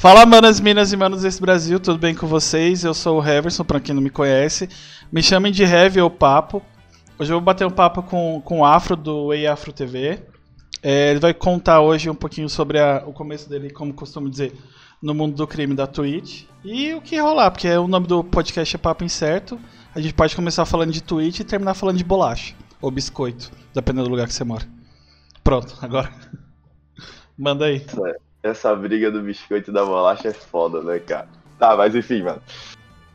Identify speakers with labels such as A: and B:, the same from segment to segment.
A: Fala, manas, minas e manos desse Brasil, tudo bem com vocês? Eu sou o Heverson, pra quem não me conhece. Me chamem de Heavy ou Papo. Hoje eu vou bater um papo com, com o Afro do Ei Afro TV. É, ele vai contar hoje um pouquinho sobre a, o começo dele, como costumo dizer, no mundo do crime da Twitch. E o que rolar, porque o nome do podcast é Papo Incerto. A gente pode começar falando de Twitch e terminar falando de bolacha ou biscoito, dependendo do lugar que você mora. Pronto, agora. Manda aí.
B: Essa briga do biscoito e da bolacha é foda, né, cara? Tá, mas enfim, mano.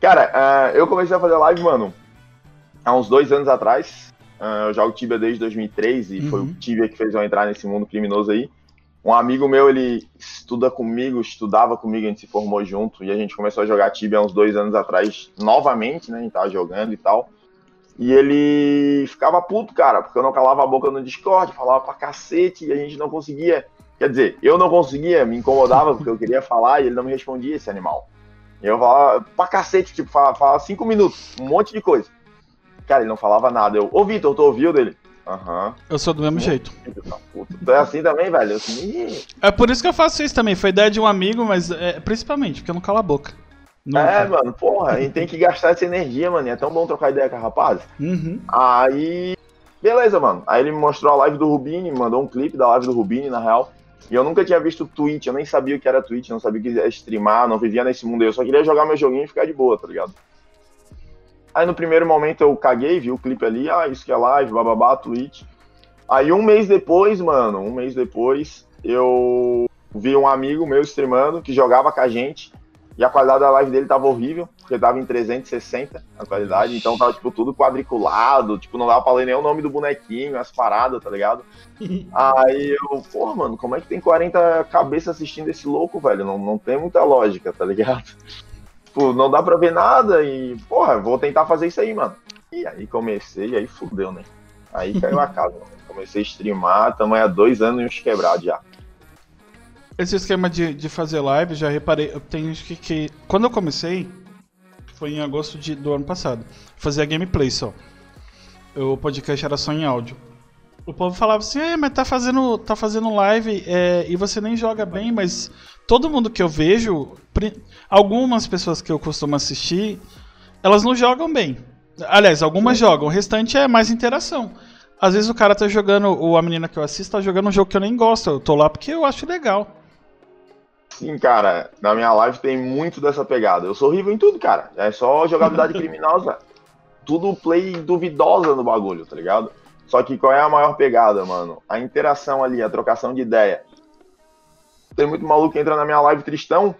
B: Cara, uh, eu comecei a fazer live, mano, há uns dois anos atrás. Uh, eu jogo Tibia desde 2003 e uhum. foi o Tibia que fez eu entrar nesse mundo criminoso aí. Um amigo meu, ele estuda comigo, estudava comigo, a gente se formou junto e a gente começou a jogar Tibia há uns dois anos atrás, novamente, né? A gente tava jogando e tal. E ele ficava puto, cara, porque eu não calava a boca no Discord, falava pra cacete e a gente não conseguia Quer dizer, eu não conseguia, me incomodava porque eu queria falar e ele não me respondia esse animal. E eu falava pra cacete, tipo, falava, falava cinco minutos, um monte de coisa. Cara, ele não falava nada. Eu, ô Vitor, tô ouvindo dele?
A: Aham. Uhum. Eu sou do mesmo jeito.
B: Tu é assim também, velho? Assim...
A: É por isso que eu faço isso também. Foi ideia de um amigo, mas é, principalmente porque eu não calo a boca.
B: É, mano, porra, a gente tem que gastar essa energia, mano. É tão bom trocar ideia com a rapaz.
A: Uhum.
B: Aí, beleza, mano. Aí ele me mostrou a live do Rubini, mandou um clipe da live do Rubini, na real. E eu nunca tinha visto Twitch, eu nem sabia o que era Twitch, não sabia o que era streamar, não vivia nesse mundo. Eu só queria jogar meu joguinho e ficar de boa, tá ligado? Aí no primeiro momento eu caguei, vi o clipe ali, ah, isso que é live, bababá, Twitch. Aí um mês depois, mano, um mês depois, eu vi um amigo meu streamando que jogava com a gente. E a qualidade da live dele tava horrível, porque tava em 360 a qualidade, então tava, tipo, tudo quadriculado, tipo, não dava pra ler nem o nome do bonequinho, as paradas, tá ligado? Aí eu, porra, mano, como é que tem 40 cabeças assistindo esse louco, velho? Não, não tem muita lógica, tá ligado? Tipo, não dá pra ver nada e, porra, vou tentar fazer isso aí, mano. E aí comecei, e aí fudeu, né? Aí caiu a casa, mano. Comecei a streamar, tamo aí há dois anos e uns quebrados já.
A: Esse esquema de, de fazer live, já reparei, eu tenho que, que. Quando eu comecei, foi em agosto de, do ano passado, fazia gameplay só. O podcast era só em áudio. O povo falava assim, é, mas tá fazendo, tá fazendo live é, e você nem joga bem, mas todo mundo que eu vejo, algumas pessoas que eu costumo assistir, elas não jogam bem. Aliás, algumas jogam, o restante é mais interação. Às vezes o cara tá jogando, ou a menina que eu assisto tá jogando um jogo que eu nem gosto, eu tô lá porque eu acho legal.
B: Sim, cara, na minha live tem muito dessa pegada. Eu sou horrível em tudo, cara. É só jogabilidade criminosa. Tudo play duvidosa no bagulho, tá ligado? Só que qual é a maior pegada, mano? A interação ali, a trocação de ideia. Tem muito maluco que entra na minha live tristão,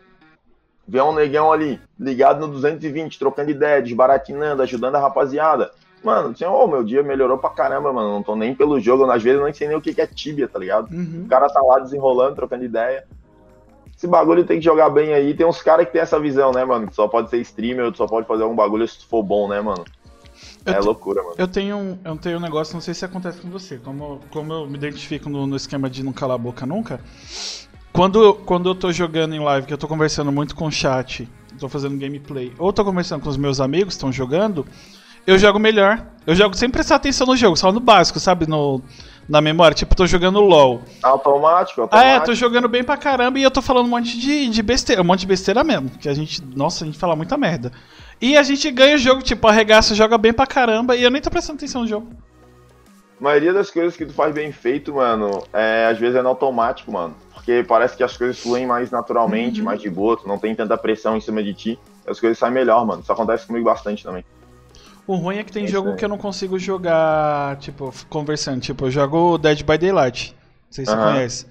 B: vê um negão ali, ligado no 220, trocando ideia, desbaratinando, ajudando a rapaziada. Mano, assim, oh, meu dia melhorou pra caramba, mano. Não tô nem pelo jogo, às vezes eu não sei nem o que é tíbia, tá ligado? Uhum. O cara tá lá desenrolando, trocando ideia esse bagulho tem que jogar bem aí. Tem uns caras que tem essa visão, né, mano? Só pode ser streamer, só pode fazer algum bagulho se for bom, né, mano? Eu é loucura, mano.
A: Eu tenho, eu tenho um negócio, não sei se acontece com você. Como, como eu me identifico no, no esquema de não calar a boca nunca. Quando, quando eu tô jogando em live, que eu tô conversando muito com o chat, tô fazendo gameplay, ou tô conversando com os meus amigos que estão jogando, eu jogo melhor. Eu jogo sem prestar atenção no jogo, só no básico, sabe? No, na memória. Tipo, tô jogando LOL.
B: Automático, automático.
A: Ah, é, tô jogando bem pra caramba e eu tô falando um monte de, de besteira. Um monte de besteira mesmo. Que a gente. Nossa, a gente fala muita merda. E a gente ganha o jogo, tipo, arregaça, joga bem pra caramba e eu nem tô prestando atenção no jogo.
B: A maioria das coisas que tu faz bem feito, mano, é, às vezes é no automático, mano. Porque parece que as coisas fluem mais naturalmente, uhum. mais de boa, tu não tem tanta pressão em cima de ti. As coisas saem melhor, mano. Isso acontece comigo bastante também.
A: O ruim é que tem jogo que eu não consigo jogar, tipo, conversando. Tipo, eu jogo Dead by Daylight. Não sei se você conhece.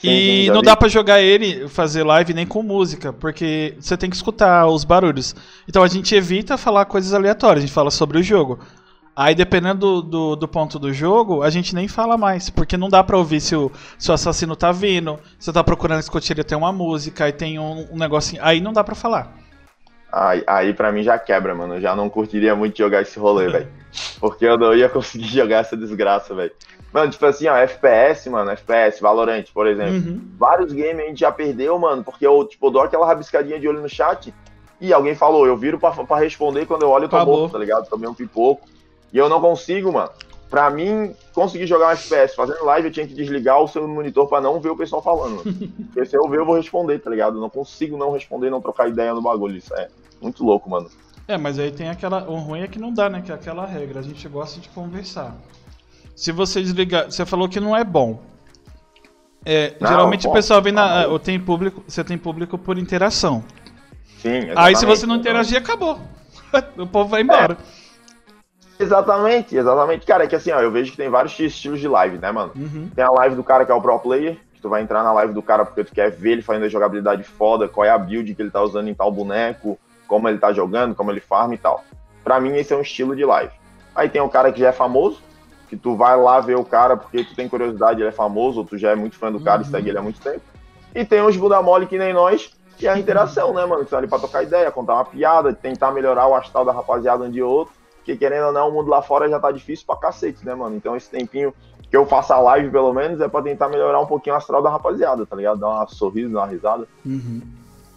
A: Sim, e não dá para jogar ele, fazer live nem com música, porque você tem que escutar os barulhos. Então a gente evita falar coisas aleatórias, a gente fala sobre o jogo. Aí dependendo do, do, do ponto do jogo, a gente nem fala mais, porque não dá pra ouvir se o, se o assassino tá vindo, se você tá procurando escotilha, tem uma música, aí tem um, um negocinho. Aí não dá pra falar.
B: Aí, aí pra mim já quebra, mano. Eu já não curtiria muito jogar esse rolê, velho. Porque eu não ia conseguir jogar essa desgraça, velho. Mano, tipo assim, ó, FPS, mano, FPS, Valorant, por exemplo. Uhum. Vários games a gente já perdeu, mano, porque eu, tipo, dou aquela rabiscadinha de olho no chat e alguém falou, eu viro pra, pra responder quando eu olho eu tô Acabou. morto, tá ligado? Tomei um pipoco. E eu não consigo, mano. pra mim, conseguir jogar um FPS fazendo live, eu tinha que desligar o seu monitor pra não ver o pessoal falando. Porque se eu ver, eu vou responder, tá ligado? Eu não consigo não responder, não trocar ideia no bagulho. Isso é muito louco, mano.
A: É, mas aí tem aquela. O ruim é que não dá, né? Que é aquela regra. A gente gosta de conversar. Se você desligar. Você falou que não é bom. É,
B: Não,
A: geralmente o pessoal vem na.
B: tá bom.
A: eu tenho público, você tem público por interação.
B: Sim,
A: Aí se
B: exatamente,
A: você não
B: exatamente.
A: interagir, acabou. o povo vai embora.
B: Exatamente, exatamente. Cara, é que assim, ó, eu vejo que tem vários estilos de live, né, mano?
A: Uhum.
B: Tem a live do cara que é o pro player, que tu vai entrar na live do cara porque tu quer ver ele fazendo a jogabilidade foda, qual é a build que ele tá usando em tal boneco, como ele tá jogando, como ele farma e tal. Pra mim, esse é um estilo de live. Aí tem o cara que já é famoso, que tu vai lá ver o cara porque tu tem curiosidade, ele é famoso, ou tu já é muito fã do cara e
A: Uhum.
B: segue ele há muito tempo. E tem os Buda Mole que nem nós, que é a interação, né, mano? Que estão ali pra trocar ideia, contar uma piada, tentar melhorar o astral da rapaziada um de outro. Porque querendo ou não, o mundo lá fora já tá difícil pra cacete, né, mano? Então esse tempinho que eu faço a live, pelo menos, é pra tentar melhorar um pouquinho o astral da rapaziada, tá ligado? Dar um sorriso, dar uma risada.
A: Uhum.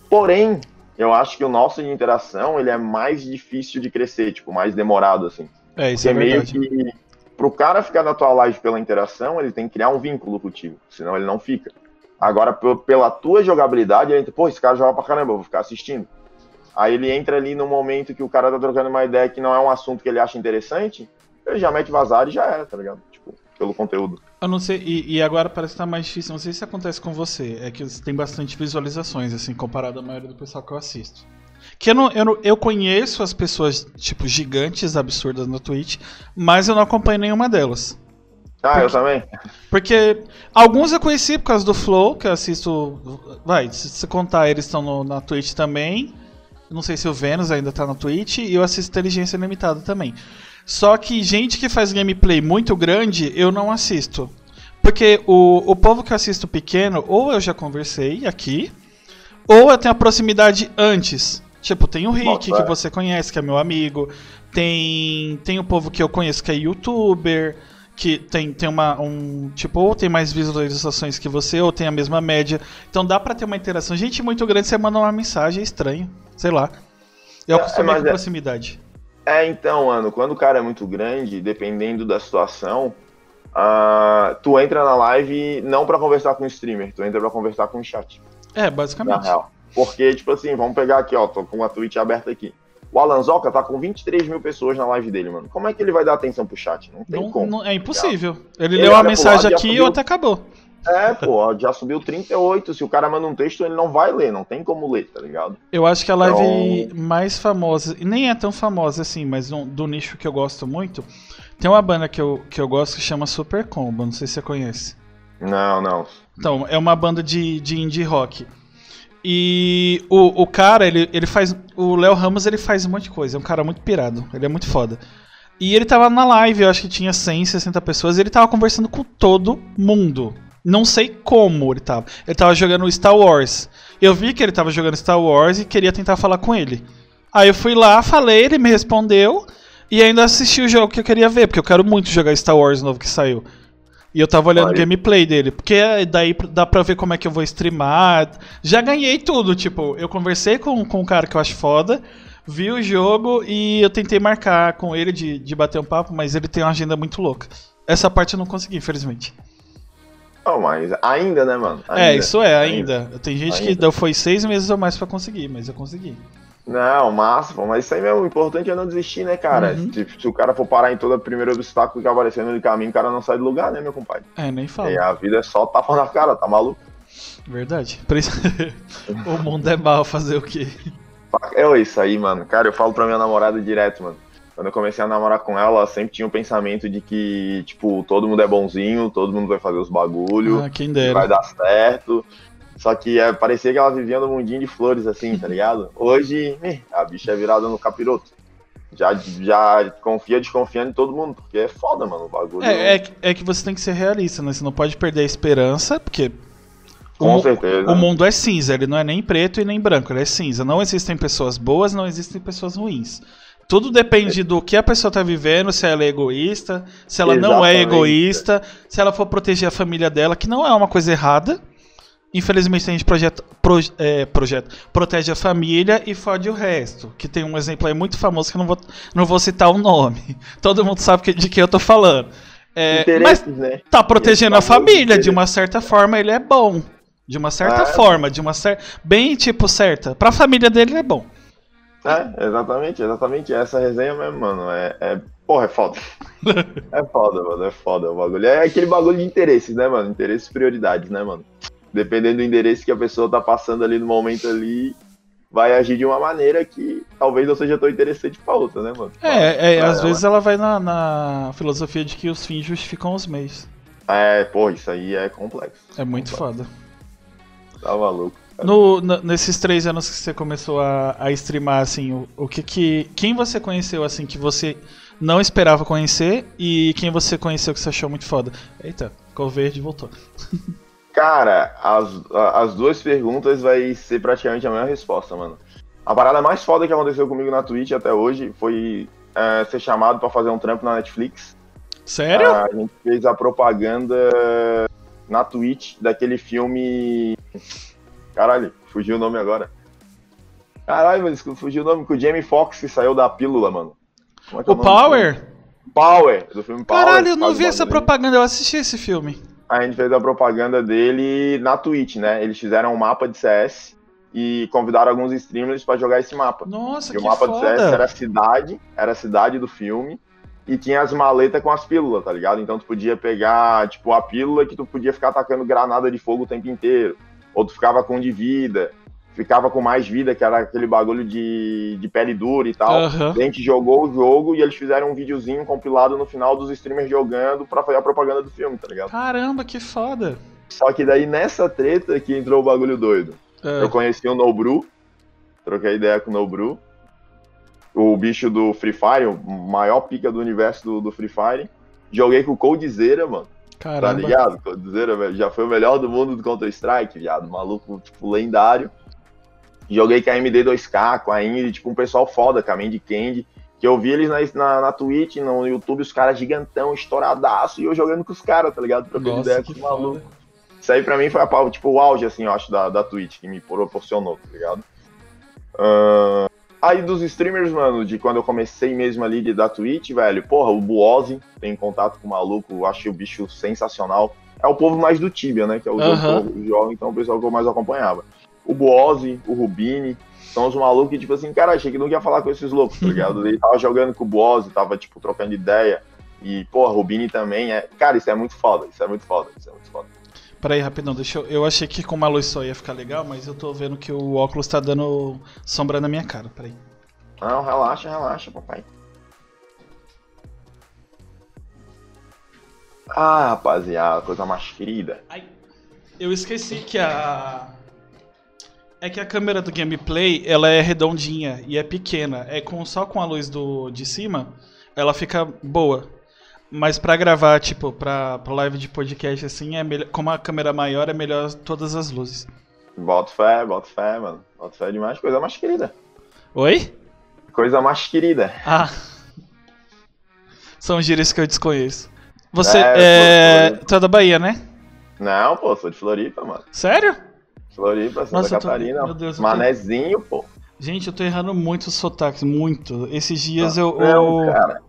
B: Porém, eu acho que o nosso de interação, ele é mais difícil de crescer, tipo, mais demorado, assim.
A: É, isso
B: Porque
A: é
B: meio que pro cara ficar na tua live pela interação, ele tem que criar um vínculo contigo, senão ele não fica. Agora, pela tua jogabilidade, ele entra, pô, esse cara joga pra caramba, eu vou ficar assistindo. Aí ele entra ali no momento que o cara tá trocando uma ideia que não é um assunto que ele acha interessante, ele já mete vazar e já era, tá ligado? Tipo, pelo conteúdo.
A: Eu não sei, e, e agora parece que tá mais difícil. Não sei se acontece com você. É que tem bastante visualizações, assim, comparado à maioria do pessoal que eu assisto. Que eu, não, eu, não- eu conheço as pessoas, tipo, gigantes, absurdas no Twitch, mas eu não acompanho nenhuma delas.
B: Ah, eu também?
A: Porque alguns eu conheci por causa do Flow, que eu assisto. Vai, se você contar, eles estão na Twitch também. Não sei se o Vênus ainda tá na Twitch. E eu assisto Inteligência Limitada também. Só que gente que faz gameplay muito grande, eu não assisto. Porque o, o povo que eu assisto pequeno, ou eu já conversei aqui, ou eu tenho a proximidade antes. Tipo, tem o Rick,
B: Bota
A: que
B: fé.
A: você conhece, que é meu amigo. Tem, tem o povo que eu conheço que é youtuber que tem, tem uma um tipo ou tem mais visualizações que você ou tem a mesma média então dá pra ter uma interação gente muito grande você manda uma mensagem é estranho sei lá eu
B: É,
A: acostumei
B: mas
A: com
B: é-
A: proximidade
B: É, então, mano, quando o cara é muito grande, dependendo da situação, ah, tu entra na live não pra conversar com o streamer, tu entra pra conversar com o chat.
A: é
B: Na
A: basicamente
B: real. Porque, tipo assim, vamos pegar aqui, ó, tô com a Twitch aberta aqui. O Alanzoca tá com 23 mil pessoas na live dele, mano. Como é que ele vai dar atenção pro chat? Não tem
A: não,
B: como.
A: não- é impossível ele,
B: Ele
A: leu a mensagem aqui e outra acabou
B: É, pô, já subiu 38. Se o cara manda um texto, ele não vai ler, não tem como ler, tá ligado?
A: eu acho que a live
B: Então-
A: mais famosa e nem é tão famosa assim mas do nicho que eu gosto muito tem uma banda que eu, que eu gosto que chama Super Combo não sei se você conhece
B: Não, não.
A: Então, é uma banda de, de indie rock. E o, o cara, ele, ele faz. O Léo Ramos, ele faz um monte de coisa. É um cara muito pirado. Ele é muito foda. E ele tava na live, eu acho que tinha 100, 60 pessoas. E ele tava conversando com todo mundo. Não sei como ele tava. Ele tava jogando Star Wars. Eu vi que ele tava jogando Star Wars e queria tentar falar com ele. Aí eu fui lá, falei, ele me respondeu. E ainda assisti o jogo que eu queria ver, porque eu quero muito jogar Star Wars novo que saiu. E eu tava olhando o gameplay dele, porque daí dá pra ver como é que eu vou streamar. Já ganhei tudo, tipo, eu conversei com, com um cara que eu acho foda, vi o jogo e eu tentei marcar com ele de, de bater um papo, mas ele tem uma agenda muito louca. Essa parte eu não consegui, infelizmente.
B: Não, mas ainda, né, mano?
A: é,
B: Ainda.
A: isso é, ainda. Tem gente que
B: Ainda.
A: deu, foi seis meses ou mais pra conseguir, mas eu consegui.
B: Não, massa, pô, mas isso aí mesmo, o importante é não desistir, né, cara?
A: Uhum.
B: Se, se o cara for parar em todo o primeiro obstáculo que aparecer no caminho, o cara não sai do lugar, né, meu compadre?
A: É, nem falo.
B: E a vida é só tapa na cara, tá maluco?
A: Verdade. O mundo é mal fazer o quê?
B: É isso aí, mano. Cara, eu falo pra minha namorada direto, mano. Quando eu comecei a namorar com ela, ela sempre tinha o pensamento de que, tipo, todo mundo é bonzinho, todo mundo vai fazer os bagulho,
A: Ah,
B: vai dar certo. Só que é, parecia que ela vivia no mundinho de flores, assim, tá ligado? Hoje, a bicha é virada no capiroto. Já, já confia desconfiando em todo mundo, porque é foda, mano, o bagulho.
A: É, é, que- é que você tem que ser realista, né? Você não pode perder a esperança, porque o
B: com
A: mu-
B: certeza.
A: O mundo é cinza, ele não é nem preto e nem branco, ele é cinza. Não existem pessoas boas, não existem pessoas ruins. Tudo depende do que a pessoa tá vivendo, se ela é egoísta, se ela não é
B: Exatamente.
A: egoísta, se ela for proteger a família dela, que não é uma coisa errada. infelizmente a gente projeta, pro, é, projeta, protege a família e fode o resto. Que tem um exemplo aí muito famoso que eu não vou, não vou citar o nome. Todo mundo sabe que, de quem eu tô falando. É, mas
B: né?
A: tá protegendo a família, de uma certa forma ele é bom. De uma certa
B: Ah,
A: forma, de uma certa. Bem tipo certa. Pra família dele é bom.
B: É, exatamente, exatamente essa resenha mesmo, mano. É, é porra, é foda. é foda, mano, é foda o bagulho. É aquele bagulho de interesses, né, mano? Interesses e prioridades, né, mano? Dependendo do endereço que a pessoa tá passando ali no momento ali, vai agir de uma maneira que talvez não seja tão interessante pra outra, né, mano?
A: É, é
B: Pra
A: às
B: ela.
A: vezes ela vai na, na filosofia de que os fins justificam os meios.
B: É, porra, isso aí é complexo.
A: É muito foda.
B: Tá maluco.
A: No, nesses três anos que você começou a, a streamar, assim, o, o que que. Quem você conheceu, assim, que você não esperava conhecer e quem você conheceu que você achou muito foda? Eita, ficou verde e voltou.
B: Cara, as, as duas perguntas vai ser praticamente a mesma resposta, mano. A parada mais foda que aconteceu comigo na Twitch até hoje foi é, ser chamado pra fazer um trampo na Netflix.
A: Sério?
B: A gente fez a propaganda na Twitch daquele filme. Caralho, fugiu o nome agora. Caralho, mas fugiu o nome com o Jamie Foxx que saiu da pílula, mano. É é
A: o
B: filme?
A: Power?
B: Power, do filme Power.
A: Caralho, eu não vi
B: o
A: essa propaganda, eu assisti esse filme.
B: a gente fez a propaganda dele na Twitch, né? Eles fizeram um mapa de CS e convidaram alguns streamers pra jogar esse mapa.
A: Nossa,
B: E o
A: que
B: mapa do CS era
A: foda.
B: a cidade, era a cidade do filme, e tinha as maletas com as pílulas, tá ligado? Então tu podia pegar, tipo, a pílula que tu podia ficar atacando granada de fogo o tempo inteiro. Ou tu ficava com de vida, ficava com mais vida, que era aquele bagulho de, de pele dura e tal.
A: Aham.
B: A gente jogou o jogo e eles fizeram um videozinho compilado no final dos streamers jogando pra fazer a propaganda do filme, tá ligado?
A: Caramba, que foda.
B: Só que daí nessa treta que entrou o bagulho doido.
A: Ah,
B: Eu conheci o Nobru, troquei ideia com o Nobru, o bicho do Free Fire, o maior pica do universo do, do Free Fire. Joguei com o Coldzera, mano, tá
A: caramba.
B: ligado? Coldzera, velho, já foi o melhor do mundo do Counter-Strike, viado, maluco, tipo, lendário. Joguei com a MD2K, com a Ingrid, tipo, um pessoal foda, com a Mandy Candy, que eu vi eles na, na, na Twitch, no YouTube, os caras gigantão, estouradaço, e eu jogando com os caras, tá ligado? Trocando ideia com os malucos. Isso aí pra mim foi a, tipo, o auge, assim, eu acho, da, da Twitch, que me proporcionou, tá ligado? Ahn, aí dos streamers, mano, de quando eu comecei mesmo ali de, da Twitch, velho, porra, o Buozzi, tem contato com o maluco, eu achei o bicho sensacional. É o povo mais do Tibia, né, que é o jogo que eu jogo, então é o pessoal que eu mais acompanhava. O Buozzi, o Rubini, são os malucos que, tipo assim, cara, achei que não ia falar com esses loucos, tá ligado? Ele tava jogando com o Buozzi, tava, tipo, trocando ideia. E, porra, Rubini também é. Cara, isso é muito foda, isso é muito foda, isso é muito foda.
A: Peraí, rapidão, deixa eu. Eu achei que com uma luz só ia ficar legal, mas eu tô vendo que o óculos tá dando sombra na minha cara. Peraí.
B: Não, relaxa, relaxa, papai. Ah, rapaziada, coisa mais querida.
A: Ai, eu esqueci que a. É que a câmera do gameplay ela é redondinha e é pequena. É com só com a luz do de cima, ela fica boa. Mas pra gravar, tipo, pra, pra live de podcast assim, é melhor, como a câmera maior é melhor todas as luzes.
B: Bota fé, bota fé, mano. Bota fé demais, coisa mais querida.
A: Oi?
B: Coisa mais querida.
A: Ah. São gírias que eu desconheço. Você
B: É,
A: é, tu é da Bahia, né?
B: Não, pô, sou de Floripa, mano.
A: Sério?
B: Floripa, Santa
A: Nossa, eu tô-
B: Catarina.
A: meu Deus, eu tô-
B: Manezinho, pô.
A: Gente, eu tô errando muito os sotaques, muito. Esses dias eu,
B: Não,
A: eu,
B: cara.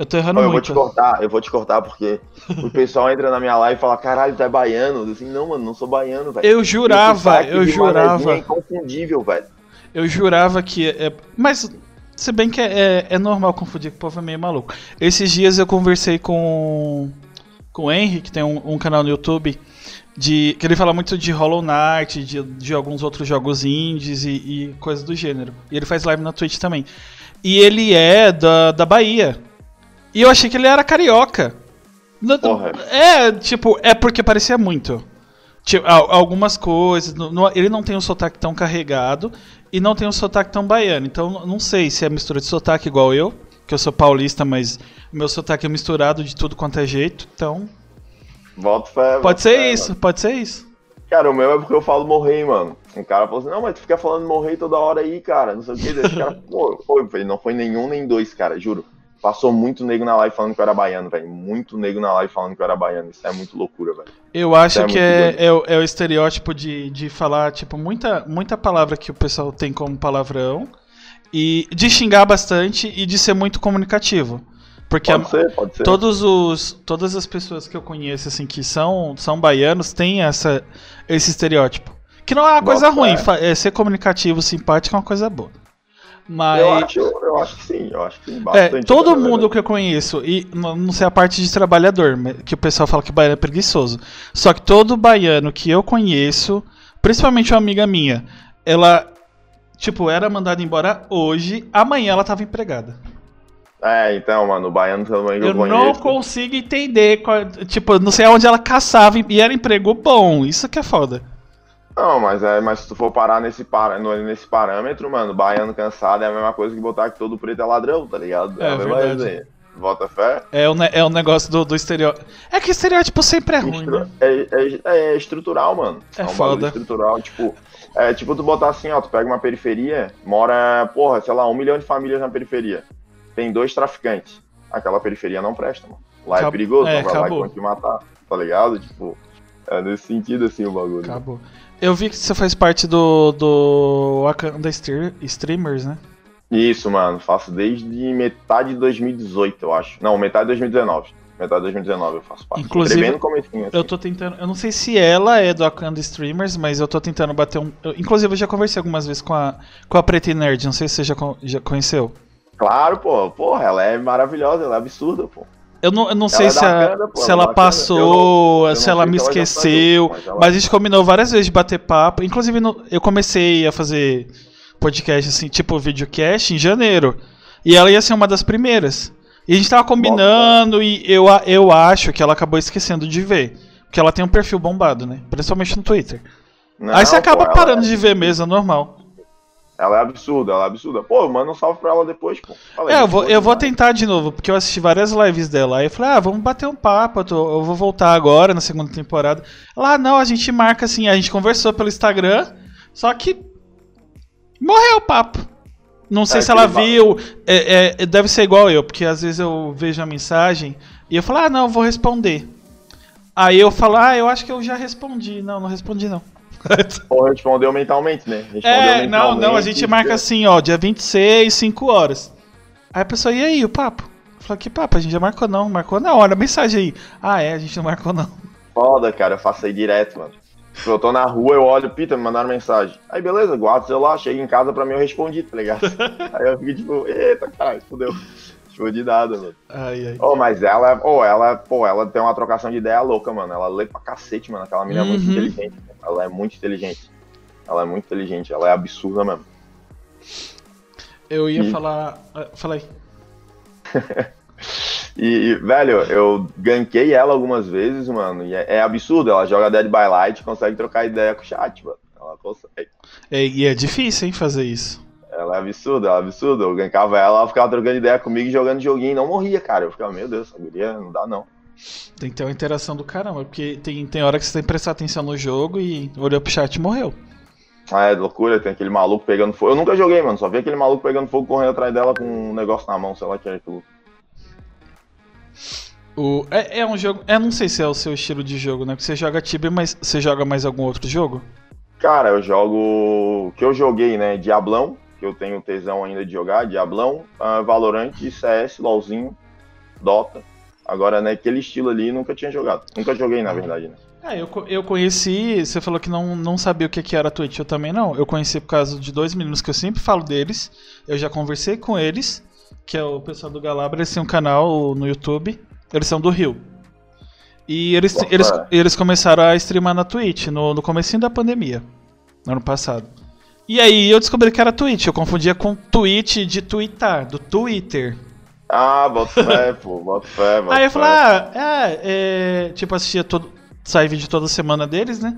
A: Eu tô errando
B: Ó, eu vou te
A: muito.
B: cortar, eu vou te cortar porque o pessoal entra na minha live e fala, caralho, tu é baiano. Eu assim, não, mano, não sou baiano, velho.
A: Eu jurava, eu
B: É
A: jurava,
B: inconfundível, velho.
A: eu jurava que. É, mas, se bem que é, é, é normal confundir, que o povo é meio maluco. Esses dias eu conversei com, com o Henry, que tem um, um canal no YouTube, de, que ele fala muito de Hollow Knight, de, de alguns outros jogos indies e, e coisas do gênero. E ele faz live na Twitch também. E ele é da, da Bahia. E eu achei que ele era carioca.
B: Porra.
A: É, tipo, é porque parecia muito. Tipo, al- algumas coisas. ele não tem um sotaque tão carregado e não tem um sotaque tão baiano. Então, não sei se é mistura de sotaque igual eu, que eu sou paulista, mas meu sotaque é misturado de tudo quanto é jeito. Então,
B: Volta fé.
A: pode ser
B: fé,
A: isso,
B: mano.
A: pode ser isso.
B: Cara, o meu é porque eu falo morrer, mano. Um cara falou assim, não, mas tu fica falando morrer toda hora aí, cara. Não sei o que. Daí esse cara, pô, foi, não foi nenhum nem dois, cara, juro. Passou muito nego na live falando que eu era baiano, velho. Muito nego na live falando que eu era baiano. Isso é muito loucura, velho.
A: Eu acho
B: é
A: que é, é, o- é o estereótipo de, de falar, tipo, muita, muita palavra que o pessoal tem como palavrão. E de xingar bastante e de ser muito comunicativo. Porque a-
B: Pode ser, pode ser.
A: todos os, todas as pessoas que eu conheço, assim, que são, são baianos, têm essa, esse estereótipo. Que não é uma coisa
B: Bota
A: ruim, é, ser comunicativo, simpático é uma coisa boa. Mas.
B: Eu acho, eu acho que sim, eu acho que sim.
A: É,
B: Bastante,
A: todo
B: na
A: mundo que eu conheço, e não sei a parte de trabalhador, que o pessoal fala que baiano é preguiçoso. Só que todo baiano que eu conheço, principalmente uma amiga minha, ela, tipo, era mandada embora hoje, amanhã ela tava empregada.
B: É, então, mano, o baiano também eu,
A: Eu não
B: conheço.
A: consigo entender, qual- tipo, não sei aonde ela caçava e era emprego bom, isso que é foda.
B: Não, mas, é, mas se tu for parar nesse, para, nesse parâmetro, mano, baiano cansado é a mesma coisa que botar que todo preto é ladrão, tá ligado?
A: É
B: a mesma
A: verdade.
B: resenha. Bota fé.
A: É o, é o negócio do, do estereótipo. É que estereótipo sempre é ruim,
B: Estru-
A: né?
B: é, é- é estrutural, mano.
A: É
B: um
A: foda.
B: estrutural, tipo. É tipo tu botar assim, ó, tu pega uma periferia, mora, porra, sei lá, um milhão de famílias na periferia. Tem dois traficantes. Aquela periferia não presta, mano. Lá
A: Acab-
B: é perigoso,
A: é,
B: não vai lá e
A: acabou.
B: te matar, tá ligado? Tipo, é nesse sentido assim o bagulho.
A: Acabou. Eu vi que você faz parte do, do Wakanda Stream- Streamers, né?
B: Isso, mano, faço desde metade de 2018, eu acho. Não, metade de 2019. Metade de 2019 eu faço parte.
A: Inclusive,
B: assim.
A: Eu tô tentando. Eu não sei se ela é do Wakanda Streamers, mas eu tô tentando bater um. eu- inclusive, eu já conversei algumas vezes com a, com a Preta e Nerd, não sei se você já, já conheceu.
B: Claro, pô, porra, ela é maravilhosa, ela é absurda, pô.
A: Eu não, eu não sei se, a-
B: pô,
A: se
B: ela
A: passou,
B: Eu não- eu
A: se ela me esqueceu.
B: mas ela-
A: Mas a gente combinou várias vezes de bater papo. Inclusive, no- eu comecei a fazer podcast, assim, tipo videocast, em janeiro. E ela ia ser uma das primeiras. E a gente tava combinando e eu, eu acho que ela acabou esquecendo de ver. Porque ela tem um perfil bombado, né? Principalmente no Twitter.
B: Não,
A: Aí você acaba
B: pô,
A: parando
B: é-
A: de ver mesmo, é normal.
B: Ela é absurda, ela é absurda. Pô, manda um salve pra ela depois, pô. Fala aí,
A: É, eu vou, eu vou tentar de novo, porque eu assisti várias lives dela. Aí eu falei, ah, vamos bater um papo, eu, tô- eu vou voltar agora na segunda temporada. Lá, não, a gente marca assim, a gente conversou pelo Instagram, só que morreu o papo. Não sei
B: É,
A: se ela viu, é, é, deve ser igual eu, porque às vezes eu vejo a mensagem e eu falo, ah, não, eu vou responder. Aí eu falo, ah, eu acho que eu já respondi. Não, não respondi não.
B: Pô, respondeu mentalmente, né? Respondeu
A: É, não, não, a
B: mentalmente,
A: gente marca assim, ó, dia 26, 5 horas. Aí a pessoa, e aí, o papo? Eu falo, que papo? A gente já marcou não, marcou na hora, mensagem aí. Ah, é, a gente não marcou não.
B: Foda, cara, eu faço aí direto, mano. Eu tô na rua, eu olho, Pita, me mandaram mensagem. Aí beleza, guardo o celular, chego em casa pra mim, eu respondi, tá ligado? aí eu fico tipo, eita, caralho, fudeu. Respondi nada, mano.
A: Ai, ai.
B: Oh, mas ela, oh, ela, pô, ela tem uma trocação de ideia louca, mano. Ela lê pra cacete, mano. Aquela menina é muito
A: Uhum.
B: inteligente. Ela é muito inteligente. Ela é muito inteligente, ela é absurda mesmo.
A: Eu ia
B: E-
A: falar. ah, Fala aí.
B: E, velho, eu ganquei ela algumas vezes, mano. E é, é absurdo. Ela joga Dead by Light e consegue trocar ideia com o chat, mano. Ela consegue.
A: É, e é difícil, hein, fazer isso.
B: Ela é absurda, ela é absurda. Eu gankava ela, ela ficava trocando ideia comigo e jogando joguinho e não morria, cara. Eu ficava, meu Deus, essa guria não dá não.
A: Tem que ter uma interação do caramba, porque tem, tem hora que você tem que prestar atenção no jogo e olhou pro chat e morreu.
B: Ah, é loucura, tem aquele maluco pegando fogo. Eu nunca joguei, mano. Só vi aquele maluco pegando fogo correndo atrás dela com um negócio na mão, sei lá o que é aquilo.
A: O, é, é um jogo. Eu não sei se é o seu estilo de jogo, né? Porque você joga Tibia, mas você joga mais algum outro jogo?
B: Cara, eu jogo. O que eu joguei, né? Diablão, que eu tenho tesão ainda de jogar. Diablão, ah, Valorant, CS, LOLzinho, Dota. Agora, naquele estilo ali, nunca tinha jogado. Nunca joguei, na verdade, né?
A: É, eu, eu conheci. Você falou que não, não sabia o que, que era a Twitch, eu também não. Eu conheci por causa de dois meninos que eu sempre falo deles. Eu já conversei com eles, que é o pessoal do Galabra. Eles têm um canal no YouTube. Eles são do Rio. E eles, eles, eles começaram a streamar na Twitch no, no comecinho da pandemia, no ano passado. E aí eu descobri que era Twitch. Eu confundia com Twitch de twittar, do Twitter.
B: Ah, bota fé, pô, bota fé, bota
A: Aí eu falei, ah, é, é, tipo, assistia todo. Sai vídeo toda semana deles, né?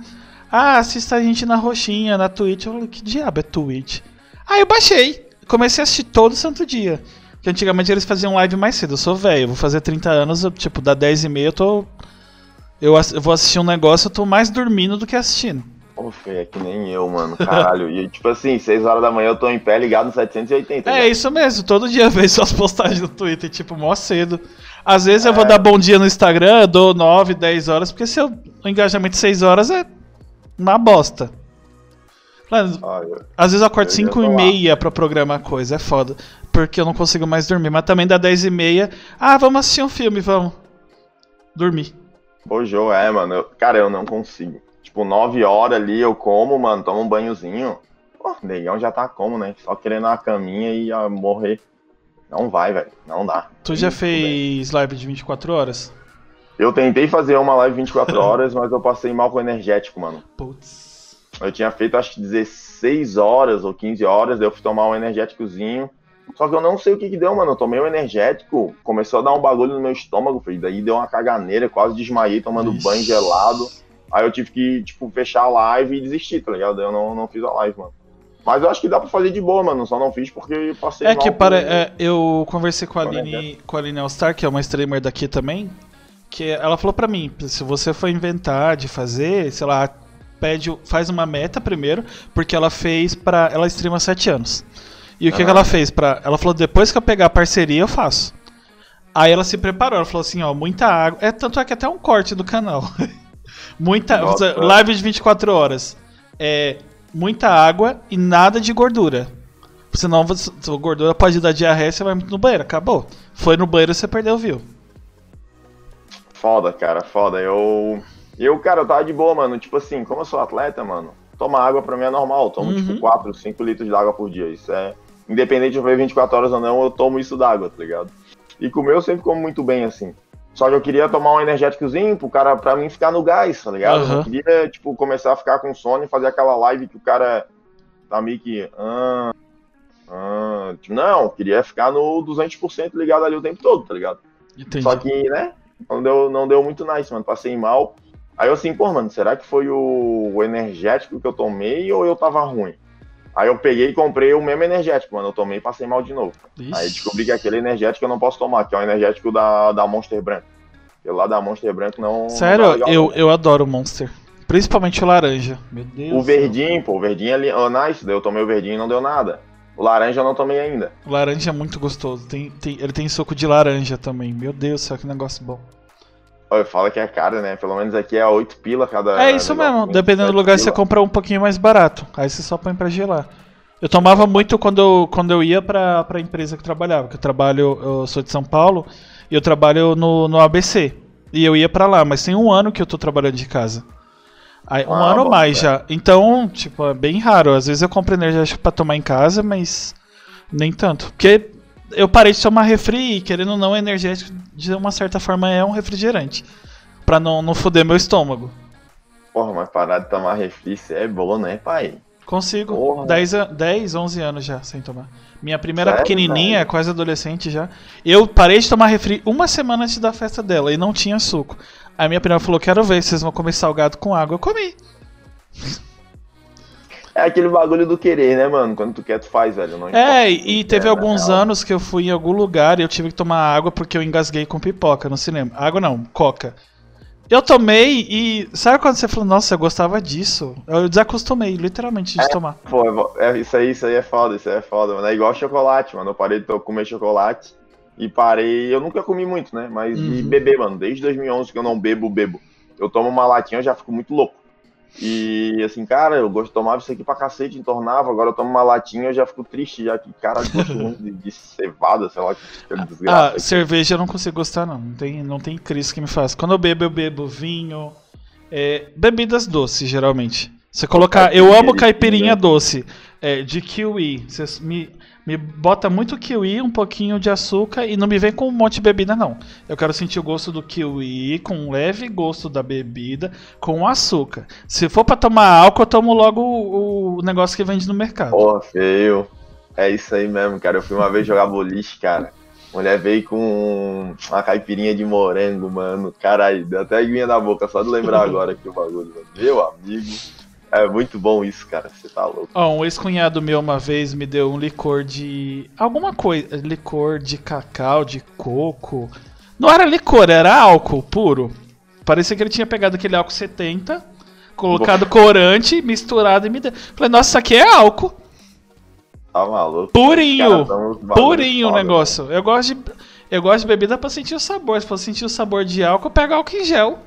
A: Ah, assista a gente na roxinha, na Twitch. Eu falei, que diabo é Twitch? Aí eu baixei. Comecei a assistir todo santo dia. Porque antigamente eles faziam live mais cedo. Eu sou velho, vou fazer 30 anos, eu, tipo, da 10 e meia eu tô. Eu, eu vou assistir um negócio, eu tô mais dormindo do que assistindo.
B: Ô, Fê, é que nem eu, mano. Caralho. e tipo assim, 6 horas da manhã eu tô em pé ligado no 780.
A: É
B: né?
A: isso mesmo, todo dia eu vejo suas postagens no Twitter, tipo, mó cedo. Às vezes eu vou dar bom dia no Instagram, dou 9, 10 horas, porque se eu, o engajamento de 6 horas é uma bosta. Mano,
B: Ah,
A: Às vezes eu acordo
B: Eu ia
A: 5 e meia pra programar coisa, é foda. Porque eu não consigo mais dormir. Mas também dá 10 e meia. Ah, vamos assistir um filme, vamos. Dormir.
B: Jô, é, mano. eu- cara, eu não consigo. Tipo, 9 horas ali eu como, mano, tomo um banhozinho. Pô, negão já tá como, né? Só querendo uma caminha e morrer. Não vai, velho. Não dá.
A: Tu já fez live de 24 horas?
B: Eu tentei fazer uma live 24 horas, mas eu passei mal com o energético, mano.
A: Putz.
B: Eu tinha feito acho que 16 horas ou 15 horas, daí eu fui tomar um energéticozinho. Só que eu não sei o que que deu, mano. Eu tomei um energético, começou a dar um bagulho no meu estômago, filho. Daí deu uma caganeira, quase desmaiei tomando
A: Ixi.
B: banho gelado. Aí eu tive que, tipo, fechar a live e desistir, tá ligado? Eu não, não fiz a live, mano. Mas eu acho que dá pra fazer de boa, mano. Só não fiz porque eu passei
A: É que para, é, eu conversei com a Aline, com a Aline Allstar, que é uma streamer daqui também. Que ela falou pra mim: se você for inventar de fazer, sei lá, pede, faz uma meta primeiro, porque ela fez pra. Ela streama há 7 anos. E o que,
B: Ah.
A: que ela fez? Pra, ela falou: depois que eu pegar a parceria, eu faço. Aí ela se preparou, ela falou assim: ó, muita água. É tanto é que até um corte do canal. muita.
B: Nossa.
A: Live de 24 horas. É. Muita água e nada de gordura. Senão você, a gordura pode dar diarreia você vai muito no banheiro. Acabou. Foi no banheiro você perdeu o view.
B: Foda, cara, foda. Eu. Eu, cara, eu tava de boa, mano. Tipo assim, como eu sou atleta, mano, tomar água pra mim é normal. Eu tomo,
A: Uhum.
B: tipo, 4, 5 litros de água por dia. Isso é. Independente de eu ver 24 horas ou não, eu tomo isso d'água, tá ligado? E comer eu sempre como muito bem, assim. Só que eu queria tomar um energéticozinho pro cara, pra mim ficar no gás, tá ligado? Eu
A: Aham.
B: não queria, tipo, começar a ficar com sono e fazer aquela live que o cara tá meio que. Ah, ah, tipo, não, eu queria ficar no 200% ligado ali o tempo todo, tá ligado?
A: Entendi.
B: Só que, né, não deu, não deu muito nice, mano. Passei mal. Aí eu assim, pô, mano, será que foi o, o energético que eu tomei ou eu tava ruim? Aí eu peguei e comprei o mesmo energético, mano. Eu tomei e passei mal de novo.
A: Ixi.
B: Aí descobri que aquele energético eu não posso tomar, que é o energético da, da Monster Branco. Aquele lá da Monster Branco não.
A: Sério,
B: não legal,
A: eu,
B: não.
A: eu adoro Monster. Principalmente o laranja. Meu Deus.
B: O verdinho, pô, o verdinho ali, oh, nice, daí eu tomei o verdinho e não deu nada. O laranja eu não tomei ainda.
A: O laranja é muito gostoso. Tem, tem- ele tem suco de laranja também. Meu Deus do céu, que negócio bom.
B: Olha, fala que é caro, né? Pelo menos aqui é 8 pila cada.
A: É isso mesmo. Dependendo do
B: 7
A: lugar, você
B: pila.
A: compra um pouquinho mais barato. Aí você só põe pra gelar. Eu tomava muito quando eu, quando eu ia pra, pra empresa que eu trabalhava. Que eu trabalho, eu sou de São Paulo e eu trabalho no, no ABC. E eu ia pra lá, mas tem um ano que eu tô trabalhando de casa. Aí, um
B: Ah,
A: ano ou mais já. Então, tipo, é bem raro. Às vezes eu compro energético pra tomar em casa, mas nem tanto. Porque eu parei de tomar refri e, querendo ou não, energético, de uma certa forma, é um refrigerante. Pra não, não foder meu estômago.
B: Porra, mas parar de tomar refri, cê é bom, né, pai?
A: Consigo.
B: Porra.
A: 10, a- 10, 11 anos já sem tomar. Minha primeira
B: Sério,
A: pequenininha, quase adolescente já. Eu parei de tomar refri uma semana antes da festa dela e não tinha suco. Aí minha prima falou: Quero ver, vocês vão comer salgado com água. Eu comi.
B: É aquele bagulho do querer, né, mano? Quando tu quer, tu faz, velho. Não
A: É, e teve
B: é,
A: alguns anos que eu fui em algum lugar e eu tive que tomar água porque eu engasguei com pipoca no cinema. Água não, coca. Eu tomei e. Sabe quando você falou, nossa, eu gostava disso? Eu desacostumei, literalmente, de tomar.
B: Pô, é, isso aí, isso aí é foda, isso aí é foda, mano. É igual chocolate, mano. Eu parei de comer chocolate e parei. Eu nunca comi muito, né? Mas
A: Uhum.
B: beber, mano. Desde 2011 que eu não bebo, bebo. Eu tomo uma latinha, eu já fico muito louco. E assim, cara, eu gosto de tomar isso aqui pra cacete, entornava. Agora eu tomo uma latinha, eu já fico triste, já que, cara, eu gosto muito de, de cevada, sei lá, que aquele desgraça.
A: Ah, cerveja eu não consigo gostar, não. Não tem, não tem crise que me faz. Quando eu bebo, eu bebo vinho. é, bebidas doces, geralmente. Você colocar. Eu amo caipirinha doce. é, de kiwi. Você me, me bota muito kiwi, um pouquinho de açúcar e não me vem com um monte de bebida, não. Eu quero sentir o gosto do kiwi, com um leve gosto da bebida, com açúcar. Se for pra tomar álcool, eu tomo logo o, o negócio que vende no mercado.
B: Porra, feio. É isso aí mesmo, cara. Eu fui uma vez jogar boliche, cara. Mulher veio com uma caipirinha de morango, mano. Caralho, deu até aguinha na boca só de lembrar agora que o bagulho, mano. Meu amigo. É muito bom isso, cara. Você tá louco.
A: Ó, um ex-cunhado meu uma vez me deu um licor de. alguma coisa. Licor de cacau, de coco. Não era licor, era álcool puro. Parecia que ele tinha pegado aquele álcool 70, colocado corante, misturado e me deu. Falei, nossa, isso aqui é álcool.
B: Tá maluco.
A: Purinho.
B: Cara,
A: Purinho o negócio. Eu gosto de. Eu gosto de bebida pra sentir o sabor. Se for sentir o sabor de álcool, eu pego álcool em gel.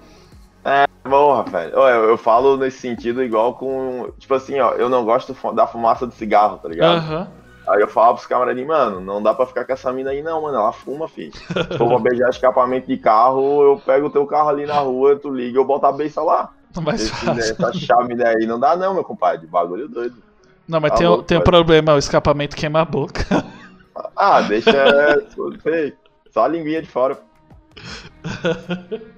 B: É, bom, Rafael. Eu, eu falo nesse sentido igual com. Tipo assim, ó, eu não gosto da fumaça do cigarro, tá ligado?
A: Aham. Uhum.
B: Aí eu falava pros camaradinhos, mano, não dá pra ficar com essa mina aí não, mano. Ela fuma, filho. Se for pra beijar escapamento de carro, eu pego o teu carro ali na rua, tu liga, eu boto a beça lá.
A: Mais
B: Esse,
A: fácil.
B: essa chave daí não dá não, meu compadre. Bagulho doido.
A: Não, mas
B: Tá
A: tem,
B: louco,
A: tem um problema, o escapamento queima a boca.
B: Ah, deixa. sei, só a linguinha de fora.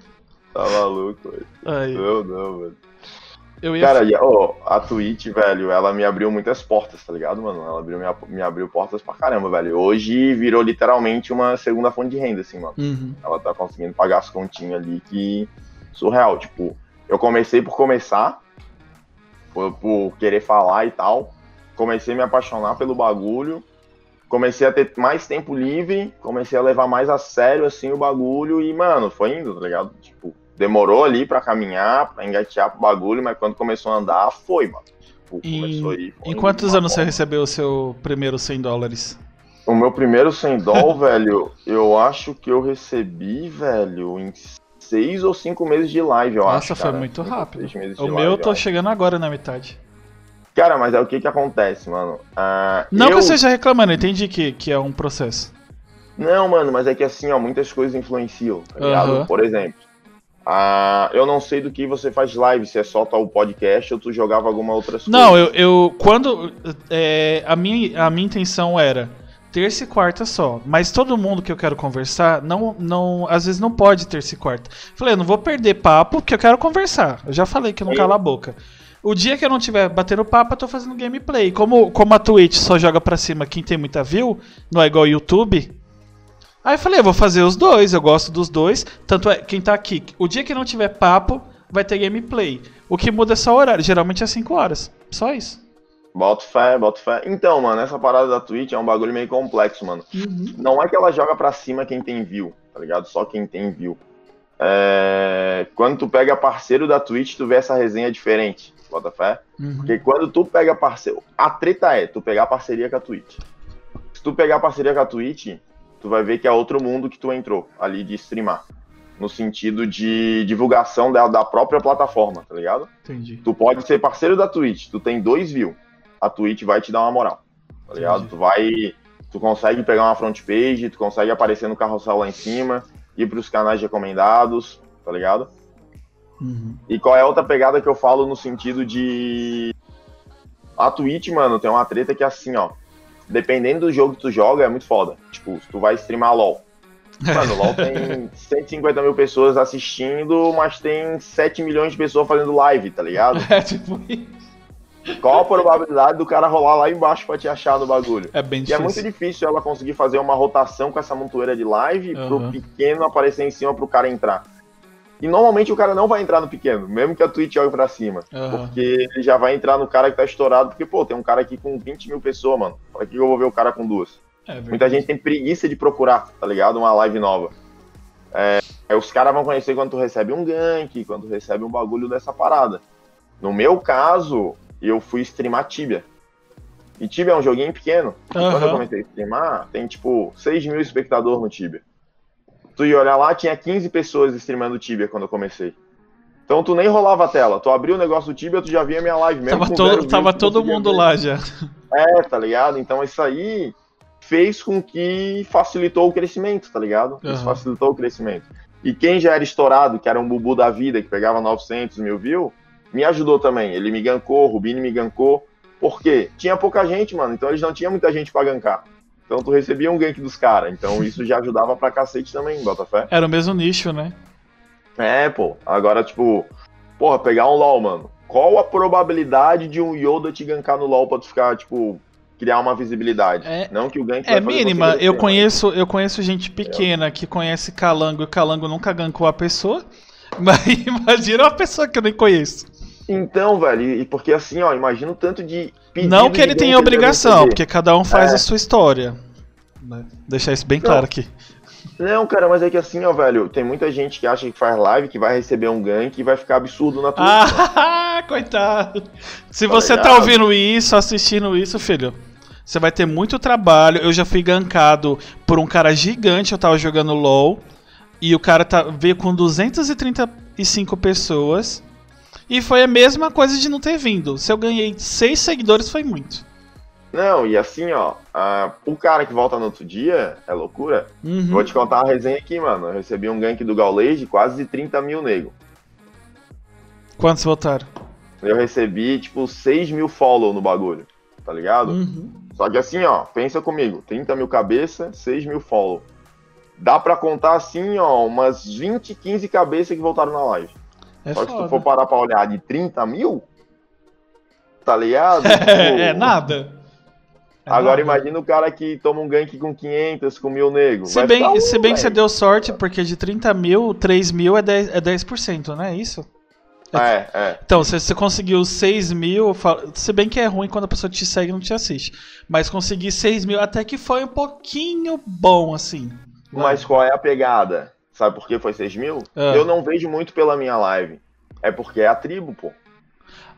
B: Tá maluco, velho.
A: Aí,
B: Não, não, velho.
A: eu ia.
B: Cara, e, ó, a Twitch, velho, ela me abriu muitas portas, tá ligado, mano? Ela abriu, me, me abriu portas pra caramba, velho. Hoje virou literalmente uma segunda fonte de renda, assim, mano.
A: Uhum.
B: Ela tá conseguindo pagar as continhas ali que. Surreal. Tipo, eu comecei por começar, por, por querer falar e tal. Comecei a me apaixonar pelo bagulho. Comecei a ter mais tempo livre. Comecei a levar mais a sério, assim, o bagulho. E, mano, foi indo, tá ligado? Tipo, demorou ali pra caminhar, pra engatear pro bagulho, mas quando começou a andar, foi, mano. Começou aí. foi
A: Em quantos anos você recebeu o seu primeiro 100 dólares?
B: O meu primeiro 100 doll, velho, eu acho que eu recebi, velho, em seis ou cinco meses de live, eu
A: Nossa,
B: acho.
A: foi
B: cara.
A: muito
B: Cinco
A: rápido. O meu eu tô chegando agora na metade.
B: Cara, mas é o que que acontece, mano. Ah,
A: Não
B: eu...
A: que eu esteja reclamando, eu entendi que, que é um processo.
B: Não, mano, mas é que assim, ó, muitas coisas influenciam, tá ligado? Por exemplo, ah, eu não sei do que você faz live, se é só o podcast ou tu jogava alguma outra coisa.
A: Não, eu, eu quando é, a minha a minha intenção era terça e quarta só, mas todo mundo que eu quero conversar não não às vezes não pode terça e quarta. Falei, eu não vou perder papo porque eu quero conversar. Eu já falei que eu não
B: Eu-
A: calo a boca. O dia que eu não tiver batendo papo, eu tô fazendo gameplay. Como como a Twitch só joga pra cima quem tem muita view, não é igual o YouTube. Aí eu falei, eu vou fazer os dois, eu gosto dos dois. Tanto é, quem tá aqui, o dia que não tiver papo, vai ter gameplay. O que muda é só o horário, geralmente é 5 horas. Só isso.
B: Boto fé, boto fé. Então, mano, essa parada da Twitch é um bagulho meio complexo, mano. Não é que ela joga pra cima quem tem view, tá ligado? Só quem tem view. É, Quando tu pega parceiro da Twitch, tu vê essa resenha diferente, bota fé?
A: Uhum.
B: Porque quando tu pega parceiro. A treta é tu pegar parceria com a Twitch. Se tu pegar parceria com a Twitch, tu vai ver que é outro mundo que tu entrou ali de streamar. No sentido de divulgação da, da própria plataforma, tá ligado?
A: Entendi.
B: Tu pode ser parceiro da Twitch, tu tem dois views. A Twitch vai te dar uma moral. Tá ligado?
A: Entendi.
B: Tu vai. Tu consegue pegar uma front page, tu consegue aparecer no carrossel lá em cima, ir pros canais recomendados, tá ligado?
A: Uhum.
B: E qual é a outra pegada que eu falo no sentido de. A Twitch, mano, tem uma treta que é assim, ó. Dependendo do jogo que tu joga, é muito foda. Tipo, se tu vai streamar LOL. Mano, LOL tem 150 mil pessoas assistindo, mas tem 7 milhões de pessoas fazendo live, tá ligado?
A: É tipo isso.
B: Qual a probabilidade do cara rolar lá embaixo pra te achar no bagulho?
A: É bem
B: E é muito
A: difícil.
B: difícil ela conseguir fazer uma rotação com essa montoeira de live
A: Aham.
B: pro pequeno aparecer em cima pro cara entrar. E normalmente o cara não vai entrar no pequeno, mesmo que a Twitch jogue pra cima.
A: Aham.
B: Porque ele já vai entrar no cara que tá estourado, porque, pô, tem um cara aqui com 20 mil pessoas, mano. Pra que eu vou ver o cara com duas?
A: É.
B: Muita gente tem preguiça de procurar, tá ligado? Uma live nova. É, os caras vão conhecer quando tu recebe um gank, quando tu recebe um bagulho dessa parada. No meu caso, eu fui streamar Tibia. E Tibia é um joguinho pequeno. E Quando eu comecei a streamar, tem tipo 6 mil espectadores no Tibia. Tu ia olhar lá, tinha 15 pessoas streamando Tibia quando eu comecei. Então tu nem rolava a tela, tu abria o negócio do Tibia, tu já via minha live mesmo.
A: Tava, todo,
B: views,
A: tava todo mundo
B: ver.
A: lá já.
B: É, tá ligado? Então isso aí fez com que facilitou o crescimento, tá ligado? Isso facilitou o crescimento. E quem já era estourado, que era um bubu da vida, que pegava 900 mil views, me ajudou também. Ele me gancou, o Rubini me gancou. Por quê? Tinha pouca gente, mano, então eles não tinham muita gente pra gankar. Então tu recebia um gank dos caras. Então isso já ajudava pra cacete também, Botafé.
A: Era o mesmo nicho, né?
B: É, pô. Agora, tipo, porra, pegar um LoL, mano. Qual a probabilidade de um Yoda te gankar no LoL pra tu ficar, tipo, criar uma visibilidade?
A: É-
B: Não que o gank
A: É mínima. Eu conheço, eu conheço gente pequena que conhece Calango e o Calango nunca gankou a pessoa. Mas imagina uma pessoa que eu nem conheço.
B: Então, velho, e porque assim, ó, imagina o tanto de.
A: Não que ele tenha obrigação, porque cada um faz
B: É.
A: a sua história. Né? Deixar isso bem
B: Não.
A: claro aqui.
B: Não, cara, mas é que assim, ó, velho, tem muita gente que acha que faz live, que vai receber um gank e vai ficar absurdo na Twitch.
A: Ah, coitado. Se
B: Tá
A: você tá
B: ligado?
A: ouvindo isso, assistindo isso, filho, você vai ter muito trabalho. Eu já fui gankado por um cara gigante, eu tava jogando LoL, e o cara tá, veio com 235 pessoas, e foi a mesma coisa de não ter vindo. Se eu ganhei 6 seguidores, foi muito.
B: Não, e assim, ó, ah, o cara que volta no outro dia é loucura.
A: Uhum.
B: Vou te contar uma resenha aqui, mano. Eu recebi um gank do Gaules de quase 30 mil nego.
A: Quantos votaram?
B: Eu recebi, tipo, 6 mil follow no bagulho, tá ligado?
A: Uhum.
B: Só que assim, ó, pensa comigo, 30 mil cabeça, 6 mil follow. Dá pra contar assim, ó, umas 20, 15 cabeças que voltaram na live.
A: É
B: Só que se tu
A: foda.
B: for parar pra olhar de 30 mil, tá ligado?
A: É, é nada. É
B: Agora
A: nada.
B: imagina o cara que toma um gank com 500, com mil nego.
A: Se
B: Vai
A: bem,
B: um,
A: se bem que você deu sorte, porque de 30 mil, 3 mil é 10%, é 10% não é isso?
B: É, é.
A: Então, se você conseguiu 6 mil, se bem que é ruim quando a pessoa te segue e não te assiste. Mas conseguir 6 mil até que foi um pouquinho bom, assim.
B: Mas qual é a pegada? Sabe por que foi 6 mil?
A: Ah.
B: Eu não vejo muito pela minha live. É porque é a tribo, pô.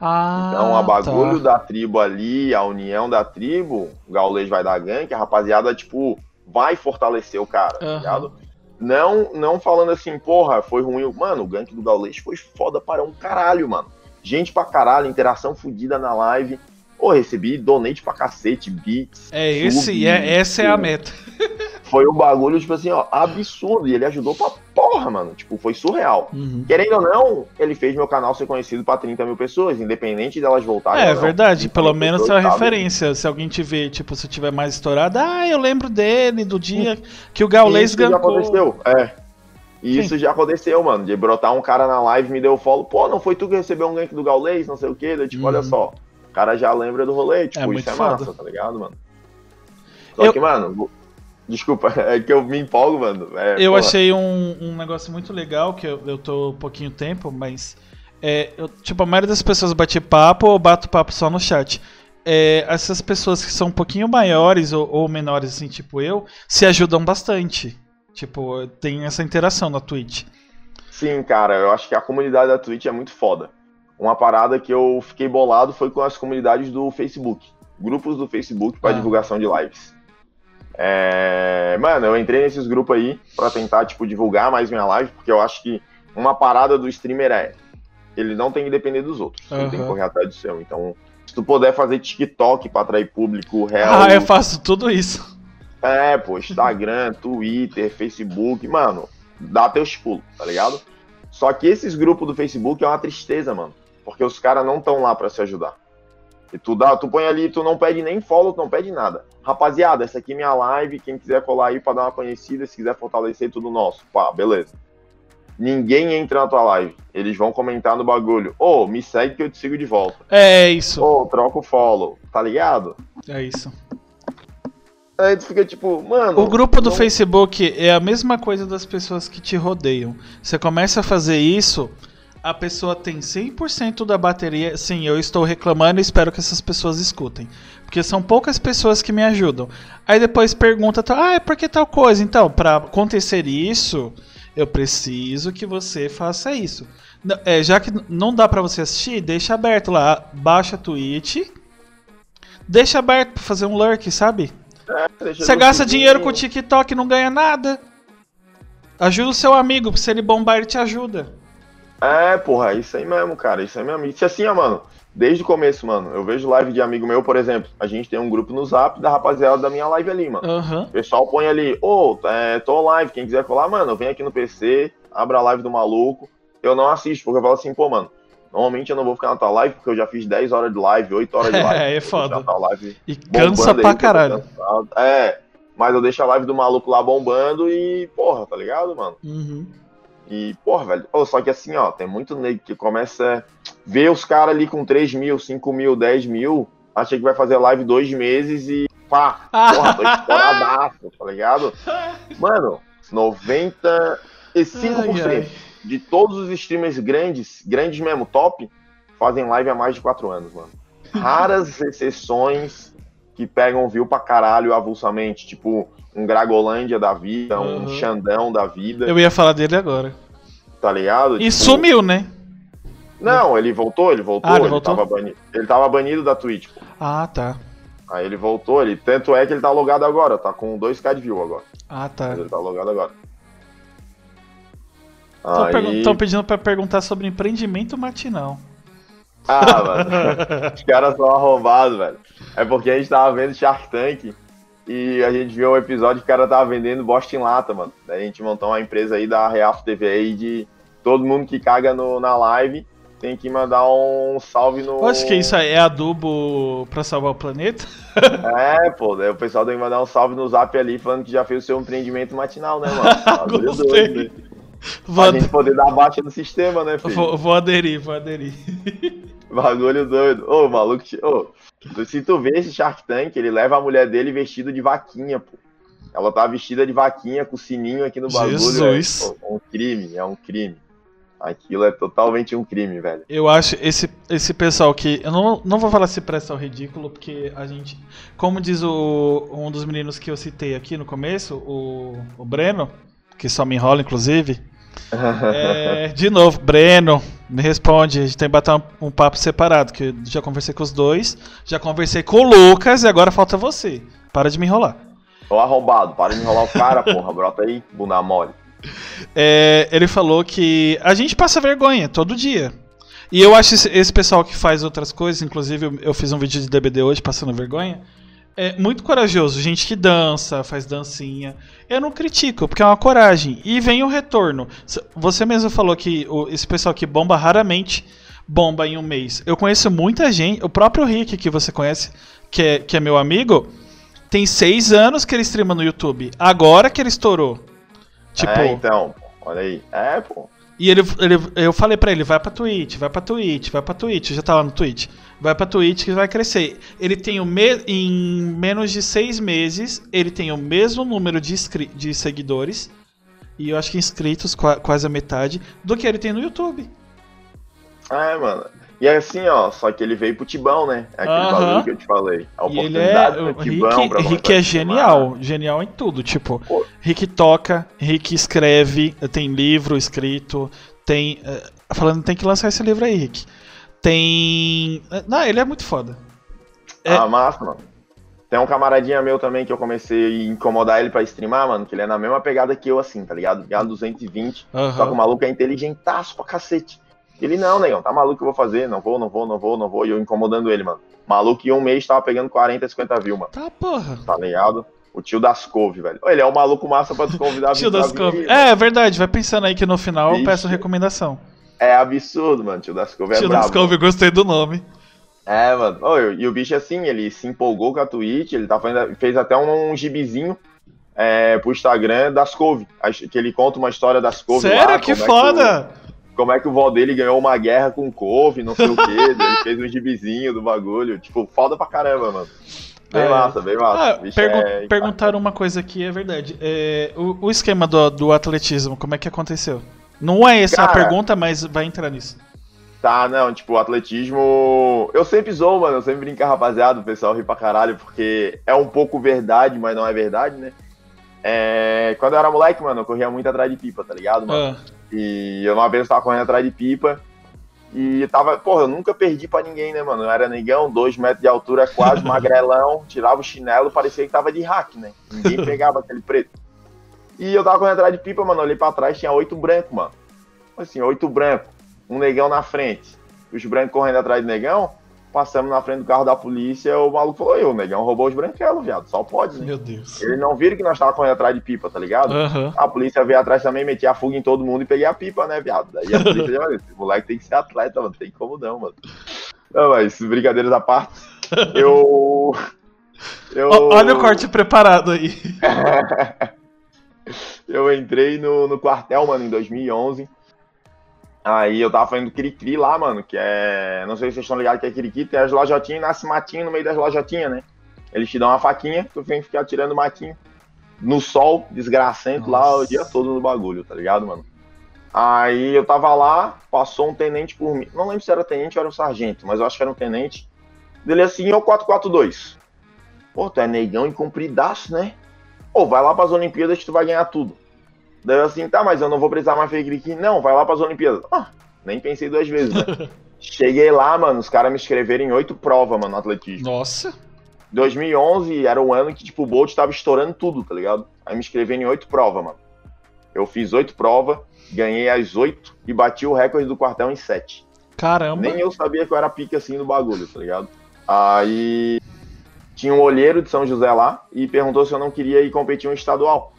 A: Ah,
B: Então, a bagulho
A: tá.
B: da tribo ali, a união da tribo, o Gaules vai dar gank, a rapaziada, tipo, vai fortalecer o cara, tá
A: Aham.
B: ligado? Não, não falando assim, porra, foi ruim. Mano, o gank do Gaules foi foda para um caralho, mano. Gente pra caralho, interação fodida na live. Pô, recebi donate pra cacete, beats.
A: É, esse,
B: sub,
A: é, essa é a meta.
B: Foi um bagulho, tipo assim, ó, absurdo. E ele ajudou pra porra, mano. Tipo, foi surreal.
A: Uhum.
B: Querendo ou não, ele fez meu canal ser conhecido pra 30 mil pessoas, independente delas voltarem.
A: É verdade,
B: 30
A: pelo menos é uma
B: sabe?
A: referência. Se alguém te ver, tipo, se tiver mais estourado, ah, eu lembro dele, do dia que o Gaules
B: isso já
A: gankou.
B: aconteceu, é. E Isso já aconteceu, mano. De brotar um cara na live me deu follow. Pô, não foi tu que recebeu um gank do Gaules, não sei o quê. Daí, tipo,
A: Uhum.
B: olha só. O cara já lembra do rolê. Tipo,
A: É
B: isso é
A: foda.
B: massa, tá ligado, mano? Só
A: Eu-
B: que, mano. Desculpa, é que eu me empolgo, mano. É,
A: Eu
B: porra.
A: achei um, um negócio muito legal, que eu, eu tô pouquinho tempo, mas. É, eu- tipo, a maioria das pessoas bate papo ou bato papo só no chat. É, essas pessoas que são um pouquinho maiores ou, ou menores, assim, tipo eu, se ajudam bastante. Tipo, tem essa interação na Twitch.
B: Sim, cara, eu acho que a comunidade da Twitch é muito foda. Uma parada que eu fiquei bolado foi com as comunidades do Facebook. Grupos do Facebook para
A: Ah.
B: divulgação de lives. É, Mano, eu entrei nesses grupos aí pra tentar, tipo, divulgar mais minha live, porque eu acho que uma parada do streamer é. Ele não tem que depender dos outros. Ele tem que correr atrás do seu. Então, se tu puder fazer TikTok pra atrair público real.
A: Ah, eu faço tudo isso.
B: É, pô, Instagram, Twitter, Facebook, mano, dá teus pulos, tá ligado? Só que esses grupos do Facebook é uma tristeza, mano. Porque os caras não estão lá pra se ajudar. E tu dá, tu põe ali, tu não pede nem follow, tu não pede nada. Rapaziada, essa aqui é minha live, quem quiser colar aí pra dar uma conhecida, se quiser fortalecer, tudo nosso. Pá, beleza. Ninguém entra na tua live. Eles vão comentar no bagulho. Ô, me segue que eu te sigo de volta.
A: É isso.
B: Ô, troca o follow, tá ligado?
A: É isso.
B: Aí tu fica tipo, mano.
A: O grupo do
B: não-
A: Facebook é a mesma coisa das pessoas que te rodeiam. Você começa a fazer isso, a pessoa tem 100% da bateria. Sim, eu estou reclamando e espero que essas pessoas escutem. Porque são poucas pessoas que me ajudam. Aí depois pergunta, ah, é por que tal coisa? Então, para acontecer isso, eu preciso que você faça isso. É, já que não dá pra você assistir, deixa aberto lá. Baixa a Twitch. Deixa aberto pra fazer um lurk, sabe?
B: Deixa
A: Você gasta dinheiro com o TikTok e não ganha nada. Ajuda o seu amigo, se ele bombar, ele te ajuda.
B: É, porra, isso aí mesmo, cara. Isso aí mesmo. Isso assim, ó, mano. Desde o começo, mano. Eu vejo live de amigo meu, por exemplo. A gente tem um grupo no zap da rapaziada da minha live ali, mano.
A: Aham.
B: O pessoal põe ali, ô, é, tô live, quem quiser colar, mano, vem aqui no PC, abra a live do maluco. Eu não assisto, porque eu falo assim, pô, mano, normalmente eu não vou ficar na tua live, porque eu já fiz 10 horas de live, 8 horas de live.
A: É, é foda.
B: live
A: E cansa
B: aí,
A: pra
B: tô
A: caralho.
B: É, mas eu deixo a live do maluco lá bombando e, porra, tá ligado, mano?
A: Uhum.
B: E, porra, velho, ô, só que assim, ó, tem muito nego que começa a ver os caras ali com 3 mil, 5 mil, 10 mil, acha que vai fazer live dois meses e pá, porra, tô estouradaço, tá ligado? Mano, 95%
A: Ai, ai.
B: de todos os streamers grandes, grandes mesmo, top, fazem live há mais de 4 anos, mano. Raras exceções que pegam view pra caralho avulsamente, tipo um Gragolândia da vida, um
A: Uhum.
B: Xandão da vida,
A: Eu ia falar dele agora.
B: tá ligado?
A: E
B: Tipo,
A: sumiu, né?
B: Não, ele voltou, ele voltou,
A: Ah, ele
B: ele,
A: voltou?
B: Tava banido, ele tava banido da Twitch, pô.
A: Ah, tá.
B: Aí ele voltou, ele, tanto é que ele tá logado agora, tá com 2k de view agora.
A: Ah, tá.
B: Mas ele tá logado agora.
A: Estão
B: Aí...
A: pedindo pra perguntar sobre empreendimento matinal.
B: Ah, mano. Os caras são arrombados, velho. É porque a gente tava vendo Shark Tank e a gente viu um episódio que o cara tava vendendo bosta em lata, mano. Daí a gente montou uma empresa aí da Reaf TV aí de todo mundo que caga no, na live tem que mandar um salve no.
A: Acho que isso aí é adubo pra salvar o planeta.
B: É, pô, daí o pessoal tem que mandar um salve no zap ali falando que já fez o seu empreendimento matinal, né, mano?
A: Gostei.
B: doido, né?
A: Vou,
B: Pra
A: ad-
B: gente poder dar baixa no sistema, né, filho?
A: vou- vou aderir, vou aderir.
B: Bagulho doido. Ô, maluco. Ô, se tu vê esse Shark Tank, ele leva a mulher dele vestida de vaquinha, pô. Ela tá vestida de vaquinha com o sininho aqui no bagulho.
A: Jesus.
B: É um crime, é um crime. Aquilo é totalmente um crime, velho.
A: Eu acho esse, esse pessoal que. Eu não, não vou falar se presta ao ridículo, porque a gente. Como diz o, um dos meninos que eu citei aqui no começo, o, o Breno, que só me enrola, inclusive. É, de novo, Breno, me responde. A gente tem que bater um, um papo separado, que eu já conversei com os dois, já conversei com o Lucas e agora falta você. Para de me enrolar.
B: Ô arrombado, para de enrolar o cara, porra. Brota aí, bunda mole.
A: É, ele falou que a gente passa vergonha todo dia. E eu acho esse, esse pessoal que faz outras coisas, inclusive eu, eu fiz um vídeo de DBD hoje passando vergonha, é muito corajoso. Gente que dança, faz dancinha. Eu não critico, porque é uma coragem. E vem o retorno. Você mesmo falou que esse pessoal que bomba raramente bomba em um mês. Eu conheço muita gente, o próprio Rick que você conhece, que é, que é meu amigo, tem seis anos que ele streama no YouTube. Agora que ele estourou. Tipo,
B: É, então, olha aí. É, pô.
A: E ele, ele, eu falei pra ele, vai pra Twitch, vai pra Twitch, vai pra Twitch, eu já tava no Twitch. Vai pra Twitch que vai crescer. Ele tem o me em menos de seis meses, ele tem o mesmo número de, de seguidores, e eu acho que inscritos, qua- quase a metade, do que ele tem no YouTube.
B: É, mano. E é assim, ó, só que ele veio pro Tibão, né? É aquele
A: Aham.
B: bagulho que eu te falei. A
A: E ele é.
B: oportunidade
A: O
B: do Tibão
A: Rick,
B: pra
A: Rick é genial. Genial em tudo. Tipo,
B: Pô.
A: Rick toca, Rick escreve, tem livro escrito, tem. eh, falando, tem que lançar esse livro aí, Rick. Tem. eh, Não, ele é muito foda. É.
B: Ah, massa, mano. Tem um camaradinha meu também que eu comecei a incomodar ele pra streamar, mano, que ele é na mesma pegada que eu, assim, tá ligado? Ligado 220. Só que o maluco é inteligentaço pra cacete. Ele, não, negão, tá maluco que eu vou fazer? Não vou, não vou, não vou, não vou. E eu incomodando ele, mano. Maluco em um mês tava pegando 40, 50 view, mano.
A: Tá, porra.
B: Tá ligado? O tio das couve, velho. Ele é um maluco massa pra te convidar a vir
A: Tio das couve. É, é verdade, vai pensando aí que no final eu
B: Vixe.
A: peço recomendação.
B: É absurdo, mano. Tio das couve é
A: Tio
B: brabo.
A: das couve, eu gostei do nome.
B: É, mano. Ô, e o bicho, assim, ele se empolgou com a Twitch, ele tá fazendo, fez até um, um gibizinho é, pro Instagram das couve. Que ele conta uma história das couve
A: Sério?
B: lá,
A: que
B: como é
A: foda!
B: o- como é que o vó dele ganhou uma guerra com couve, não sei o quê. ele fez um gibizinho do bagulho. Tipo, foda pra caramba, mano. Bem
A: É.
B: massa, bem massa.
A: Ah,
B: O é-
A: perguntaram uma coisa aqui, é verdade. É, o, o esquema do, do atletismo, como é que aconteceu? Não é essa a
B: Cara-
A: pergunta, mas vai entrar nisso.
B: Tá, não, tipo, o atletismo. Eu sempre zoo, mano. Eu sempre brinco, com a rapaziada, o pessoal ri pra caralho, porque é um pouco verdade, mas não é verdade, né? É... Quando eu era moleque, mano, eu corria muito atrás de pipa, tá ligado, mano?
A: Ah,
B: E eu uma vez eu tava correndo atrás de pipa. E tava, porra, eu nunca perdi pra ninguém, né, mano? Eu era negão, dois metros de altura, quase magrelão, tirava o chinelo, parecia que tava de hack, né? Ninguém pegava aquele preto. E eu tava correndo atrás de pipa, mano. Olhei pra trás, tinha oito brancos, mano. Assim, oito brancos. Um negão na frente. Os brancos correndo atrás do negão. Passamos na frente do carro da polícia. O maluco falou: Eu, negão roubou os branquelos, viado. Só pode, né?
A: meu Deus.
B: Eles não viram que nós tava correndo atrás de pipa, tá ligado?
A: Aham.
B: A polícia veio atrás também, meti a fuga em todo mundo e peguei a pipa, né, viado? Daí a polícia disse, olha, esse moleque tem que ser atleta, mano. Tem como não, mano. Não, mas brincadeiras à parte. Eu. Eu.
A: Olha o corte preparado aí.
B: eu entrei no, no quartel, mano, em 2011. Aí eu tava fazendo cri-cri lá, mano, que é. Não sei se vocês estão ligados que é cri-cri, tem as lojotinhas e nasce matinho no meio das lojotinhas, né? Eles te dão uma faquinha, tu vem ficar tirando matinho. No sol, desgracento lá o dia todo no bagulho, tá ligado, mano? Aí eu tava lá, passou um tenente por mim. Não lembro se era tenente ou era um sargento, mas eu acho que era um tenente. Dele assim, ô 442. Pô, tu é negão e compridaço, né? Pô, vai lá pras Olimpíadas que tu vai ganhar tudo. Daí eu assim, tá, mas eu não vou precisar mais fazer aqui. Não, vai lá pras Olimpíadas. Ah, nem pensei duas vezes, né? Cheguei lá, mano, os caras me inscreveram em oito provas, mano, no atletismo.
A: Nossa.
B: 2011 era um ano que, tipo, o Bolt tava estourando tudo, tá ligado? Aí me inscreveram em oito provas, mano. Eu fiz oito provas, ganhei as oito e bati o recorde do quartel em sete.
A: Caramba.
B: Nem eu sabia que eu era pique assim no bagulho, tá ligado? Aí tinha um olheiro de São José lá e perguntou se eu não queria ir competir um estadual.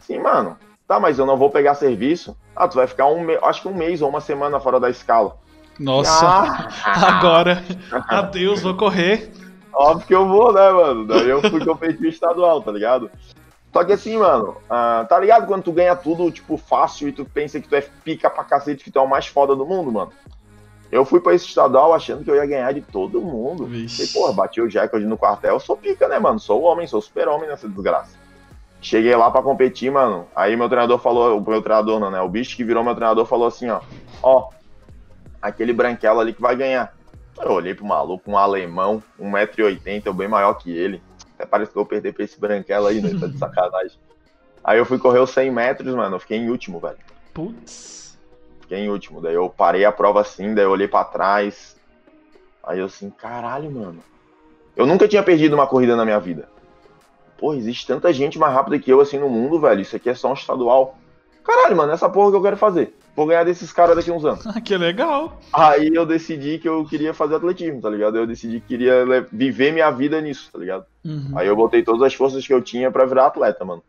B: Sim, mano. Tá, mas eu não vou pegar serviço. Ah, tu vai ficar um mês, acho que um mês ou uma semana fora da escala.
A: Nossa.
B: Ah,
A: Agora. Adeus, vou correr.
B: óbvio que eu vou, né, mano? Daí eu fui competir estadual, tá ligado? Só que assim, mano, ah, tá ligado quando tu ganha tudo, tipo, fácil e tu pensa que tu é pica pra cacete, que tu é o mais foda do mundo, mano? Eu fui pra esse estadual achando que eu ia ganhar de todo mundo.
A: Vixe.
B: Falei, porra, bati o recorde no quartel, eu sou pica, né, mano? Sou homem, sou super-homem nessa desgraça. Cheguei lá pra competir, mano. Aí meu treinador falou, o meu treinador não, né? O bicho que virou meu treinador falou assim, ó. Ó, aquele branquelo ali que vai ganhar. Eu olhei pro maluco, um alemão, 1,80m, eu bem maior que ele. Até parece que eu vou perder pra esse branquelo aí, né? Tá de sacanagem. Aí eu fui correr os 100 metros, mano. Eu fiquei em último, velho.
A: Putz.
B: Fiquei em último. Daí eu parei a prova assim, daí eu olhei pra trás. Aí eu assim, caralho, mano. Eu nunca tinha perdido uma corrida na minha vida. Pô, existe tanta gente mais rápida que eu assim no mundo, velho. Isso aqui é só um estadual. Caralho, mano, essa porra que eu quero fazer. Vou ganhar desses caras daqui uns anos.
A: Ah, que legal.
B: Aí eu decidi que eu queria fazer atletismo, tá ligado? Eu decidi que queria viver minha vida nisso, tá ligado?
A: Uhum.
B: Aí eu botei todas as forças que eu tinha pra virar atleta, mano.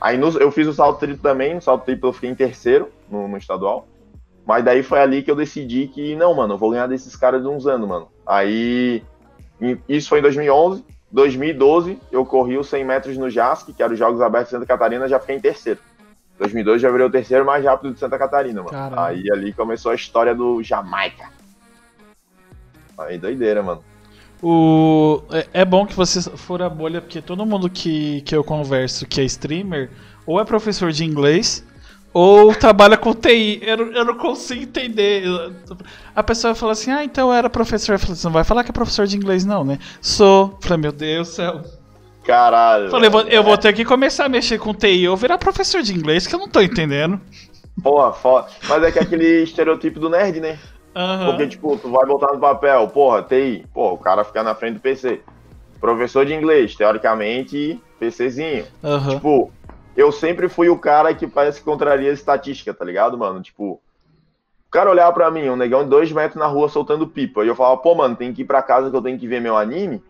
B: Aí no- eu fiz o salto triplo também, no salto triplo eu fiquei em terceiro no, no estadual. Mas daí foi ali que eu decidi que, não, mano, eu vou ganhar desses caras de uns anos, mano. Aí, isso foi em 2011. 2012, eu corri os 100 metros no JASC, que era os Jogos Abertos de Santa Catarina, já fiquei em terceiro. 2012 já virei o terceiro mais rápido de Santa Catarina, mano.
A: Caramba.
B: Aí ali começou a história do Jamaica. Aí doideira, mano.
A: O... É, é bom que você fura a bolha, porque todo mundo que, que eu converso que é streamer, ou é professor de inglês, ou trabalha com TI. Eu, não- eu não consigo entender. Eu- A pessoa fala assim, ah, então eu era professor. Eu falei, você não vai falar que é professor de inglês, não, né? Sou. Falei, meu Deus do céu.
B: Caralho.
A: Falei,
B: velho.
A: eu vou ter que começar a mexer com TI ou virar professor de inglês, que eu não tô entendendo.
B: Porra, foda. Mas é que aquele estereotipo do nerd, né?
A: Aham.
B: Porque, tipo, tu vai botar no papel, porra, TI, porra, o cara fica na frente do PC. Professor de inglês, teoricamente, PCzinho.
A: Aham.
B: Tipo, eu sempre fui o cara que parece que contraria a estatística, tá ligado, mano? Tipo, o cara olhava pra mim, um negão de dois metros na rua soltando pipa. E eu falava, pô, mano, tem que ir pra casa que eu tenho que ver meu anime.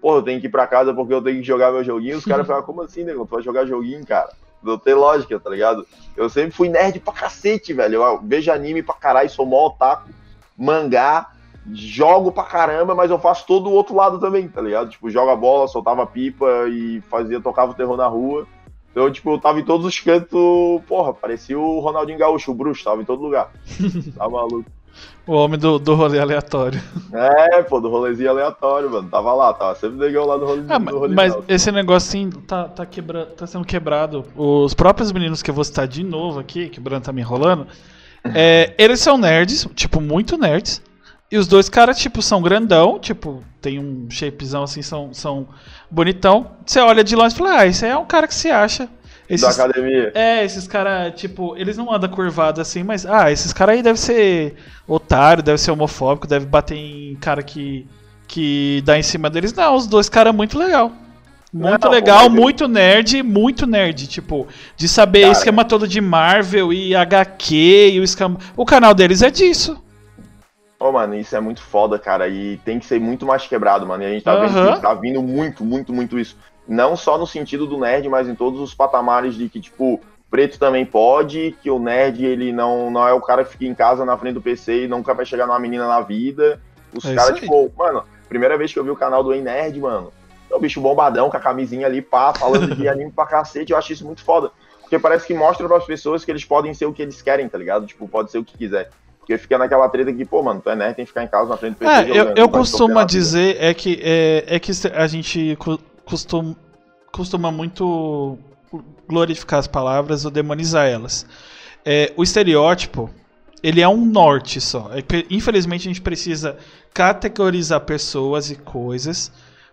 B: Porra, eu tenho que ir pra casa porque eu tenho que jogar meu joguinho. Os caras falavam, como assim, negão? Tu vai jogar joguinho, cara? Não tem lógica, tá ligado? Eu sempre fui nerd pra cacete, velho. Eu vejo anime pra caralho, sou mó otaku, mangá, jogo pra caramba, mas eu faço todo o outro lado também, tá ligado? Tipo, joga bola, soltava pipa e fazia, tocava o terror na rua. Então, tipo, eu tava em todos os cantos, porra, parecia o Ronaldinho Gaúcho, o bruxo, tava em todo lugar. Tá maluco.
A: O homem do, do rolê aleatório.
B: É, pô, do rolezinho aleatório, mano. Tava lá, tava sempre negão lá do rolê.
A: Ah,
B: do
A: mas,
B: rolê
A: mas esse negócio assim tá, tá, quebra, tá sendo quebrado. Os próprios meninos que eu vou citar de novo aqui, que o Bruno tá me enrolando, é, eles são nerds, tipo, muito nerds. E os dois caras, tipo, são grandão, tipo, tem um shapezão assim, são, são bonitão. Você olha de longe e fala, ah, esse aí é um cara que se acha.
B: Da
A: Esses,
B: academia.
A: é, esses caras, tipo, eles não andam curvados assim, mas, ah, esses caras aí devem ser otário, deve ser homofóbico, deve bater em cara que, que dá em cima deles. Não, os dois caras muito legal. Muito
B: Não,
A: legal, muito nerd, muito nerd, tipo, de saber
B: Cara.
A: esquema todo de Marvel e HQ e o esquema. O canal deles é disso.
B: Ô, mano, isso é muito foda, cara. E tem que ser muito mais quebrado, mano. E a gente tá vendo
A: Aham.
B: que tá vindo muito, muito, muito isso. Não só no sentido do nerd, mas em todos os patamares de que, tipo, preto também pode, que o nerd, ele não, não é o cara que fica em casa na frente do PC e nunca vai chegar numa menina na vida. Os
A: É
B: caras, tipo, mano, primeira vez que eu vi o canal do Ei Nerd, mano, é o bicho bombadão com a camisinha ali, pá, falando de anime pra cacete. Eu acho isso muito foda. Porque parece que mostra pras pessoas que eles podem ser o que eles querem, tá ligado? Tipo, pode ser o que quiser. Porque fica naquela treta que, pô, mano, tu é nerd, tem que ficar em casa na frente do PC
A: É, eu, eu costumo dizer é que é, é que a gente costuma, costuma muito glorificar as palavras ou demonizar elas. É, o estereótipo ele é um norte só. É que, infelizmente a gente precisa categorizar pessoas e coisas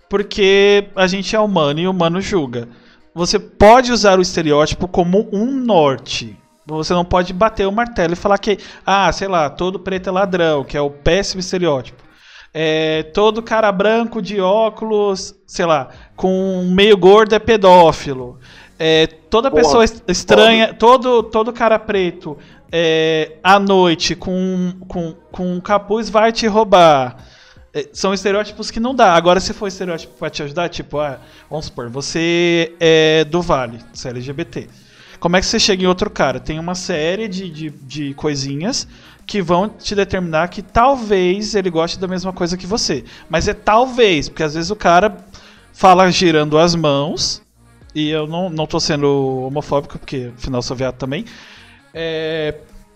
A: porque a gente é humano e o humano julga. Você pode usar o estereótipo como um norte. Você não pode bater o martelo e falar que, ah, sei lá, todo preto é ladrão, que é o péssimo estereótipo. É, todo cara branco de óculos, sei lá, com meio gordo é pedófilo. É, toda
B: Porra,
A: pessoa es- estranha, todo, todo cara preto é, à noite com, com, com um capuz vai te roubar. É, são estereótipos que não dá. Agora, se for estereótipo pra te ajudar, tipo, ah, vamos supor, você é do Vale, você é LGBT. Como é que você chega em outro cara? Tem uma série de, de, de coisinhas que vão te determinar que talvez ele goste da mesma coisa que você. Mas é talvez, porque às vezes o cara fala girando as mãos, e eu não, não tô sendo homofóbico, porque afinal sou viado também. É,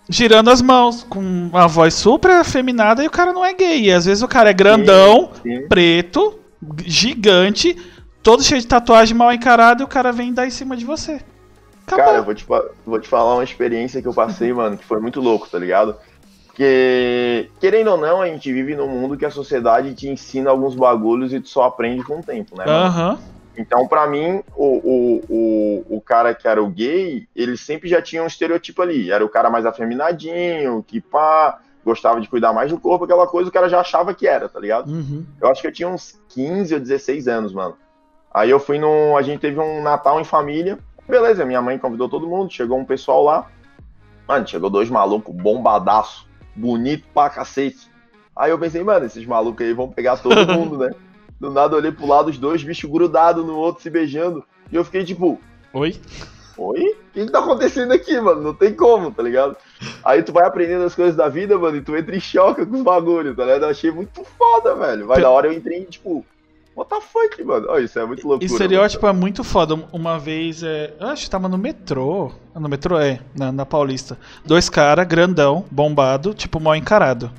A: girando as mãos, com uma voz super afeminada, e o cara não é gay. E às vezes o cara é grandão,
B: Sim.
A: preto, gigante, todo cheio de tatuagem mal encarado, e o cara vem dar em cima de você. Acabou.
B: Cara, eu vou te, vou te falar uma experiência que eu passei, mano, que foi muito louco, tá ligado? Porque, querendo ou não, a gente vive num mundo que a sociedade te ensina alguns bagulhos e tu só aprende com o tempo, né?
A: Aham.
B: Então, pra mim, o, o, o, o cara que era o gay, ele sempre já tinha um estereotipo ali. Era o cara mais afeminadinho, que pá, gostava de cuidar mais do corpo, aquela coisa o cara já achava que era, tá ligado?
A: Uhum.
B: Eu acho que eu tinha uns 15 ou 16 anos, mano. Aí eu fui num. A gente teve um Natal em família. Beleza, minha mãe convidou todo mundo, chegou um pessoal lá. Mano, chegou dois malucos bombadaço, bonito pra cacete. Aí eu pensei, mano, esses malucos aí vão pegar todo mundo, né? Do nada eu olhei pro lado, os dois bichos grudados no outro, se beijando. E eu fiquei tipo,
A: Oi?
B: Oi? O que, que tá acontecendo aqui, mano? Não tem como, tá ligado? Aí tu vai aprendendo as coisas da vida, mano, e tu entra em choque com os bagulhos, tá ligado? Eu achei muito foda, velho. Vai da hora eu entrei, tipo, what the fuck, mano? Ó, isso é muito loucura.
A: Estereótipo é muito foda. Uma vez, é, eu acho que tava no metrô. Ah, No metrô é, na, na Paulista. Dois caras, grandão, bombado, tipo mal encarado.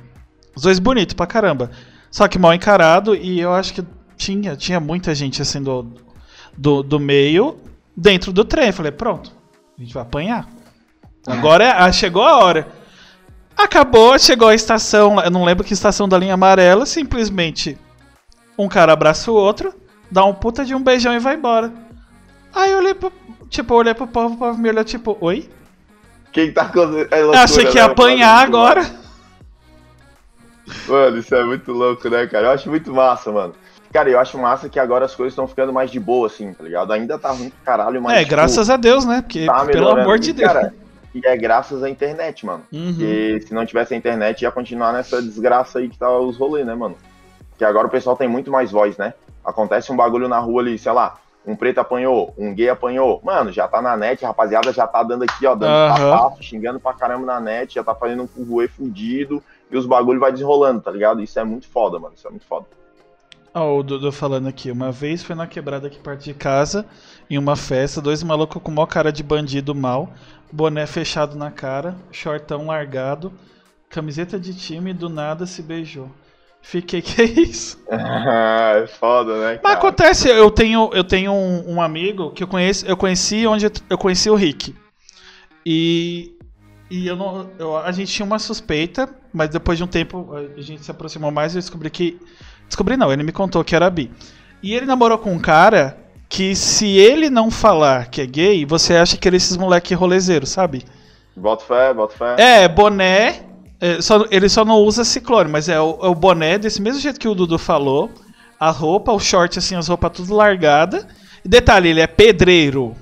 A: Os dois bonitos pra caramba. Só que mal encarado e eu acho que tinha, tinha muita gente assim do, do, do meio dentro do trem. Eu falei, pronto, a gente vai apanhar. Agora é, ah, chegou a hora. Acabou, chegou a estação, eu não lembro que estação da linha amarela, simplesmente um cara abraça o outro, dá um puta de um beijão e vai embora. Aí eu olhei pro, tipo, eu olhei pro povo, o povo me olhou tipo, oi?
B: O que, que tá acontecendo? É
A: Eu
B: loucura,
A: achei que
B: né?
A: ia apanhar
B: Muito
A: agora.
B: Mano, isso é muito louco, né, cara? Eu acho muito massa, mano. Cara, eu acho massa que agora as coisas estão ficando mais de boa, assim, tá ligado? Ainda tá ruim caralho, mas.
A: É,
B: tipo,
A: graças a Deus, né? Porque,
B: tá
A: pelo amor de Deus.
B: Cara, e é graças à internet, mano.
A: Uhum.
B: Porque se não tivesse a internet, ia continuar nessa desgraça aí que tá os rolês, né, mano? Que agora o pessoal tem muito mais voz, né? Acontece um bagulho na rua ali, sei lá, um preto apanhou, um gay apanhou. Mano, já tá na net, a rapaziada já tá dando aqui, ó, dando papaço, xingando pra caramba na net, já tá fazendo um curvoê fudido e os bagulho vai desenrolando, tá ligado? Isso é muito foda, mano. Isso é muito foda.
A: Ó, o Dudu falando aqui. Uma vez foi na quebrada aqui perto de casa, em uma festa, dois malucos com mó cara de bandido mal, boné fechado na cara, shortão largado, camiseta de time e do nada se beijou. Fiquei, que é isso?
B: é foda, né?
A: Mas
B: cara?
A: acontece, eu tenho, eu tenho um, um amigo que eu conheço, eu conheci onde eu, eu conheci o Rick. E, e eu não, eu- a gente tinha uma suspeita, mas depois de um tempo a gente se aproximou mais e eu descobri que. Descobri não, ele me contou que era bi. E ele namorou com um cara que se ele não falar que é gay, você acha que ele é esses moleque rolezeiro, sabe?
B: Bota fé, bota fé.
A: É, boné. É, só- ele só não usa ciclone, mas é o, é o boné desse mesmo jeito que o Dudu falou. A roupa, o short, assim, as roupas tudo largada. E detalhe, ele é pedreiro.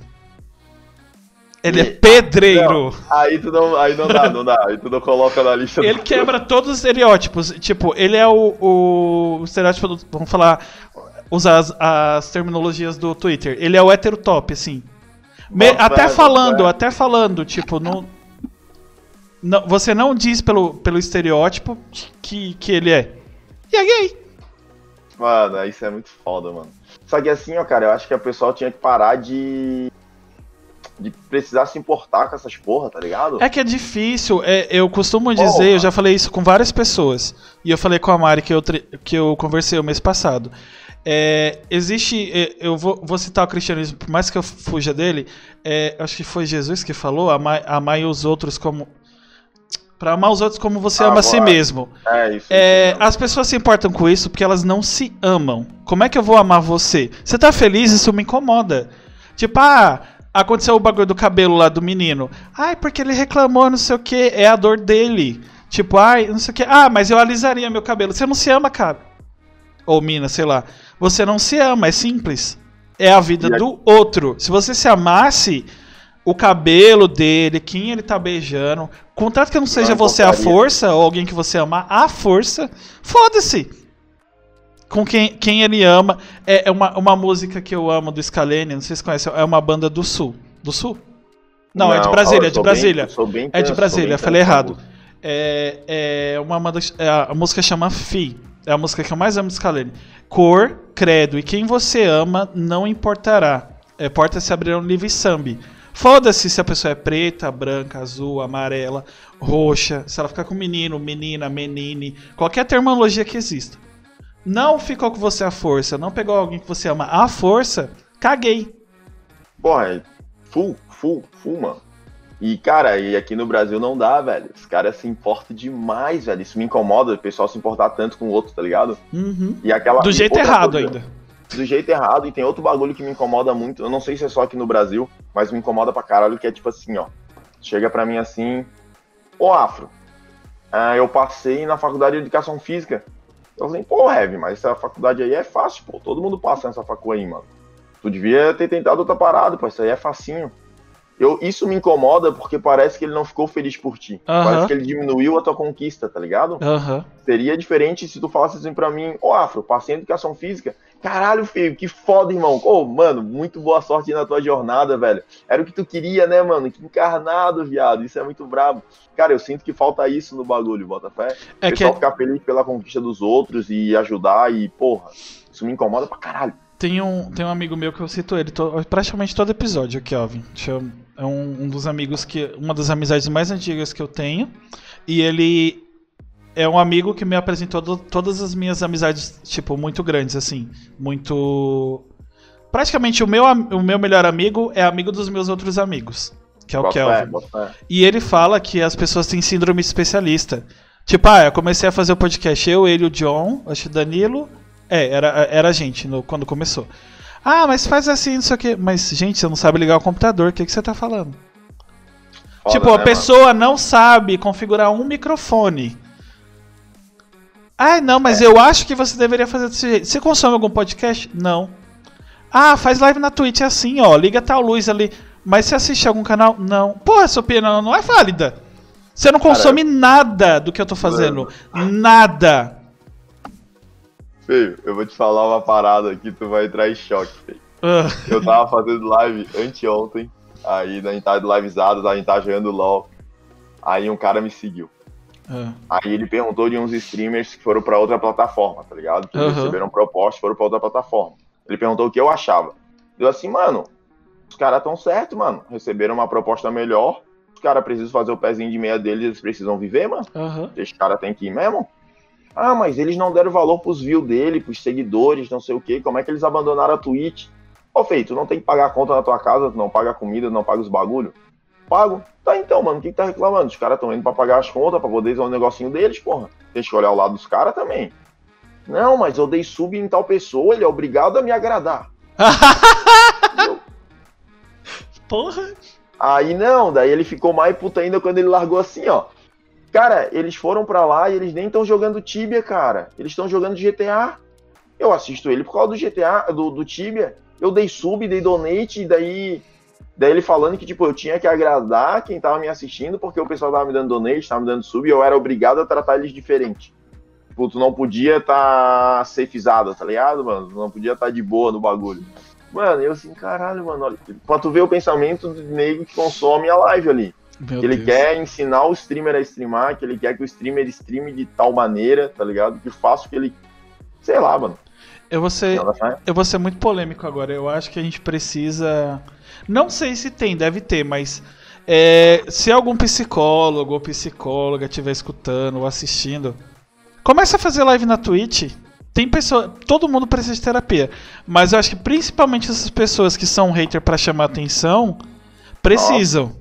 A: Ele é
B: E-
A: pedreiro.
B: Aí tu não, aí não dá, não dá. Aí tu não coloca na lista
A: Ele
B: do-
A: quebra todos os estereótipos. Tipo, ele é o, o estereótipo do, Vamos falar. Usar as, as terminologias do Twitter. Ele é o hétero top, assim. Me- até
B: bota
A: falando,
B: fé.
A: até falando, tipo, não, não- você não diz pelo, pelo estereótipo que, que ele é. E é gay.
B: Mano, isso é muito foda, mano. Só que assim, ó, cara, eu acho que o pessoal tinha que parar de. de precisar se importar com essas porra, tá ligado?
A: É que é difícil. é, eu costumo dizer, eu já falei isso com várias pessoas. E eu falei com a Mari que eu, que eu conversei o mês passado. É, existe. é, Eu vou, vou citar o cristianismo, por mais que eu fuja dele. é, acho que foi Jesus que falou: amai, amai os outros como. Pra amar os outros como você
B: Ah,
A: ama a si mesmo.
B: É isso.
A: É, as pessoas se importam com isso porque elas não se amam. Como é que eu vou amar você? Você tá feliz? Isso me incomoda. Tipo, ah, aconteceu o bagulho do cabelo lá do menino. Ai, porque ele reclamou, não sei o que. É a dor dele. Tipo, ai, não sei o que. Ah, mas eu alisaria meu cabelo. Você não se ama, cara. Ou mina, sei lá. Você não se ama, é simples. É a vida do outro. Se você se amasse, o cabelo dele, quem ele tá beijando, contanto que não seja você a
B: importaria.
A: força ou alguém que você ama a força, foda-se. Com quem, quem ele ama. É, é uma, uma música que eu amo do Scalene, não sei se conhece, é uma banda do Sul. Do Sul? Não, é de Brasília, é de Brasília.
B: bem-
A: É de Brasília, falei errado. É, é uma banda, é a, música chama Fi. É a música que eu mais amo do Scalene. Cor, credo e quem você ama não importará. É, portas se abrirão livre sambi. Foda-se se a pessoa é preta, branca, azul, amarela, roxa, se ela ficar com menino, menina, menine, qualquer terminologia que exista. Não ficou com você à força, não pegou alguém que você ama à força, caguei.
B: Porra, é full, full, full, mano. E, cara, e aqui no Brasil não dá, velho. Os caras se importam demais, velho. Isso me incomoda, o pessoal se importar tanto com o outro, tá ligado?
A: Uhum.
B: E aquela.
A: Do jeito errado
B: coisa,
A: ainda.
B: Do jeito errado. E tem outro bagulho que me incomoda muito. Eu não sei se é só aqui no Brasil, mas me incomoda pra caralho, que é tipo assim, ó. Chega pra mim assim. Ô, Afro, ah, eu passei na faculdade de educação física. Eu falei, pô, Heavy, mas essa faculdade aí é fácil, pô. Todo mundo passa nessa facu aí, mano. Tu devia ter tentado outra parada, pô. Isso aí é facinho. Eu, isso me incomoda porque parece que ele não ficou feliz por ti. Parece que ele diminuiu a tua conquista, tá ligado? Seria diferente se tu falasse assim pra mim, ô Afro, passei em educação física. Caralho, filho, que foda, irmão. Ô, mano, muito boa sorte na tua jornada, velho. Era o que tu queria, né, mano? Que encarnado, viado. Isso é muito brabo. Cara, eu sinto que falta isso no bagulho, Botafé.
A: É
B: o
A: que
B: pessoal ficar feliz pela conquista dos outros e ajudar e, porra, isso me incomoda pra caralho.
A: Tem um, tem um amigo meu que eu cito ele to- praticamente todo episódio aqui, ó. Vin. Deixa eu- É um, um dos amigos que. Uma das amizades mais antigas que eu tenho. E ele é um amigo que me apresentou do- todas as minhas amizades, tipo, muito grandes, assim. Muito. Praticamente o meu, o meu melhor amigo é amigo dos meus outros amigos. Que é o Kelvin. E ele fala que as pessoas têm síndrome especialista. Tipo, ah, eu comecei a fazer o podcast, eu, ele, o John, acho que o Danilo. É, era, era a gente no, quando começou. Ah, mas faz assim, não sei o quê. Mas, gente, você não sabe ligar o computador, o que, que você tá falando?
B: Foda,
A: tipo,
B: né,
A: a
B: mano?
A: pessoa não sabe configurar um microfone. Ah, não, mas
B: É.
A: eu acho que você deveria fazer desse jeito. Você consome algum podcast? Não. Ah, faz live na Twitch é assim, ó. Liga tal luz ali. Mas você assiste algum canal? Não. Porra, sua opinião não é válida. Você não consome nada do que eu tô fazendo. Nada.
B: Feio, eu vou te falar uma parada aqui, tu vai entrar em choque, feio.
A: Ah,
B: Eu tava fazendo live anteontem, aí a gente tava livezado, a gente tava jogando LOL. Aí um cara me seguiu.
A: Ah,
B: Aí ele perguntou de uns streamers que foram pra outra plataforma, tá ligado? Que
A: Aham.
B: receberam proposta e foram pra outra plataforma. Ele perguntou o que eu achava. Eu assim, mano, os caras tão certo, mano. Receberam uma proposta melhor. Os caras precisam fazer o pezinho de meia deles, eles precisam viver, mano.
A: aham.
B: Esse cara tem que ir mesmo. Ah, mas eles não deram valor pros views dele, pros seguidores, não sei o que. Como é que eles abandonaram a Twitch? Ô, feito, tu não tem que pagar a conta na tua casa, tu não paga a comida, tu não paga os bagulho? Pago. Tá então, mano, o que, que tá reclamando? Os caras estão indo pra pagar as contas, pra poder fazer um negocinho deles, porra. Tem que olhar o lado dos caras também. Não, mas eu dei sub em tal pessoa, ele é obrigado a me agradar. Entendeu?
A: Porra.
B: Aí não, daí ele ficou mais puta ainda quando ele largou assim, ó. Cara, eles foram pra lá e eles nem estão jogando Tibia, cara. Eles estão jogando GTA. Eu assisto ele por causa do GTA, do, do Tibia. Eu dei sub, dei donate, e daí. Daí ele falando que, tipo, eu tinha que agradar quem tava me assistindo, porque o pessoal tava me dando donate, tava me dando sub, e eu era obrigado a tratar eles diferente. Tipo, tu não podia tá safezado, tá ligado, mano? Tu não podia tá de boa no bagulho. Mano, eu assim, caralho, mano, olha. Pra tu ver o pensamento do nego que consome a live ali.
A: Meu
B: Que ele
A: Deus.
B: quer ensinar o streamer a streamar, que ele quer que o streamer streame de tal maneira, tá ligado? Que faça o que ele. Sei lá, mano.
A: Eu vou ser.
B: É?
A: Eu vou ser muito polêmico agora. Eu acho que a gente precisa. Não sei se tem, deve ter, mas. é, se algum psicólogo ou psicóloga estiver escutando ou assistindo, começa a fazer live na Twitch. Tem pessoa. Todo mundo precisa de terapia. Mas eu acho que principalmente essas pessoas que são hater pra chamar atenção precisam.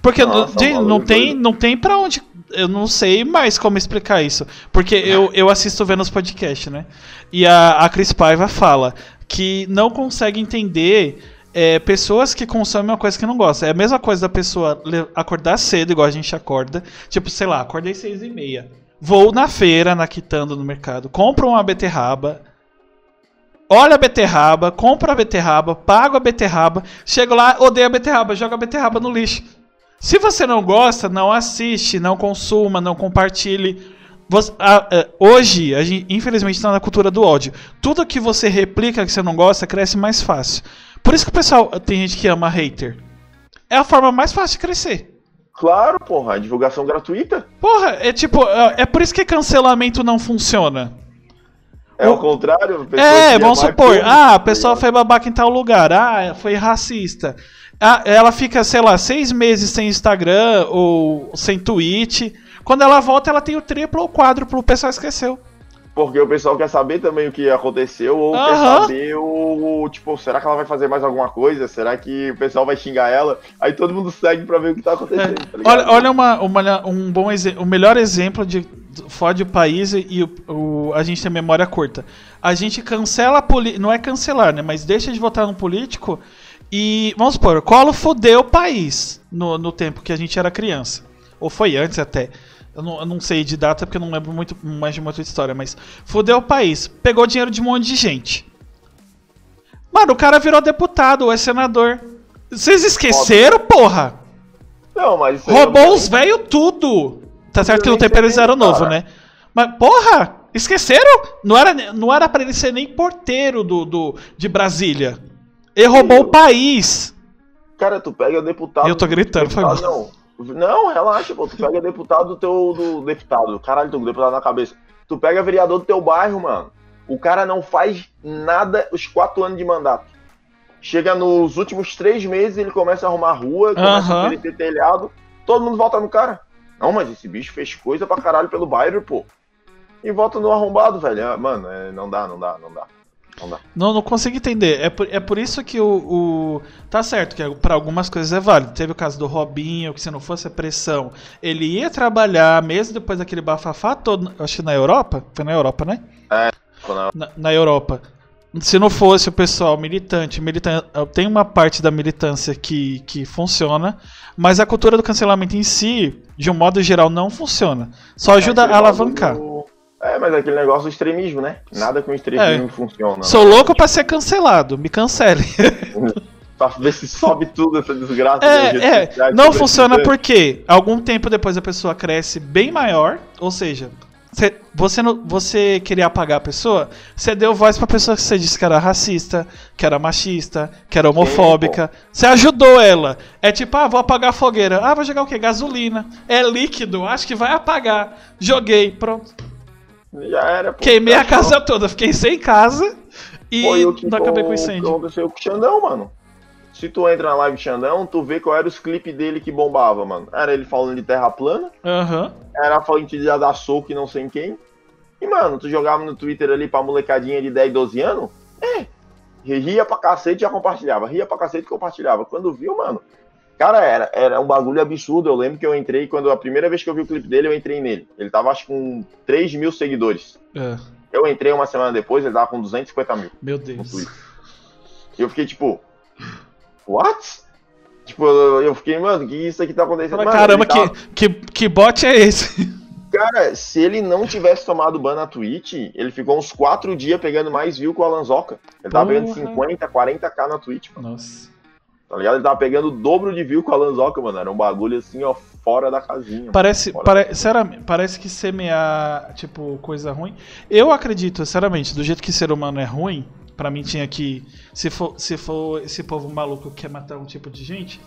A: Porque
B: Nossa,
A: não, gente,
B: maluco,
A: não tem, não tem pra onde. Eu não sei mais como explicar isso. Porque eu, eu assisto vendo os podcasts, né? E a, a Cris Paiva fala que não consegue entender é, pessoas que consomem uma coisa que não gosta. É a mesma coisa da pessoa acordar cedo, igual a gente acorda. Tipo, sei lá, acordei seis e meia. Vou na feira, na quitando no mercado, compro uma beterraba, olha a beterraba, compro a beterraba, pago a beterraba, chego lá, odeio a beterraba, jogo a beterraba no lixo. Se você não gosta, não assiste, não consuma, não compartilhe. Você, a, a, hoje, a gente, infelizmente, está na cultura do ódio. Tudo que você replica que você não gosta cresce mais fácil. Por isso que o pessoal tem gente que ama hater. É a forma mais fácil de crescer.
B: Claro, porra, a divulgação gratuita.
A: Porra, é tipo, é, é por isso que cancelamento não funciona.
B: É o contrário?
A: É, vamos supor, ah, a pessoa foi babaca em tal lugar, ah, foi racista. Ah, ela fica, sei lá, seis meses sem Instagram ou sem tweet. Quando ela volta, ela tem o triplo ou quádruplo, o pessoal esqueceu.
B: Porque o pessoal quer saber também o que aconteceu, ou quer saber o, Tipo, será que ela vai fazer mais alguma coisa? Será que o pessoal vai xingar ela? Aí todo mundo segue pra ver o que tá acontecendo. É.
A: Tá olha, olha uma, uma, um bom exemplo. O melhor exemplo de fode o país e o, o, a gente tem memória curta. A gente cancela. Não é cancelar, né? Mas deixa de votar no político e. Vamos supor, Colo fodeu o país no, no tempo que a gente era criança. Ou foi antes até. Eu não, eu não, sei de data porque eu não lembro muito mais de muita história, mas fudeu o país. Pegou dinheiro de um monte de gente. Mano, o cara virou deputado ou é senador. Vocês esqueceram, porra?
B: Não, mas.
A: Roubou os velhos tudo. Tá certo que no tempo eles eram novo, né? Mas, porra! Esqueceram? Não era, não era pra ele ser nem porteiro do, do, de Brasília. Ele roubou o país.
B: Cara, tu pega o deputado.
A: Eu tô gritando, foi mal. Não.
B: Não, relaxa, pô. Tu pega deputado do teu do deputado. Caralho, tu deputado na cabeça. Tu pega vereador do teu bairro, mano. O cara não faz nada os quatro anos de mandato. Chega nos últimos três meses, ele começa a arrumar rua, começa a ter telhado. Todo mundo volta no cara. Não, mas esse bicho fez coisa pra caralho pelo bairro, pô. E volta no arrombado, velho. Ah, mano, é, não dá, não dá, não dá.
A: Não, não consigo entender. É por, é por isso que o, o. Tá certo, que é, para algumas coisas é válido. Teve o caso do Robinho, que se não fosse a pressão, ele ia trabalhar, mesmo depois daquele bafafá todo. Acho que na Europa? Foi na Europa, né?
B: É,
A: na, na Europa. Se não fosse o pessoal militante, militante, tem uma parte da militância que, que funciona, mas a cultura do cancelamento em si, de um modo geral, não funciona. Só ajuda é, a alavancar.
B: É, mas é aquele negócio do extremismo, né? Nada com extremismo é. funciona.
A: Sou né? louco pra ser cancelado, me cancele.
B: pra ver se sobe tudo essa desgraça.
A: É, é. não funciona porque algum tempo depois a pessoa cresce bem maior, ou seja, você, você queria apagar a pessoa, você deu voz pra pessoa que você disse que era racista, que era machista, que era homofóbica. Você ajudou ela. É tipo, ah, vou apagar a fogueira. Ah, vou jogar o quê? Gasolina. É líquido, acho que vai apagar. Joguei, pronto.
B: Já era. Pô,
A: Queimei a casa toda, fiquei sem casa e Foi não acabei com o incêndio.
B: O que aconteceu com o Xandão, mano? Se tu entra na live Xandão, tu vê qual era os clipes dele que bombava, mano. Era ele falando de terra plana.
A: Uhum.
B: Era falando de dar soco e não sei em quem. E, mano, tu jogava no Twitter ali pra molecadinha de 10, 12 anos. É. Ria pra cacete e já compartilhava. Ria pra cacete e compartilhava. Quando viu, mano, Cara, era, era um bagulho absurdo. Eu lembro que eu entrei, quando a primeira vez que eu vi o clipe dele, eu entrei nele. Ele tava, acho, com 3 mil seguidores.
A: É.
B: Eu entrei uma semana depois, ele tava com 250 mil.
A: Meu Deus.
B: E eu fiquei tipo, what? Tipo, eu fiquei, mano, que isso aqui tá acontecendo? Mano,
A: caramba, tava... que, que, que bot é esse?
B: Cara, se ele não tivesse tomado ban na Twitch, ele ficou uns 4 dias pegando mais view com o Alanzoca. Ele tava Porra. pegando 50, 40k na Twitch,
A: mano. Nossa.
B: Tá ligado? Ele tava pegando o dobro de view com a Lanzoca, mano. Era um bagulho assim, ó, fora da casinha.
A: Parece, pare, parece que semear, tipo, coisa ruim. Eu acredito, sinceramente, do jeito que ser humano é ruim, para mim tinha que. Se for, se for esse povo maluco que quer matar um tipo de gente,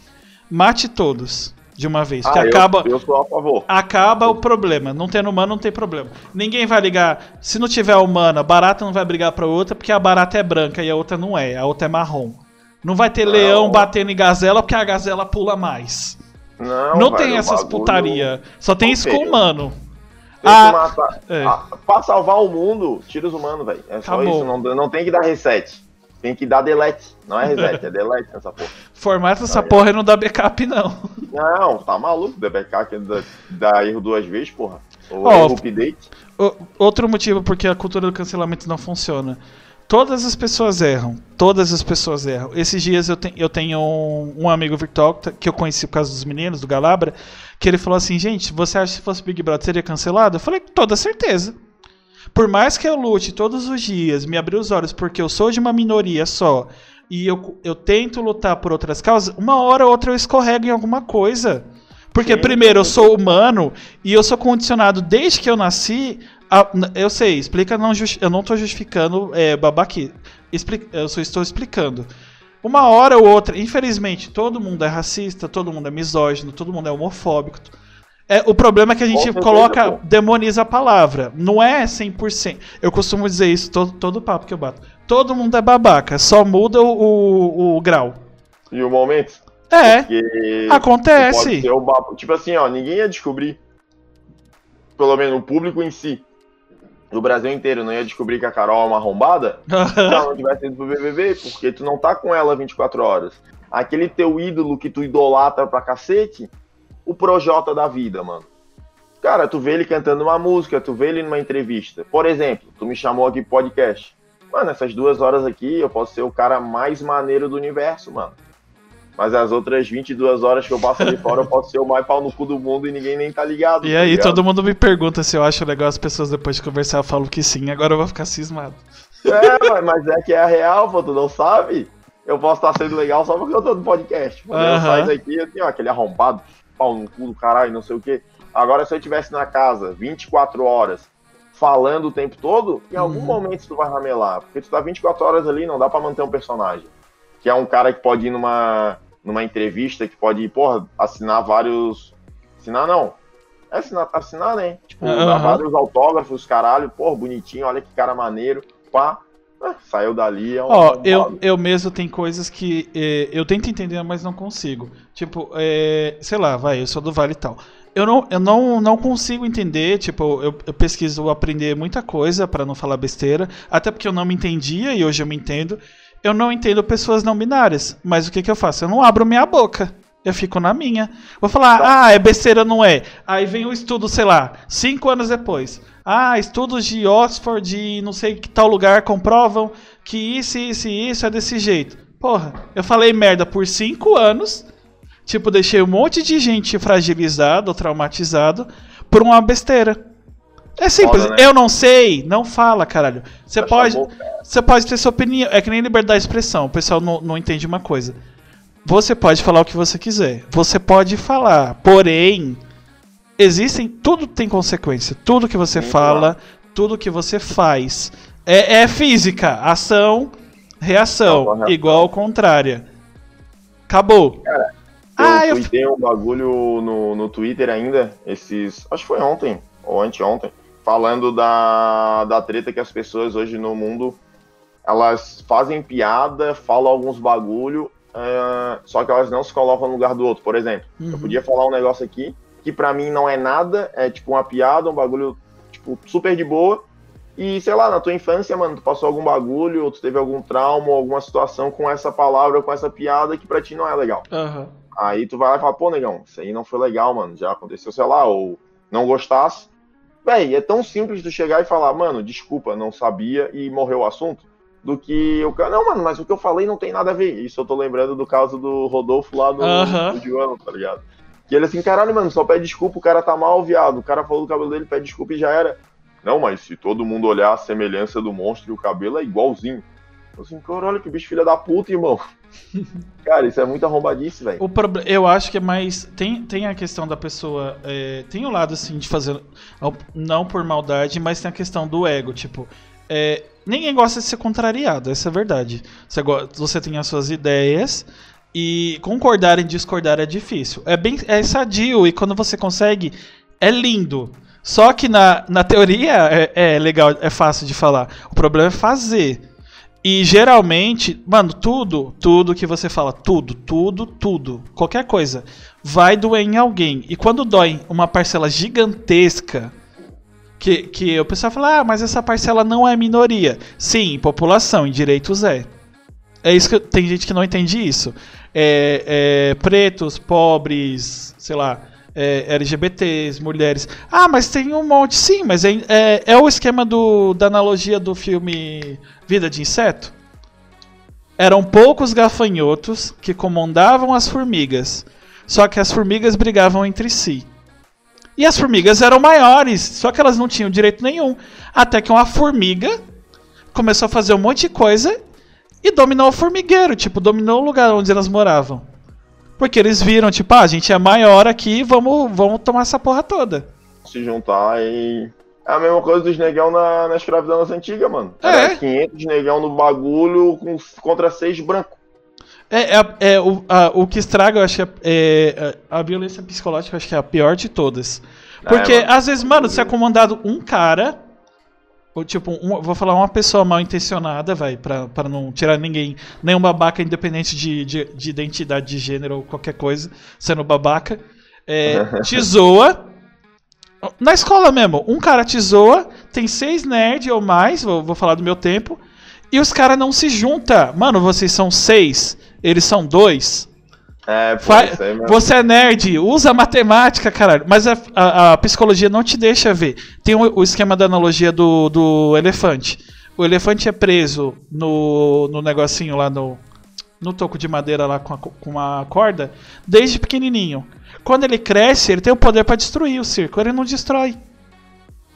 A: mate todos de uma vez. Ah, que acaba,
B: eu, eu sou a favor.
A: Acaba o problema. Não tendo humano, não tem problema. Ninguém vai ligar. Se não tiver humana, barata não vai brigar pra outra, porque a barata é branca e a outra não é. A outra é marrom. Não vai ter não. leão batendo em gazela porque a gazela pula mais.
B: Não,
A: não tem essas bagulho... putaria. Só tem isso com humano.
B: Ah, é. ah, pra salvar o mundo, tira os humanos, velho. É só Acabou. isso. Não, não tem que dar reset. Tem que dar delete. Não é reset, é delete essa porra.
A: Formata essa porra e não dá backup, não.
B: Não, tá maluco. DBK que dá, dá erro duas vezes, porra. Ou erro update.
A: Outro motivo porque a cultura do cancelamento não funciona. Todas as pessoas erram. Todas as pessoas erram. Esses dias eu, te- eu tenho um, um amigo virtual que tá- que eu conheci por causa dos meninos, do Galabra, que ele falou assim: gente, você acha que se fosse Big Brother seria cancelado? Eu falei, toda certeza. Por mais que eu lute todos os dias, me abrir os olhos porque eu sou de uma minoria só e eu, eu tento lutar por outras causas, uma hora ou outra eu escorrego em alguma coisa. Porque, primeiro, eu sou humano e eu sou condicionado desde que eu nasci. A- n- eu sei, explica, não eu não tô justificando é, babaqui. Expli- eu só estou explicando. Uma hora ou outra, infelizmente, todo mundo é racista, todo mundo é misógino, todo mundo é homofóbico. É, o problema é que a gente
B: certeza,
A: coloca,
B: pô.
A: demoniza a palavra. Não é 100%. Eu costumo dizer isso todo, todo papo que eu bato. Todo mundo é babaca, só muda o, o, o grau.
B: E o momento.
A: É,
B: Porque
A: acontece.
B: pode ser o babo. Tipo assim, ó, ninguém ia descobrir. Pelo menos o público em si. Do Brasil inteiro não ia descobrir que a Carol é uma arrombada se ela não tivesse ido pro BBB, porque tu não tá com ela 24 horas. Aquele teu ídolo que tu idolatra pra cacete, o Projota da vida, mano. Cara, tu vê ele cantando uma música, tu vê ele numa entrevista. Por exemplo, tu me chamou aqui pro podcast. Mano, essas duas horas aqui eu posso ser o cara mais maneiro do universo, mano. Mas as outras 22 horas que eu passo ali fora, eu posso ser o mais pau no cu do mundo e ninguém nem tá ligado.
A: E
B: tá
A: aí,
B: ligado?
A: todo mundo me pergunta se eu acho legal as pessoas depois de conversar, eu falo que sim, agora eu vou ficar cismado.
B: É, mas- é que é a real, pô, tu não sabe? Eu posso estar sendo legal só porque eu tô no podcast. Quando eu saio daqui, assim, ó, aquele arrombado, pau no cu do caralho, não sei o quê. Agora, se eu estivesse na casa 24 horas falando o tempo todo, em algum
A: Uhum.
B: momento tu vai ramelar. Porque tu tá 24 horas ali, não dá pra manter um personagem. Que é um cara que pode ir numa, numa entrevista, que pode, porra, assinar vários. Assinar não. É assinar, assinar né? Tipo, dar
A: Aham.
B: vários autógrafos, caralho, porra, bonitinho, olha que cara maneiro, pá. Ah, saiu dali, é um.
A: Ó,
B: um
A: eu, eu mesmo tem coisas que eh, eu tento entender, mas não consigo. Tipo, eh, sei lá, vai, eu sou do Vale e tal. Eu não, eu não, não consigo entender, tipo, eu, eu pesquiso aprender muita coisa pra não falar besteira, até porque eu não me entendia e hoje eu me entendo. Eu não entendo pessoas não binárias, mas o que que eu faço? Eu não abro minha boca. Eu fico na minha. Vou falar, ah, é besteira, não é. Aí vem o estudo, sei lá, cinco anos depois. Ah, estudos de Oxford e não sei que tal lugar comprovam que isso, isso e isso é desse jeito. Porra, eu falei merda por cinco anos. Tipo, deixei um monte de gente fragilizado traumatizado por uma besteira. É simples,
B: Foda, né?
A: eu não sei, não fala, caralho. Você
B: Fecha
A: pode, você pode ter sua opinião. É que nem liberdade de expressão. O pessoal não, não entende uma coisa. Você pode falar o que você quiser. Você pode falar. Porém, existem. Tudo tem consequência. Tudo que você
B: Sim,
A: fala, tudo que você faz. É, é física. Ação, reação.
B: Ação, reação.
A: Igual ao contrária. Acabou.
B: Eu
A: ah, eu.
B: um bagulho no, no Twitter ainda, esses. Acho que foi ontem, ou anteontem, falando da, da treta que as pessoas hoje no mundo elas fazem piada, falam alguns bagulho, ah, só que elas não se colocam no lugar do outro. Por exemplo, eu
A: Uhum.
B: podia falar um negócio aqui que pra mim não é nada, é tipo uma piada, um bagulho tipo super de boa. E sei lá, na tua infância, mano, tu passou algum bagulho, ou tu teve algum trauma, alguma situação com essa palavra, com essa piada que pra ti não é legal.
A: Aham.
B: Aí tu vai lá e fala, pô, negão, isso aí não foi legal, mano. Já aconteceu, sei lá, ou não gostasse. Véi, é tão simples tu chegar e falar, mano, desculpa, não sabia e morreu o assunto. Do que o cara, não, mano, mas o que eu falei não tem nada a ver. Isso eu tô lembrando do caso do Rodolfo lá no,
A: Aham.
B: no Joano, tá ligado? Que ele assim, caralho, mano, só pede desculpa, o cara tá mal, viado. O cara falou do cabelo dele, pede desculpa e já era. Não, mas se todo mundo olhar a semelhança do monstro e o cabelo é igualzinho. Eu assim, caralho, que bicho filha da puta, irmão. Cara, isso é muito arrombadice, velho.
A: O proble- eu acho que é mais. Tem, tem a questão da pessoa. é, tem o lado assim de fazer. Não por maldade, mas tem a questão do ego. Tipo, é, ninguém gosta de ser contrariado, essa é a verdade. Você, go- você tem as suas ideias. E concordar e discordar é difícil. É bem é sadio e quando você consegue, é lindo. Só que na, na teoria é, é legal, é fácil de falar. O problema é fazer. E geralmente, mano, tudo, tudo que você fala, tudo, tudo, tudo, qualquer coisa, vai doer em alguém. E quando dói uma parcela gigantesca, que, que o pessoal fala, ah, mas essa parcela não é minoria. Sim, população, em direitos é. É isso que tem gente que não entende isso. É, é, pretos, pobres, sei lá, é, LGBTs, mulheres. Ah, mas tem um monte. Sim, mas é, é, é o esquema do, da analogia do filme Vida de Inseto. Eram poucos gafanhotos que comandavam as formigas. Só que as formigas brigavam entre si. E as formigas eram maiores, só que elas não tinham direito nenhum. Até que uma formiga começou a fazer um monte de coisa e dominou o formigueiro, tipo, dominou o lugar onde elas moravam. Porque eles viram, tipo, ah, a gente é maior aqui, vamos, vamos tomar essa porra toda.
B: Se juntar e. É a mesma coisa dos negão na, na escravidão das antigas, mano.
A: É.
B: Era 500 negão no bagulho com, contra 6 brancos.
A: É, é, é o, a, o que estraga, eu acho que é, é, a violência psicológica, eu acho que é a pior de todas. Porque,
B: É,
A: às vezes, mano, você é comandado um cara, tipo, um- vou falar uma pessoa mal intencionada, vai, pra, pra não tirar ninguém, nenhum babaca, independente de, de, de identidade de gênero ou qualquer coisa, sendo babaca, é, te zoa. Na escola mesmo, um cara te zoa, tem seis nerds ou mais, vou, vou falar do meu tempo, e os caras não se juntam. Mano, vocês são seis, eles são dois.
B: É, pô,
A: Fa-. Você é nerd, usa matemática, caralho. Mas a, a- a psicologia não te deixa ver. Tem o, o esquema da analogia do, do elefante. O elefante é preso no, no negocinho lá no, no toco de madeira lá com, a, co- com uma corda desde pequenininho. Quando ele cresce, ele tem o poder pra destruir o circo. Ele não destrói.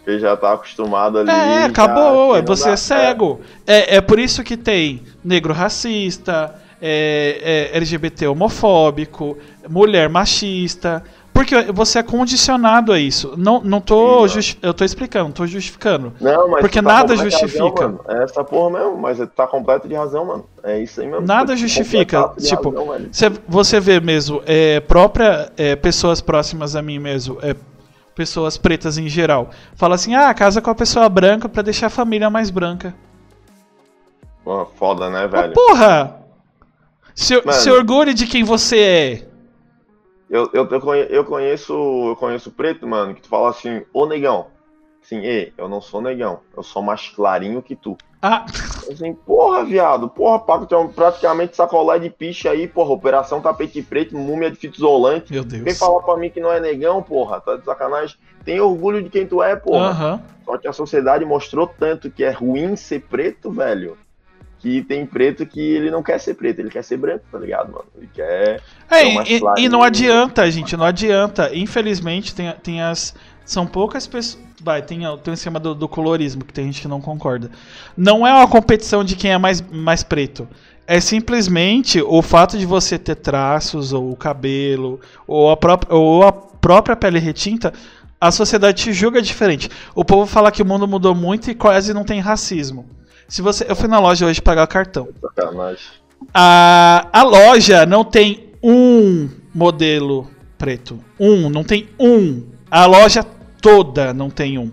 B: Ele já tá acostumado ali.
A: É,
B: já,
A: acabou.
B: que
A: é você é cego. É, é por isso que tem negro racista, é, é LGBT homofóbico, mulher machista. Porque você é condicionado a isso. Não, não tô.
B: Sim,
A: eu tô explicando, não tô justificando.
B: Não, mas
A: Porque
B: tá
A: nada justifica.
B: Razão, é essa porra mesmo, mas tá completo de razão, mano. É isso aí mesmo.
A: Nada
B: Tá
A: justifica, tipo,
B: razão.
A: Você, você vê mesmo, é, própria é, pessoas próximas a mim mesmo, é, pessoas pretas em geral, fala assim: ah, casa com a pessoa branca pra deixar a família mais branca.
B: Pô, foda, né,
A: Mas,
B: velho?
A: porra! Se,
B: Mano.
A: se orgulhe de quem você é.
B: Eu, eu, eu, conhe- eu conheço eu conheço preto, mano, que tu fala assim, ô negão. Assim, ei, eu não sou negão, eu sou mais clarinho que tu.
A: Ah,
B: Assim, porra, viado, porra, Paco, tu é um praticamente sacolé de piche aí, porra, operação tapete preto, múmia de fita isolante.
A: meu
B: Vem
A: Deus.
B: falar pra mim que não é negão, porra, tá de sacanagem. Tem orgulho de quem tu é, porra. Só que a sociedade mostrou tanto que é ruim ser preto, velho. Que tem preto que ele não quer ser preto, ele quer ser branco, tá ligado, mano? Ele quer.
A: É, e, e não adianta, gente, não adianta. Infelizmente, tem, tem as. São poucas pessoas. Vai, tem, tem o esquema do, do colorismo, que tem gente que não concorda. Não é uma competição de quem é mais, mais preto. É simplesmente o fato de você ter traços, ou o cabelo, ou a, própria, ou a própria pele retinta, a sociedade te julga diferente. O povo fala que o mundo mudou muito e quase não tem racismo. Se você, eu fui na loja hoje pagar o cartão. A, a loja não tem um modelo preto. Um, não tem um. A loja toda não tem um.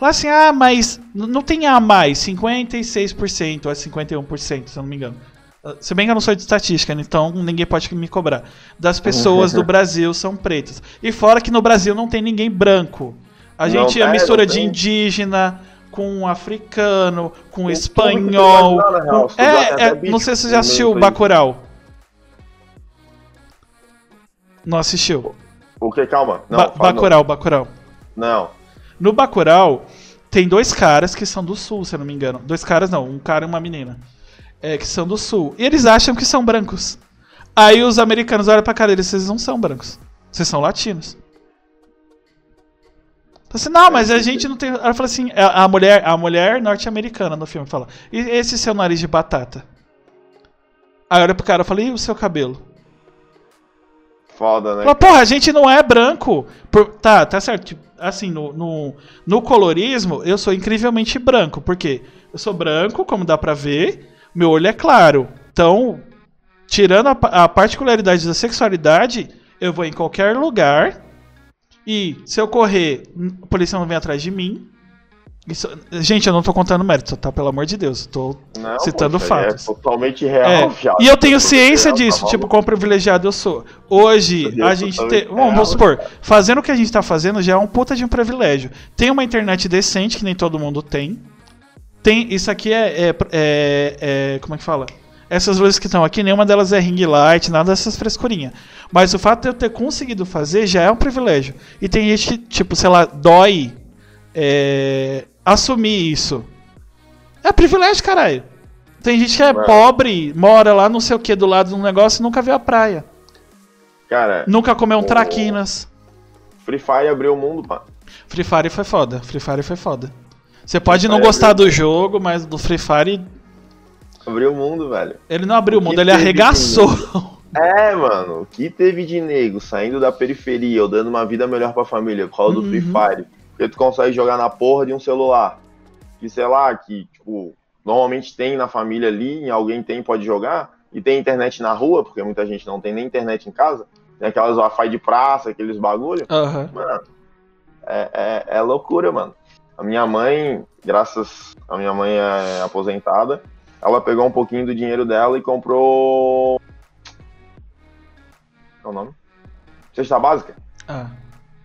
A: Fala assim, ah, mas não tem A mais, 56% ou é 51%, se eu não me engano. Ah, Se bem que eu não sou de estatística, né, então ninguém pode me cobrar. Das pessoas do Brasil são pretas. E fora que no Brasil não tem ninguém branco. A
B: Não,
A: gente é
B: é,
A: mistura
B: não
A: de indígena com um africano, com
B: tu
A: espanhol. com- É, é, não sei se você já assistiu
B: aí.
A: Bacurau. Não assistiu?
B: O que? Calma. Não,
A: Ba Bacurau, Bacurau.
B: Não.
A: No Bacurau, tem dois caras que são do sul, se eu não me engano. Dois caras não, um cara e uma menina. É, que são do sul. E eles acham que são brancos. Aí os americanos olham pra cara deles, vocês não são brancos. Vocês são latinos. Assim, não, mas a gente não tem. Ela fala assim, a a mulher, a mulher norte-americana no filme fala, e esse seu nariz de batata? Aí olha pro cara e fala, e o seu cabelo?
B: Foda, né?
A: Fala, porra, a gente não é branco. Por- tá, tá certo. Tipo, Assim, no, no, no colorismo, eu sou incrivelmente branco. Por quê? Eu sou branco, como dá pra ver, meu olho é claro. Então, tirando a, a particularidade da sexualidade, eu vou em qualquer lugar. E se eu correr, a polícia não vem atrás de mim. Isso- gente, eu não tô contando mérito, tá? Pelo amor de Deus. Tô
B: Não,
A: citando
B: aí
A: fatos.
B: É totalmente real,
A: é,
B: viado.
A: e eu tenho ciência
B: real, tá
A: disso,
B: maluco?
A: tipo, quão privilegiado eu sou. Hoje, a gente tem.
B: Real,
A: vamos supor, fazendo o que a gente tá fazendo já é um puta de um privilégio. Tem uma internet decente, que nem todo mundo tem. Tem. Isso aqui é. é, é- é- como é que fala? Essas luzes que estão aqui, nenhuma delas é ring light, nada dessas frescurinhas. Mas o fato de eu ter conseguido fazer já é um privilégio. E tem gente que, tipo, sei lá, dói é, assumir isso. É privilégio, caralho. Tem gente que é, pobre, mora lá não sei o que do lado de um negócio e nunca viu a praia.
B: Cara.
A: Nunca comeu um o... traquinas.
B: Free Fire abriu o mundo, pá.
A: Free Fire foi foda. Free Fire foi foda. Você pode não gostar abriu... do jogo, mas do Free Fire.
B: Abriu o mundo, velho.
A: Ele não abriu o, mundo, ele arregaçou.
B: É, mano, o que teve de nego saindo da periferia ou dando uma vida melhor pra família por causa uhum. do Free. Fire? Porque tu consegue jogar na porra de um celular. Que sei lá, que, tipo, normalmente tem na família ali, alguém tem, pode jogar, e tem internet na rua, porque muita gente não tem nem internet em casa. Tem aquelas Wi-Fi de praça, aqueles bagulho.
A: Uhum.
B: Mano, é, é, é loucura, mano. A minha mãe, graças a minha mãe é aposentada, ela pegou um pouquinho do dinheiro dela e comprou é o nome? Cesta básica?
A: Ah.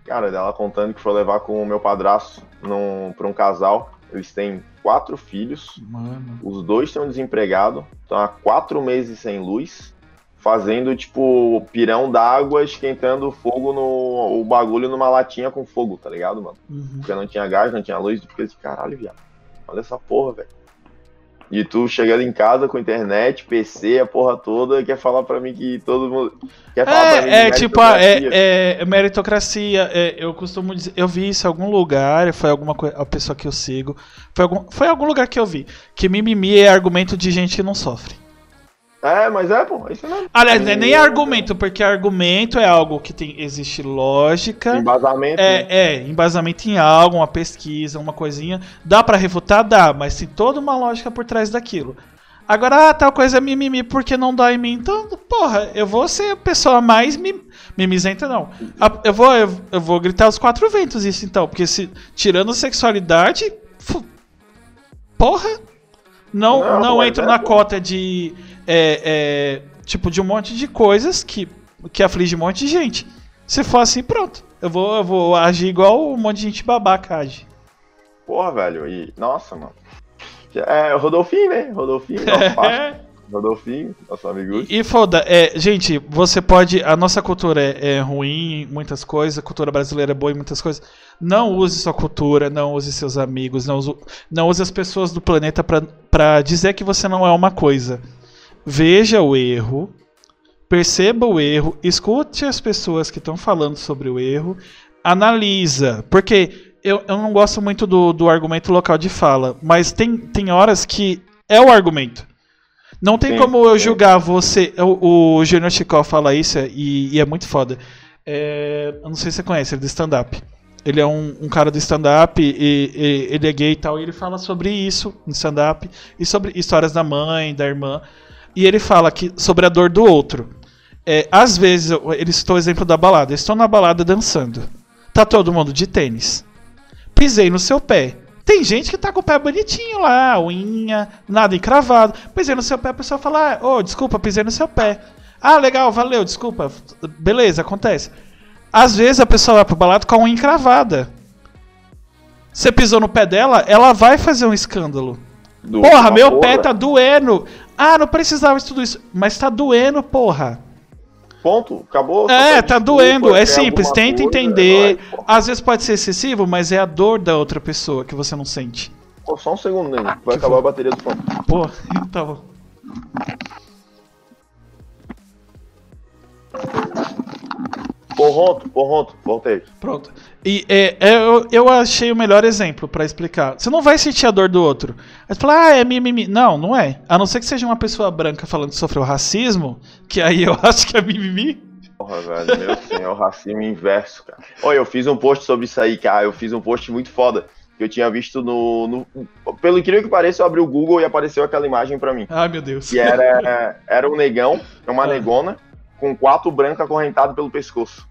B: Cara, dela contando que foi levar com o meu padrasto num, pra um casal. Eles têm quatro filhos.
A: Mano.
B: Os dois estão desempregados. Estão há quatro meses sem luz. Fazendo, tipo, pirão d'água, esquentando fogo no. o bagulho numa latinha com fogo, tá ligado, mano?
A: Uhum.
B: Porque não tinha gás, não tinha luz. Porque caralho, viado. Olha essa porra, velho. E tu chegando em casa com internet, PC, a porra toda, quer falar pra mim que todo mundo. Quer falar
A: é, pra mim é tipo, é, é meritocracia. É, eu costumo dizer. Eu vi isso em algum lugar, foi alguma coisa. A pessoa que eu sigo. Foi algum, foi algum lugar que eu vi. Que mimimi é argumento de gente que não sofre.
B: É, mas é, pô, é isso mesmo.
A: Aliás, não é nem argumento, porque argumento é algo que tem, existe lógica.
B: Embasamento.
A: É, né? é, embasamento em algo, uma pesquisa, uma coisinha. Dá para refutar? Dá, mas tem toda uma lógica por trás daquilo. Agora, ah, tal coisa é mimimi porque não dá em mim. Então, porra, eu vou ser a pessoa mais mim, mimizenta, não. Eu vou, eu, vou gritar os quatro ventos isso, então. Porque se tirando sexualidade. Porra! Não, não, não entro é, na cota de é, é, tipo, de um monte de coisas que, que aflige um monte de gente. Se for assim, pronto. Eu vou, eu vou agir igual um monte de gente babaca age.
B: Porra, velho. E, nossa, mano. É, Rodolfinho, né? Rodolfinho, nosso Rodolfinho, nosso amigo.
A: E, e foda, é, gente, você pode. A nossa cultura é, é, ruim em muitas coisas, a cultura brasileira é boa em muitas coisas. Não use sua cultura, não use seus amigos, não use, não use as pessoas do planeta pra dizer que você não é uma coisa veja o erro, perceba o erro, escute as pessoas que estão falando sobre o erro, analisa. Porque eu, eu não gosto muito do, do argumento local de fala, mas tem, tem horas que é o argumento. Não tem sim, como eu julgar você. O, o Junior Chicó fala isso e, e é muito foda. É, eu não sei se você conhece, ele é do stand-up. Ele é um, um, cara do stand-up, ele é gay e tal, e ele fala sobre isso no stand-up, e sobre histórias da mãe, da irmã. E ele fala que, sobre a dor do outro. É, às vezes, ele citou o exemplo da balada. Estou na balada dançando. Tá todo mundo de tênis. Pisei no seu pé. Tem gente que tá com o pé bonitinho lá, unha, nada encravado. Pisei no seu pé, a pessoa fala: Ô, oh, desculpa, pisei no seu pé. Ah, legal, valeu, desculpa. Beleza, acontece. Às vezes a pessoa vai pro balada com a unha encravada. Você pisou no pé dela, ela vai fazer um escândalo. Do porra, meu porra. pé tá doendo. Ah, não precisava de tudo isso. Mas tá doendo, porra.
B: Ponto, acabou.
A: É, tá doendo. É simples, tenta coisa, entender. Vai, Às vezes pode ser excessivo, mas é a dor da outra pessoa que você não sente.
B: Pô, só um segundo, né? Vai acabar foi? a bateria do fone.
A: Pô, tá bom.
B: Porronto, porronto, voltei.
A: Pronto. E é, é, eu, eu achei o melhor exemplo para explicar. Você não vai sentir a dor do outro. Aí você fala, ah, é mimimi. Não, não é. A não ser que seja uma pessoa branca falando que sofreu racismo, que aí eu acho que é mimimi.
B: Porra, velho, meu senhor, racismo inverso, cara. Olha, eu fiz um post sobre isso aí, cara. Eu fiz um post muito foda. Que eu tinha visto no, no. Pelo incrível que pareça, eu abri o Google e apareceu aquela imagem para mim.
A: Ai, meu Deus.
B: Que era, era um negão, uma ah. negona, com quatro brancas acorrentadas pelo pescoço.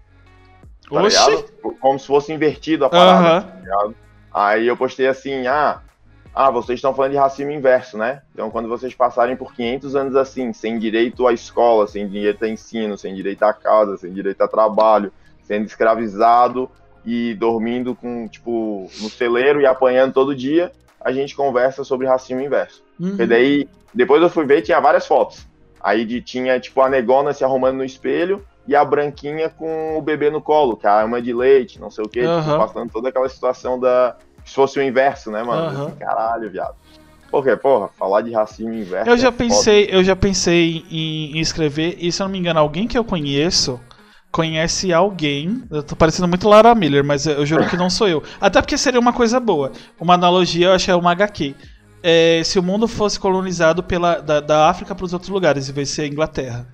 B: Tá ligado? Como se fosse invertido a parada. Tá Aí eu postei assim, ah, ah, vocês estão falando de racismo inverso, né? Então, quando vocês passarem por 500 anos assim, sem direito à escola, sem direito a ensino, sem direito à casa, sem direito a trabalho, sendo escravizado e dormindo com, tipo, no celeiro e apanhando todo dia, a gente conversa sobre racismo inverso. Uhum. E daí, depois eu fui ver, tinha várias fotos. Aí de, tinha, tipo, a negona se arrumando no espelho e a branquinha com o bebê no colo, que é a ama de leite, não sei o quê,
A: Aham.
B: tipo, passando toda aquela situação da. Se fosse o inverso, né, mano? Assim, caralho, viado. Porque, porra, falar de racismo inverso.
A: Eu já
B: é foda.
A: pensei, eu já pensei em, em escrever, e se eu não me engano, alguém que eu conheço conhece alguém. Eu tô parecendo muito Lara Miller, mas eu juro que não sou eu. Até porque seria uma coisa boa. Uma analogia, eu acho que é uma HQ. É, se o mundo fosse colonizado pela, da, da África para os outros lugares, em vez de ser a Inglaterra.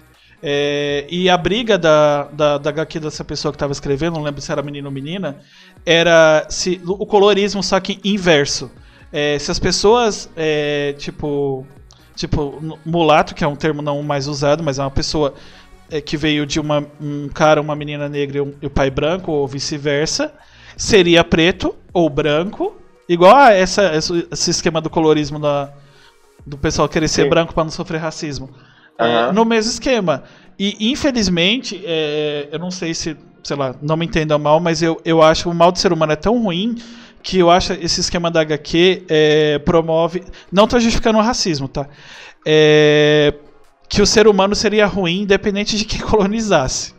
A: É, e a briga da, da, da HQ dessa pessoa que estava escrevendo, não lembro se era menino ou menina, era se, o colorismo, só que inverso. É, se as pessoas, é, tipo, tipo, mulato, que é um termo não mais usado, mas é uma pessoa é, que veio de uma, um cara, uma menina negra e, um- o pai branco, ou vice-versa, seria preto ou branco, igual a essa, esse esse esquema do colorismo da, do pessoal querer ser
B: Sim.
A: branco para não sofrer racismo. É, no mesmo esquema. E infelizmente, é, eu não sei se, sei lá, não me entendam mal, mas eu, eu acho que o mal do ser humano é tão ruim que eu acho esse esquema da HQ é, promove. Não tô justificando o racismo, tá? É, que o ser humano seria ruim independente de quem colonizasse.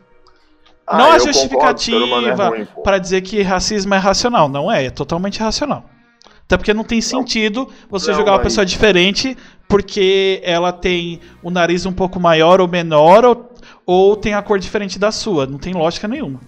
B: Ah,
A: não há
B: é
A: justificativa
B: pô.
A: para dizer que racismo é racional. Não é, é totalmente racional. Até porque não tem sentido você
B: Não,
A: jogar uma
B: mas-
A: pessoa diferente porque ela tem o nariz um pouco maior ou menor ou, ou tem a cor diferente da sua. Não tem lógica nenhuma.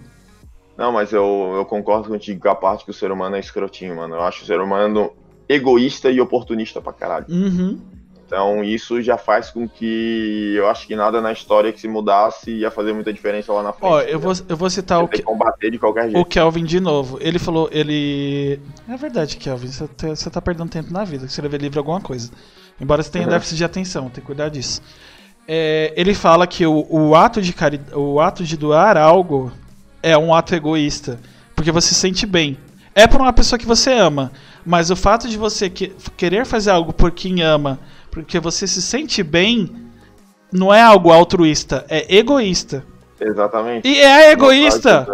B: Não, mas eu, eu concordo contigo com a parte que o ser humano é escrotinho, mano. Eu acho o ser humano egoísta e oportunista pra caralho.
A: Uhum.
B: Então isso já faz com que eu acho que nada na história que se mudasse ia fazer muita diferença lá na frente.
A: Ó, eu vou, eu vou citar o,
B: que combater de qualquer
A: o
B: jeito.
A: Kelvin de novo. Ele falou, ele. É verdade, Kelvin, você tá, você tá perdendo tempo na vida, escrever livro é alguma coisa. Embora você tenha
B: Uhum.
A: déficit de atenção, tem que cuidar disso. É, ele fala que o, o ato de cari... o ato de doar algo é um ato egoísta, porque você se sente bem. É por uma pessoa que você ama, mas o fato de você que- querer fazer algo por quem ama, porque você se sente bem, não é algo altruísta, é egoísta.
B: Exatamente.
A: E é egoísta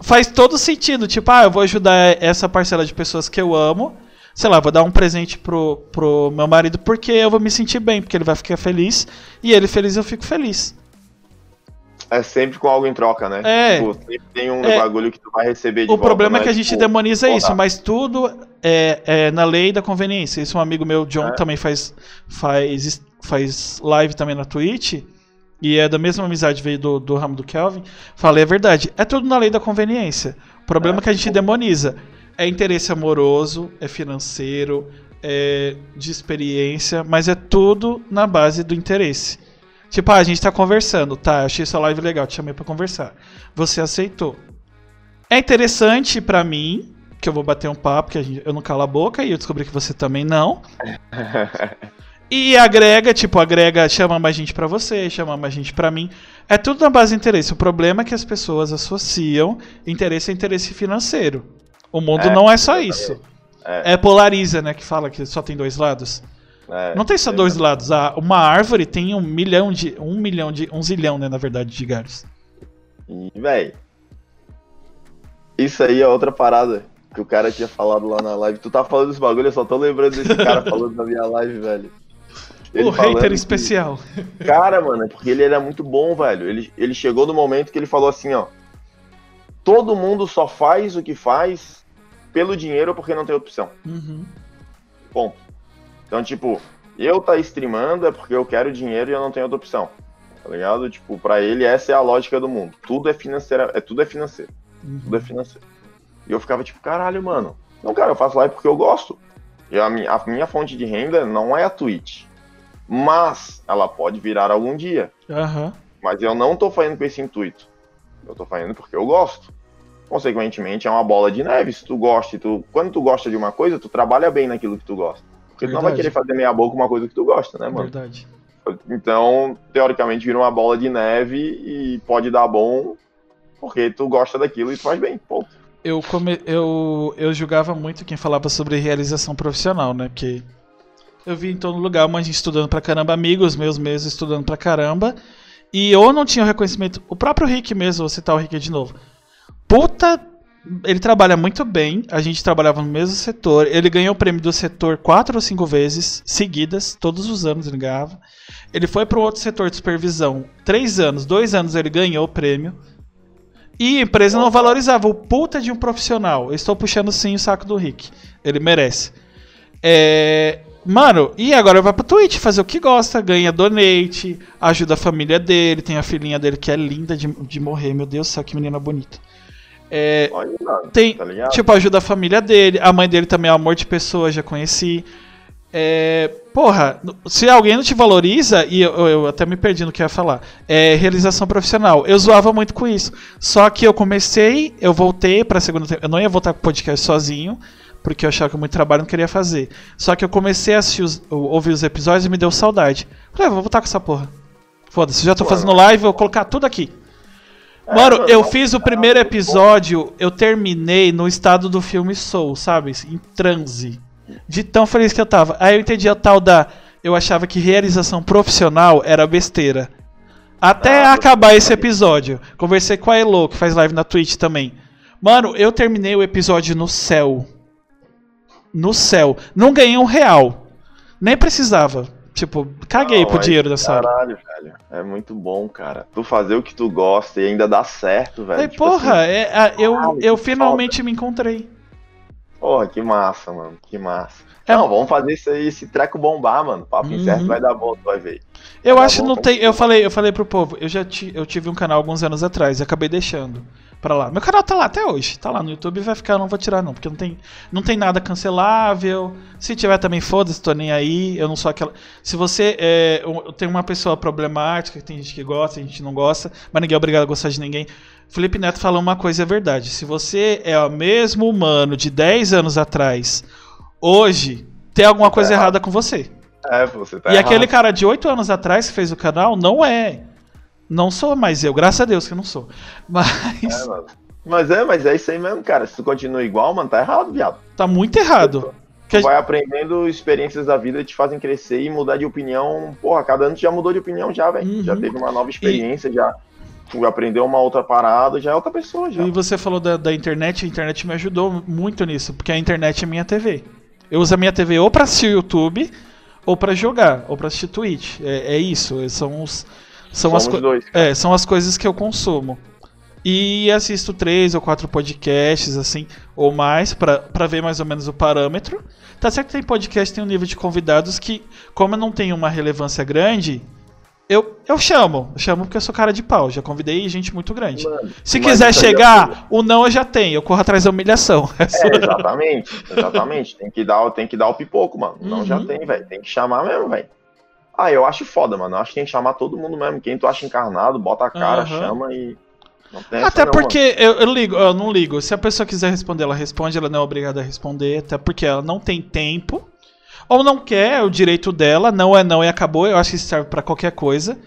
B: faz
A: todo sentido. Tipo, ah, eu vou ajudar essa parcela de pessoas que eu amo. Sei lá, vou dar um presente pro, pro meu marido porque eu vou me sentir bem, porque ele vai ficar feliz. E ele feliz, eu fico feliz.
B: É sempre com algo em troca, né?
A: É.
B: Tipo, sempre tem um
A: É.
B: bagulho que tu vai receber de
A: O
B: volta,
A: problema é
B: não
A: que a gente
B: tipo,
A: demoniza isso, mas tudo é, é na lei da conveniência. Isso um amigo meu, John,
B: É.
A: também faz, faz, faz live também na Twitch. E é da mesma amizade, veio do, do ramo do Kelvin. Falei, é verdade. É tudo na lei da conveniência. O problema é,
B: É,
A: que a gente demoniza. É interesse amoroso, é financeiro, é de experiência, mas é tudo na base do interesse. Tipo, ah, a gente tá conversando, tá? Achei sua live legal, te chamei pra conversar. Você aceitou. É interessante pra mim, que eu vou bater um papo, que a gente- eu não calo a boca, e eu descobri que você também não. E agrega, tipo, agrega, chama mais gente pra você, chama mais gente pra mim. É tudo na base do interesse. O problema é que as pessoas associam interesse a interesse financeiro. O mundo
B: É,
A: não é só isso.
B: É.
A: É polariza, né? Que fala que só tem dois lados.
B: É,
A: Não tem só dois lados. Ah, uma árvore tem um milhão de. Um milhão de. Um zilhão, né, na verdade, de galhos.
B: E, véi, isso aí é outra parada que o cara tinha falado lá na live. Tu tá falando desse bagulho, eu só tô lembrando desse cara falando na minha live, velho. Ele
A: o hater
B: que-
A: especial.
B: Cara, mano, é porque ele era muito bom, velho. Ele, ele chegou no momento que ele falou assim, ó. Todo mundo só faz o que faz pelo dinheiro porque não tem opção.
A: Uhum.
B: Ponto. Então, tipo, eu tá streamando é porque eu quero dinheiro e eu não tenho outra opção. Tá ligado? Tipo, pra ele essa é a lógica do mundo. Tudo é financeiro, é tudo é financeiro. Tudo é financeiro. E eu ficava tipo, caralho, mano. Não, cara, eu faço live porque eu gosto. E a minha, a minha fonte de renda não é a Twitch. Mas ela pode virar algum dia.
A: Aham.
B: Mas eu não tô fazendo com esse intuito. Eu tô fazendo porque eu gosto. Consequentemente, é uma bola de neve. Se tu gosta, e tu, quando tu gosta de uma coisa, tu trabalha bem naquilo que tu gosta. Porque tu não vai
A: Verdade.
B: querer fazer meia boca uma coisa que tu gosta, né, mano?
A: Verdade.
B: Então, teoricamente, vira uma bola de neve e pode dar bom porque tu gosta daquilo e tu faz bem. Ponto.
A: Eu, come... eu, eu julgava muito quem falava sobre realização profissional, né? Porque eu vi em todo lugar uma gente estudando pra caramba, amigos meus mesmo estudando pra caramba, e ou não tinha o reconhecimento. O próprio Rick mesmo, vou citar o Rick de novo. Puta Ele trabalha muito bem, a gente trabalhava no mesmo setor. Ele ganhou o prêmio do setor quatro ou cinco vezes seguidas, todos os anos ele ganhava. Ele foi para outro setor de supervisão, três anos, dois anos ele ganhou o prêmio. E a empresa não valorizava o puta de um profissional. Eu estou puxando sim o saco do Rick. Ele merece. É... Mano, e agora vai pro Twitch fazer o que gosta, ganha donate, ajuda a família dele, tem a filhinha dele que é linda de, de morrer, meu Deus do céu, que menina bonita. É, tem,
B: tá
A: tipo, ajuda a família dele, a mãe dele também é um amor de pessoa, já conheci. É, porra, se alguém não te valoriza, e eu, eu até me perdi no que eu ia falar, é realização profissional. Eu zoava muito com isso. Só que eu comecei, eu voltei pra segunda temporada. Eu não ia voltar com o podcast sozinho, porque eu achava que muito trabalho não queria fazer. Só que eu comecei a assistir os, ouvir os episódios e me deu saudade. Falei, ah, vou voltar com essa porra. Foda-se, já tô fazendo live, vou colocar tudo aqui.
B: É,
A: Mano,
B: mano,
A: eu fiz o
B: é
A: primeiro episódio, eu terminei no estado do filme Soul, sabe? Em transe. De tão feliz que eu tava. Aí eu entendi a tal da. Eu achava que realização profissional era besteira. Até
B: Ah,
A: acabar esse episódio. Conversei com a Elo, que faz live na Twitch também. Mano, eu terminei o episódio no céu. No céu. Não ganhei um real. Nem precisava. Tipo, caguei
B: Não,
A: pro
B: mas
A: dinheiro dessa hora.
B: Caralho, velho. É muito bom, cara. Tu fazer o que tu gosta e ainda dá certo, velho.
A: Aí,
B: Tipo
A: porra,
B: assim,
A: é, a- eu,
B: caralho,
A: eu finalmente me encontrei.
B: porra, que massa, mano. Que massa.
A: É-
B: Não, vamos fazer isso aí, esse treco bombar, mano. Papo
A: Uhum.
B: incerto vai dar bom, tu vai ver.
A: Eu
B: Tá
A: acho que não tem. Eu falei, eu falei pro povo, eu já ti- eu tive um canal alguns anos atrás e acabei deixando pra lá. Meu canal tá lá até hoje, tá lá no YouTube vai ficar, não vou tirar não, porque não tem, não tem nada cancelável. Se tiver também foda-se, tô nem aí. Eu não sou aquela. Se você é, eu- tem uma pessoa problemática, tem gente que gosta, tem gente que não gosta, mas ninguém é obrigado a gostar de ninguém. Felipe Neto falou uma coisa é verdade. Se você é o mesmo humano de 10 anos atrás, hoje tem alguma coisa
B: errado.
A: errada com você.
B: É, você tá
A: e
B: errado.
A: aquele cara de 8 anos atrás que fez o canal não é. Não sou mais eu, graças a Deus que eu não sou. Mas
B: É. Mas é, mas é isso aí mesmo, cara. Se tu continua igual, mano, tá errado, viado.
A: tá muito errado. A
B: Tu vai aprendendo experiências da vida que te fazem crescer e mudar de opinião. Porra, cada ano tu já mudou de opinião já, velho.
A: Uhum.
B: Já teve uma nova experiência, já tu aprendeu uma outra parada, já é outra pessoa já.
A: E você falou da, da internet, a internet me ajudou muito nisso, porque a internet é minha TV. Eu uso a minha TV ou pra assistir YouTube, ou pra jogar, ou pra assistir Twitch. É, é isso, são os. São as,
B: Somos dois.
A: é, são as coisas que eu consumo. E assisto três ou quatro podcasts, assim, ou mais, pra pra ver mais ou menos o parâmetro. Tá certo que tem podcast, tem um nível de convidados que, como eu não tenho uma relevância grande, eu, eu chamo. Eu chamo porque eu sou cara de pau. Já convidei gente muito grande.
B: Mano,
A: Se quiser
B: é
A: chegar, o não eu já tenho. Eu corro atrás da humilhação.
B: É, exatamente, exatamente. Tem que dar, tem que dar o pipoco, mano. Não
A: Uhum.
B: já tem, velho. Tem que chamar mesmo, velho. Ah, eu acho foda, mano. Eu acho que tem que chamar todo mundo mesmo. Quem tu acha encarnado, bota a cara,
A: Aham.
B: chama e.
A: Até
B: não,
A: porque eu, eu ligo, eu não ligo. Se a pessoa quiser responder, ela responde, ela não é obrigada a responder, até porque ela não tem tempo. Ou não quer, é o direito dela, não é não e acabou. Eu acho que isso serve pra qualquer coisa.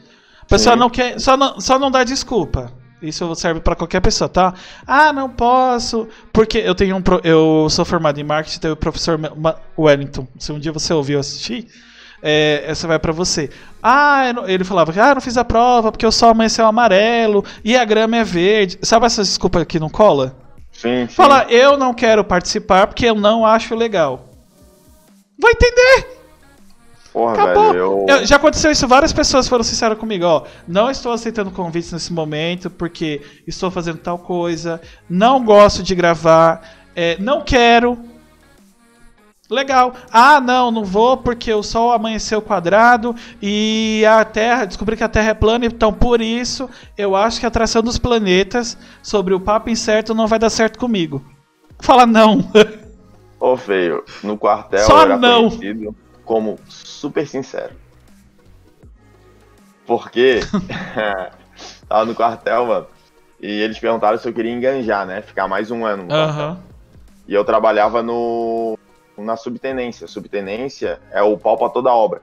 A: A pessoa
B: Sim.
A: não quer, só não, só não dá desculpa. Isso serve pra qualquer pessoa, tá? Ah, não posso, porque eu tenho um pro- eu sou formado em marketing, tem o professor Wellington. Se um dia você ouviu assistir, é, essa vai pra você. Ah, ele falava que ah, eu não fiz a prova porque o sol amanheceu amarelo e a grama é verde. Sabe essas desculpas que não cola?
B: Sim, sim.
A: Fala, eu não quero participar porque eu não acho legal. Vai entender!
B: Porra,
A: Acabou.
B: velho. Eu-
A: já aconteceu isso, várias pessoas foram sinceras comigo, ó. Não estou aceitando convites nesse momento porque estou fazendo tal coisa, não gosto de gravar, é, não quero. Legal. Ah, não, não vou porque o Sol amanheceu quadrado e a Terra, descobri que a Terra é plana, então por isso eu acho que a atração dos planetas sobre o papo incerto não vai dar certo comigo. Fala não.
B: Ô, feio, no quartel
A: Só
B: eu era
A: não.
B: conhecido como super sincero. Porque tava no quartel, mano, e eles perguntaram se eu queria enganjar, né? Ficar mais um ano no.
A: Aham.
B: E eu trabalhava no na subtenência. Subtenência é o pau pra toda obra.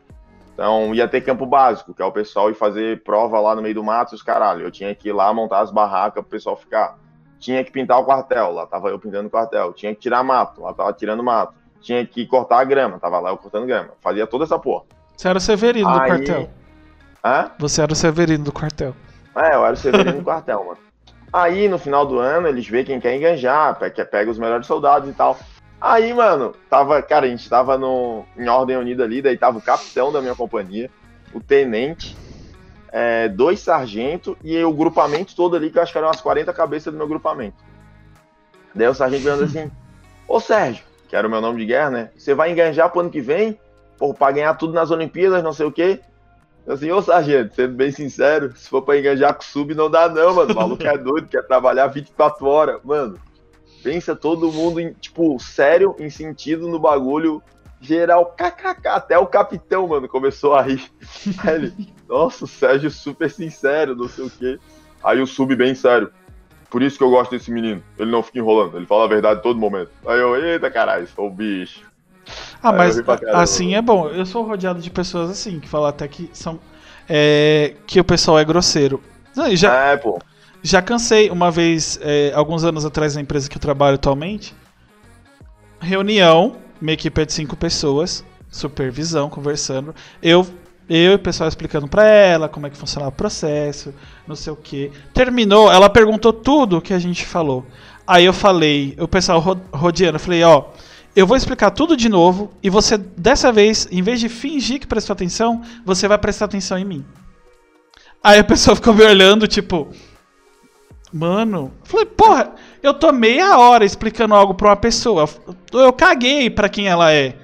B: Então ia ter campo básico, que é o pessoal ir fazer prova lá no meio do mato, e os caralho. Eu tinha que ir lá montar as barracas pro pessoal ficar. Tinha que pintar o quartel, lá tava eu pintando o quartel. Tinha que tirar mato, lá tava tirando mato. Tinha que cortar a grama, tava lá eu cortando grama. Fazia toda essa porra.
A: Você era o Severino do
B: Aí-
A: quartel.
B: Hã?
A: Você era o Severino do quartel.
B: É, eu era o Severino do quartel, mano. Aí, no final do ano, eles veem quem quer enganjar, pe- pega os melhores soldados e tal. Aí, mano, tava, cara, a gente tava no, em ordem unida ali, daí tava o capitão da minha companhia, o tenente, é, dois sargentos e o grupamento todo ali, que eu acho que eram umas 40 cabeças do meu grupamento. Daí o sargento pergunta assim, ô Sérgio, que era o meu nome de guerra, né? Você vai enganjar pro ano que vem? Pô, pra ganhar tudo nas Olimpíadas, não sei o quê? Eu assim, ô sargento, sendo bem sincero, se for pra enganjar com sub, não dá não, mano. O maluco é doido, quer trabalhar 24 horas. Mano, pensa todo mundo, em, tipo, sério, em sentido no bagulho geral, kkk, até o capitão, mano, começou a rir. Aí ele, nossa, o Sérgio super sincero, não sei o quê. Aí o sub bem sério. Por isso que eu gosto desse menino. Ele não fica enrolando, ele fala a verdade todo momento. Aí eu, eita caralho, sou o bicho.
A: Ah,
B: Aí
A: mas assim é bom. Eu sou rodeado de pessoas assim, que falam até que são. é, que o pessoal é grosseiro. Não, já,
B: É, pô.
A: Já cansei uma vez, é, alguns anos atrás, na empresa que eu trabalho atualmente. Reunião, minha equipe é de cinco pessoas, supervisão, conversando. Eu, eu e o pessoal explicando pra ela como é que funcionava o processo, não sei o que. Terminou, ela perguntou tudo o que a gente falou. Aí eu falei, o pessoal ro- rodeando, eu falei, ó, eu vou explicar tudo de novo e você, dessa vez, em vez de fingir que prestou atenção, você vai prestar atenção em mim. Aí a pessoa ficou me olhando, tipo, Mano, eu falei, porra, eu tô meia hora explicando algo pra uma pessoa. Eu, eu caguei pra quem ela é.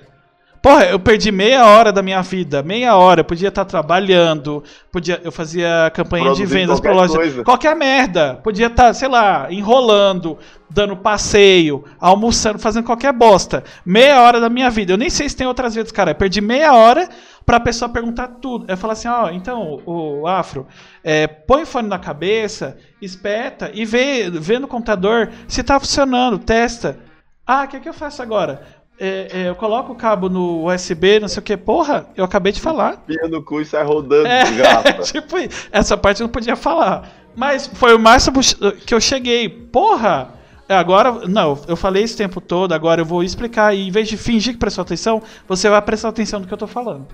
A: Porra, eu perdi meia hora da minha vida, meia hora. Eu podia estar trabalhando, podia, eu fazia campanha de
B: Produzindo
A: vendas pra
B: qualquer
A: loja.
B: coisa.
A: Qualquer merda. Podia estar, sei lá, enrolando, dando passeio, almoçando, fazendo qualquer bosta. Meia hora da minha vida. Eu nem sei se tem outras vezes, cara. Eu perdi meia hora pra pessoa perguntar tudo. Eu falar assim, ó, então, o Afro, é, põe o fone na cabeça, espeta e vê, vê no computador se tá funcionando, testa. Ah, o que, é que eu faço agora? É, é, eu coloco o cabo no USB, não sei o que. Porra, eu acabei de falar.
B: Pia no cu e sai rodando,
A: É, tipo, essa parte eu não podia falar. Mas foi o máximo que eu cheguei. Porra! Agora, não, eu falei esse tempo todo, agora eu vou explicar. E em vez de fingir que prestou atenção, você vai prestar atenção no que eu tô falando.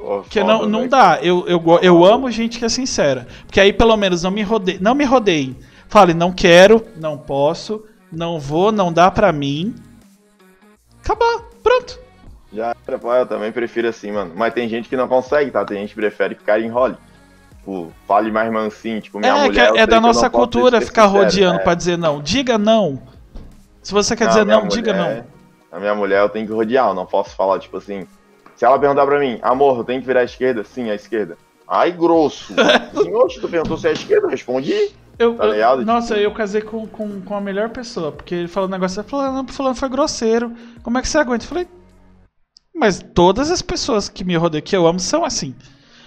A: Porque não, não
B: velho.
A: dá. Eu, eu, eu amo gente que é sincera. Porque aí pelo menos não me rodei. Não me rodeiem. Fale, não quero, não posso, não vou, não dá pra mim. Acabou. Pronto.
B: Já eu também prefiro assim, mano. Mas tem gente que não consegue, tá? Tem gente que prefere ficar em role. Tipo, fale mais mansinho, tipo, minha
A: É,
B: mulher.
A: é, é da nossa cultura ficar
B: sincero,
A: rodeando
B: é.
A: pra dizer não. Diga não. Se você quer
B: Não,
A: dizer não, diga
B: mulher-
A: não.
B: A minha mulher eu tenho que rodear, eu não posso falar, tipo assim. Se ela perguntar pra mim, amor, eu tenho que virar à esquerda? Sim, à esquerda. Ai, grosso. Sim, oxe, tu perguntou se é à esquerda? Eu respondi.
A: Eu,
B: Tá
A: eu- nossa, eu casei com, com, com a melhor pessoa, porque ele falou um negócio, falou, fulano foi grosseiro. Como é que você aguenta? Eu falei, mas todas as pessoas que me rodeiam, que eu amo, são assim.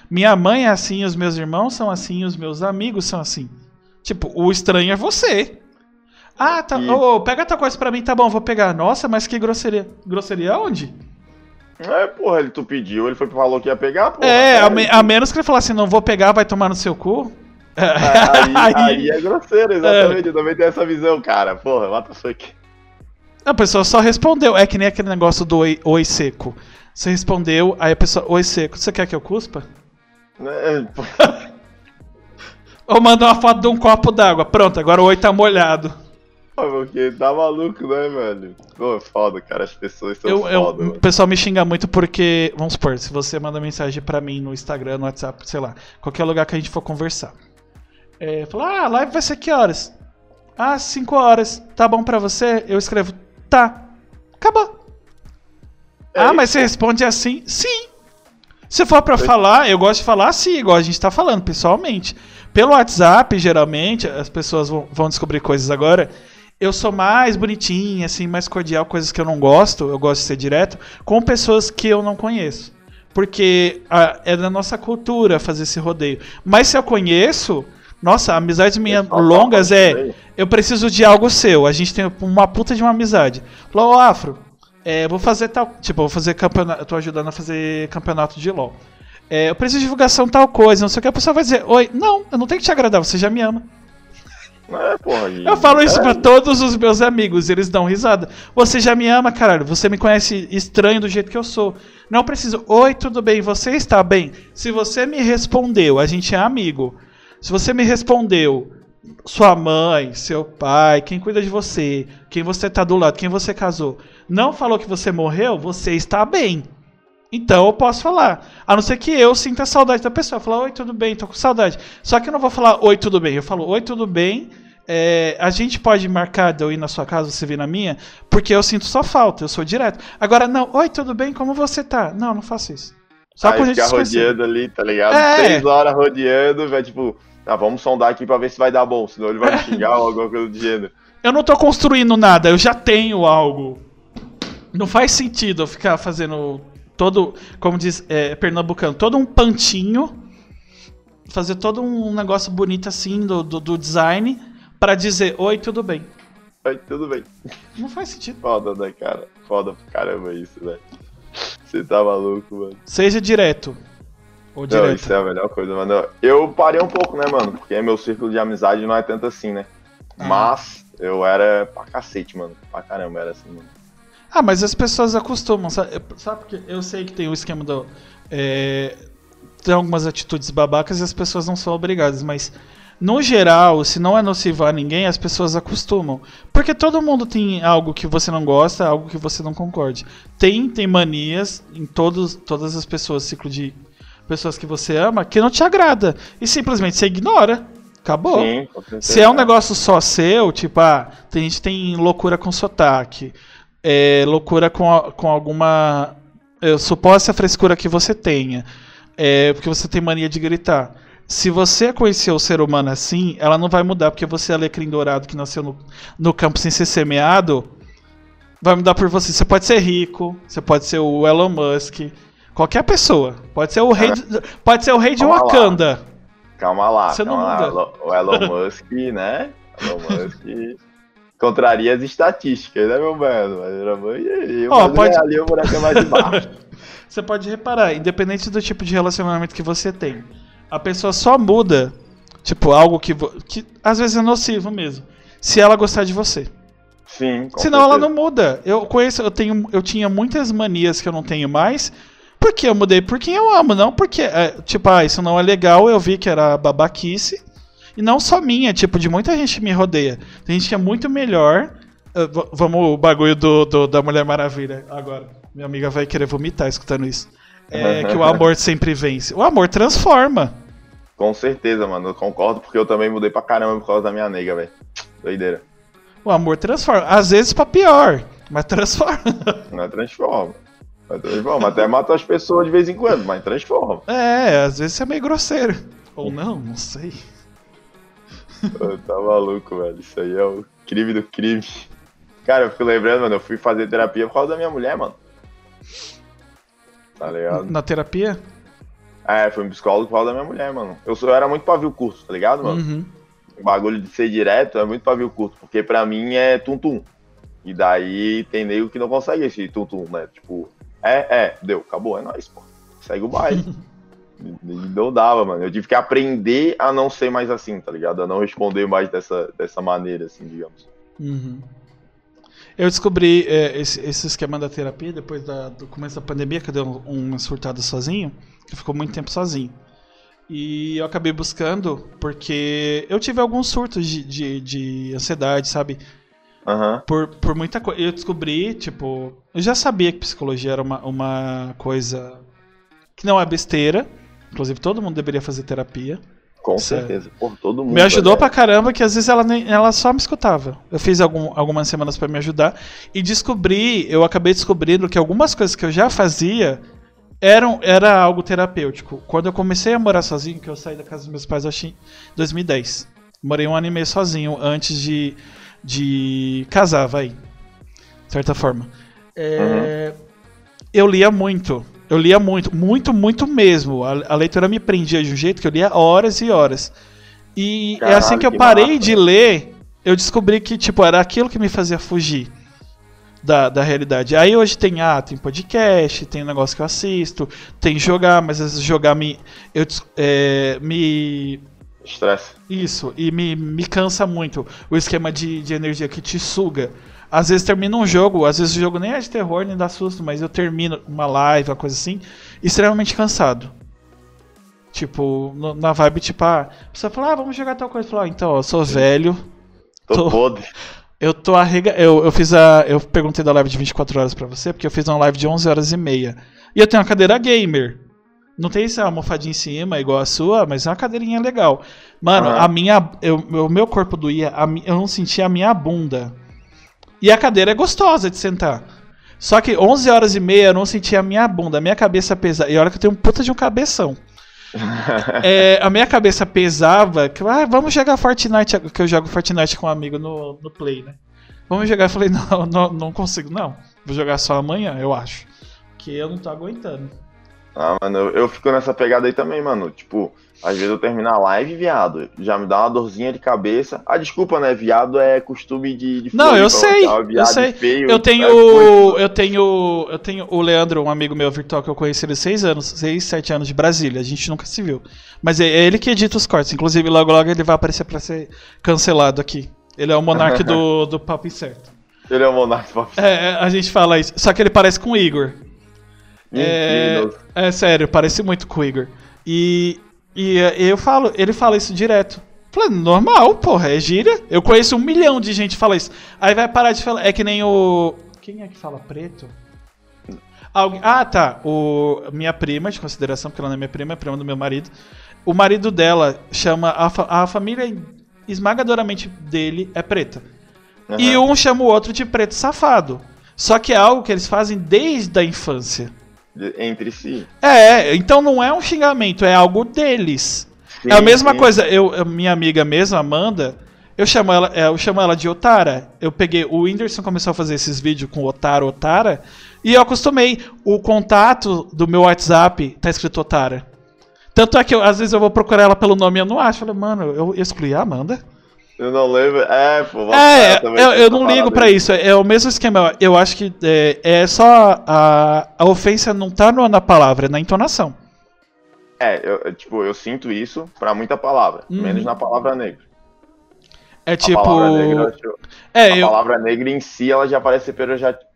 A: Minha mãe é assim, os meus irmãos são assim, os meus amigos são assim. Tipo, o estranho é você. Ah, tá.
B: E-
A: ô, pega tua coisa pra mim, tá bom, vou pegar. Nossa, mas que grosseria. Grosseria onde?
B: É, porra, ele tu pediu, ele foi falou que ia pegar, porra.
A: é, a,
B: aí-
A: me- a menos que ele falasse, não vou pegar, vai tomar no seu cu.
B: Aí, aí é grosseiro, exatamente. Eu também tenho essa visão, cara. Porra, what the fuck.
A: A pessoa só respondeu. É que nem aquele negócio do oi, oi seco. Você respondeu, aí a pessoa, oi seco, você quer que eu cuspa?
B: Pô,
A: Ou manda uma foto de um copo d'água. Pronto, agora o oi tá molhado.
B: Porque tá maluco, né, velho? Pô, foda, cara. As pessoas são
A: Eu, eu-
B: foda,
A: o
B: mano.
A: pessoal me xinga muito porque, vamos supor, se você manda mensagem pra mim no Instagram, no WhatsApp, sei lá, qualquer lugar que a gente for conversar. É, fala, ah, a live vai ser que horas? Ah, 5 horas. Tá bom pra você? Eu escrevo, tá. Acabou.
B: É
A: ah,
B: isso,
A: mas você responde assim? Sim. Se for pra falar, eu gosto de falar assim, igual a gente tá falando, pessoalmente. Pelo WhatsApp, geralmente, as pessoas vão, vão descobrir coisas agora. Eu sou mais bonitinha, assim, mais cordial, coisas que eu não gosto, eu gosto de ser direto, com pessoas que eu não conheço. Porque ah, é da nossa cultura fazer esse rodeio. Mas se eu conheço, nossa, amizades minhas longas é. Eu preciso de algo seu. A gente tem uma puta de uma amizade. Falou, Afro, é, vou fazer tal. Tipo, vou fazer campeonato. Eu tô ajudando a fazer campeonato de LOL. É, eu preciso de divulgação tal coisa, não sei o que. A pessoa vai dizer, oi, não, eu não tenho que te agradar, você já me ama.
B: É, porra. e-
A: Eu falo isso
B: é,
A: pra todos os meus amigos, eles dão risada. Você já me ama, caralho. Você me conhece estranho do jeito que eu sou. Não preciso. Oi, tudo bem? Você está bem? Se você me respondeu, a gente é amigo. Se você me respondeu sua mãe, seu pai, quem cuida de você, quem você tá do lado, quem você casou, não falou que você morreu, você está bem. Então eu posso falar. A não ser que eu sinta saudade da pessoa. Falar, oi, tudo bem, tô com saudade. Só que eu não vou falar, oi, tudo bem. Eu falo, oi, tudo bem. É, a gente pode marcar de eu ir na sua casa, você vir na minha, porque eu sinto só falta, eu sou direto. Agora, não, oi, tudo bem, como você tá? Não, não faço isso.
B: Só Aí gente ficar rodeando ali, tá ligado? É. Três horas rodeando, vai tipo, ah, vamos sondar aqui pra ver se vai dar bom, senão ele vai me xingar ou alguma coisa do gênero.
A: Eu não tô construindo nada, eu já tenho algo. Não faz sentido eu ficar fazendo todo, como diz é, Pernambucano, todo um pantinho, fazer todo um negócio bonito assim do, do, do design para dizer oi, tudo bem.
B: Oi, tudo bem.
A: Não faz sentido.
B: Foda, né, cara? Foda pra caramba isso, né? Você tá maluco, mano.
A: Seja direto.
B: Ou direto. Não, isso é a melhor coisa, mano. Eu parei um pouco, né, mano? Porque meu círculo de amizade não é tanto assim, né? Ah. Mas eu era pra cacete, mano. Pra caramba, era assim, mano.
A: Ah, mas as pessoas acostumam, sabe? Sabe porque eu sei que tem o esquema do. É, tem algumas atitudes babacas e as pessoas não são obrigadas, mas no geral, se não é nocivo a ninguém, as pessoas acostumam. Porque todo mundo tem algo que você não gosta, algo que você não concorde. Tem, tem manias em todos, todas as pessoas, ciclo de pessoas que você ama, que não te agrada. E simplesmente você ignora. Acabou. Sim, se é um negócio só seu, tipo, ah, tem gente tem loucura com sotaque é, loucura com, com alguma é, suposta frescura que você tenha, é, porque você tem mania de gritar. Se você conhecer o ser humano assim, ela não vai mudar, porque você é alecrim dourado que nasceu no, no campo sem ser semeado, vai mudar por você. Você pode ser rico, você pode ser o Elon Musk, qualquer pessoa. Pode ser o rei, de, pode ser o rei de Wakanda. Lá.
B: Calma lá, você calma não muda. lá. O Elon Musk, né? Elon Musk contraria as estatísticas, né, meu mano? Mas era banheiro.
A: Ó, pode... ali o buraco é mais embaixo. você pode reparar, independente do tipo de relacionamento que você tem, a pessoa só muda, tipo, algo que, que às vezes é nocivo mesmo, se ela gostar de você.
B: Sim.
A: Senão certeza. ela não muda. Eu conheço, eu tenho, eu tinha muitas manias que eu não tenho mais. Porque eu mudei por quem eu amo, não porque, é, tipo, ah, isso não é legal, eu vi que era babaquice. E não só minha, tipo, de muita gente que me rodeia. Tem gente que é muito melhor. Uh, vamos o bagulho do, do, da Mulher Maravilha agora. Minha amiga vai querer vomitar escutando isso. É que o amor sempre vence. O amor transforma.
B: Com certeza, mano. Eu concordo, porque eu também mudei pra caramba por causa da minha nega, velho. Doideira.
A: O amor transforma. Às vezes pra pior, mas transforma.
B: Não é transforma. Mas transforma. Até mata as pessoas de vez em quando, mas transforma.
A: É, às vezes é meio grosseiro. Ou não, não sei
B: tá maluco, velho. Isso aí é o crime do crime. Cara, eu fico lembrando, mano, eu fui fazer terapia por causa da minha mulher, mano. Tá ligado?
A: Na terapia?
B: É, fui um psicólogo por causa da minha mulher, mano. Eu, sou, eu era muito pavio curto, tá ligado, mano? Uhum. O bagulho de ser direto é muito pavio curto, porque pra mim é tum-tum. E daí tem nego que não consegue esse tum-tum, né? Tipo, é, é, deu, acabou, é nóis, pô. Segue o baile. não dava, mano. Eu tive que aprender a não ser mais assim, tá ligado? A não responder mais dessa, dessa maneira, assim, digamos.
A: Uhum. Eu descobri é, esse, esse, esquema da terapia depois da, do começo da pandemia, que eu dei uma surtada sozinho, que ficou muito tempo sozinho. E eu acabei buscando porque eu tive alguns surtos de, de, de ansiedade, sabe?
B: Uhum.
A: Por, por muita coisa. Eu descobri, tipo. Eu já sabia que psicologia era uma, uma coisa que não é besteira, Inclusive, todo mundo deveria fazer terapia.
B: Com é certeza. É... todo mundo.
A: Me ajudou pra caramba, que às vezes ela, nem, ela só me escutava. Eu fiz algum, algumas semanas para me ajudar. E descobri, eu acabei descobrindo que algumas coisas que eu já fazia eram, era algo terapêutico. Quando eu comecei a morar sozinho, que eu saí da casa dos meus pais, acho em 2010. Morei um ano e meio sozinho antes de, de casar, vai. De certa forma. É, uhum. Eu lia muito. Eu lia muito, muito, muito mesmo. A, a, leitura me prendia de um jeito que eu lia horas e horas. E Caralho, é assim que eu parei massa. de ler, eu descobri que, tipo, era aquilo que me fazia fugir da, da realidade. Aí hoje tem, ah, tem podcast, tem negócio que eu assisto, tem jogar, mas às vezes jogar me. Eu, é, me.
B: Estresse.
A: Isso, e me, me cansa muito. O esquema de, de energia que te suga. Às vezes termina um jogo, às vezes o jogo nem é de terror, nem dá susto, mas eu termino uma live, uma coisa assim, extremamente cansado. Tipo, no- na vibe, tipo, ah, a pessoa fala, ah, vamos jogar tal coisa. Fala, ah, então, ó, eu sou velho,
B: Tô,
A: Tô-
B: podre.
A: eu tô arrega... Eu, eu fiz a. Eu perguntei da live de 24 horas pra você, porque eu fiz uma live de 11 horas e meia. E eu tenho uma cadeira gamer. Não tem essa almofadinha em cima igual a sua, mas é uma cadeirinha legal. Mano,
B: Aham.
A: a minha. Eu, o meu corpo doía, a eu não sentia a minha bunda. E a cadeira é gostosa de sentar. Só que 11 horas e meia eu não sentia a minha bunda, a minha cabeça pesava. E olha que eu tenho um puta de um cabeção. É, a minha cabeça pesava, que ah, vamos jogar Fortnite, que eu jogo Fortnite com um amigo no, no Play, né? Vamos jogar, eu falei, não, não, não consigo, não. Vou jogar só amanhã, eu acho. Que eu não tô aguentando.
B: Ah, mano, eu, eu fico nessa pegada aí também, mano. Tipo, às vezes eu termino a live, viado, já me dá uma dorzinha de cabeça. Ah, desculpa, né? Viado é costume de. de
A: Não, eu sei, eu sei.
B: Feio,
A: Eu tenho, eu tenho, eu tenho o Leandro, um amigo meu virtual que eu conheci ele seis anos, seis, sete anos de Brasília. A gente nunca se viu. Mas é é ele que edita os cortes. Inclusive, logo logo ele vai aparecer pra ser cancelado aqui. Ele é o monarca do, do Papo Incerto.
B: Ele é o monarca.
A: É, é, a gente fala isso. Só que ele parece com o Igor. É, é sério, parece muito com o Igor. E, e é, eu falo, ele fala isso direto. Falei, normal, porra, é gíria. Eu conheço um milhão de gente que fala isso. Aí vai parar de falar. É que nem o. Quem é que fala preto? Alguém... Ah, tá. O... Minha prima, de consideração, porque ela não é minha prima, é prima do meu marido. O marido dela chama. A, fa- a família esmagadoramente dele é preta. E
B: Aham.
A: um chama o outro de preto safado. Só que é algo que eles fazem desde a infância.
B: Entre si.
A: É, então não é um xingamento, é algo deles. é a
B: Sim,
A: mesma
B: sim.
A: coisa, eu, eu- minha amiga mesmo, Amanda, eu chamo ela, é, eu chamo ela de Otara. Eu peguei, o Whindersson começou a fazer esses vídeos com Otara, Otara, e eu acostumei. O contato do meu WhatsApp tá escrito Otara. Tanto é que eu, às vezes eu vou procurar ela pelo nome e eu não acho. Eu falei, mano, eu excluí a Amanda?
B: Eu não lembro. É, pô.
A: É, eu, eu não ligo pra
B: aí.
A: isso. É o mesmo esquema. Eu acho que é, é só a, a ofensa não tá no- na palavra, é na entonação.
B: É, eu, tipo, eu sinto isso pra muita palavra.
A: Uhum.
B: Menos na palavra negra.
A: É
B: A
A: tipo.
B: palavra negra,
A: É,
B: a
A: eu,
B: palavra negra em si, ela já parece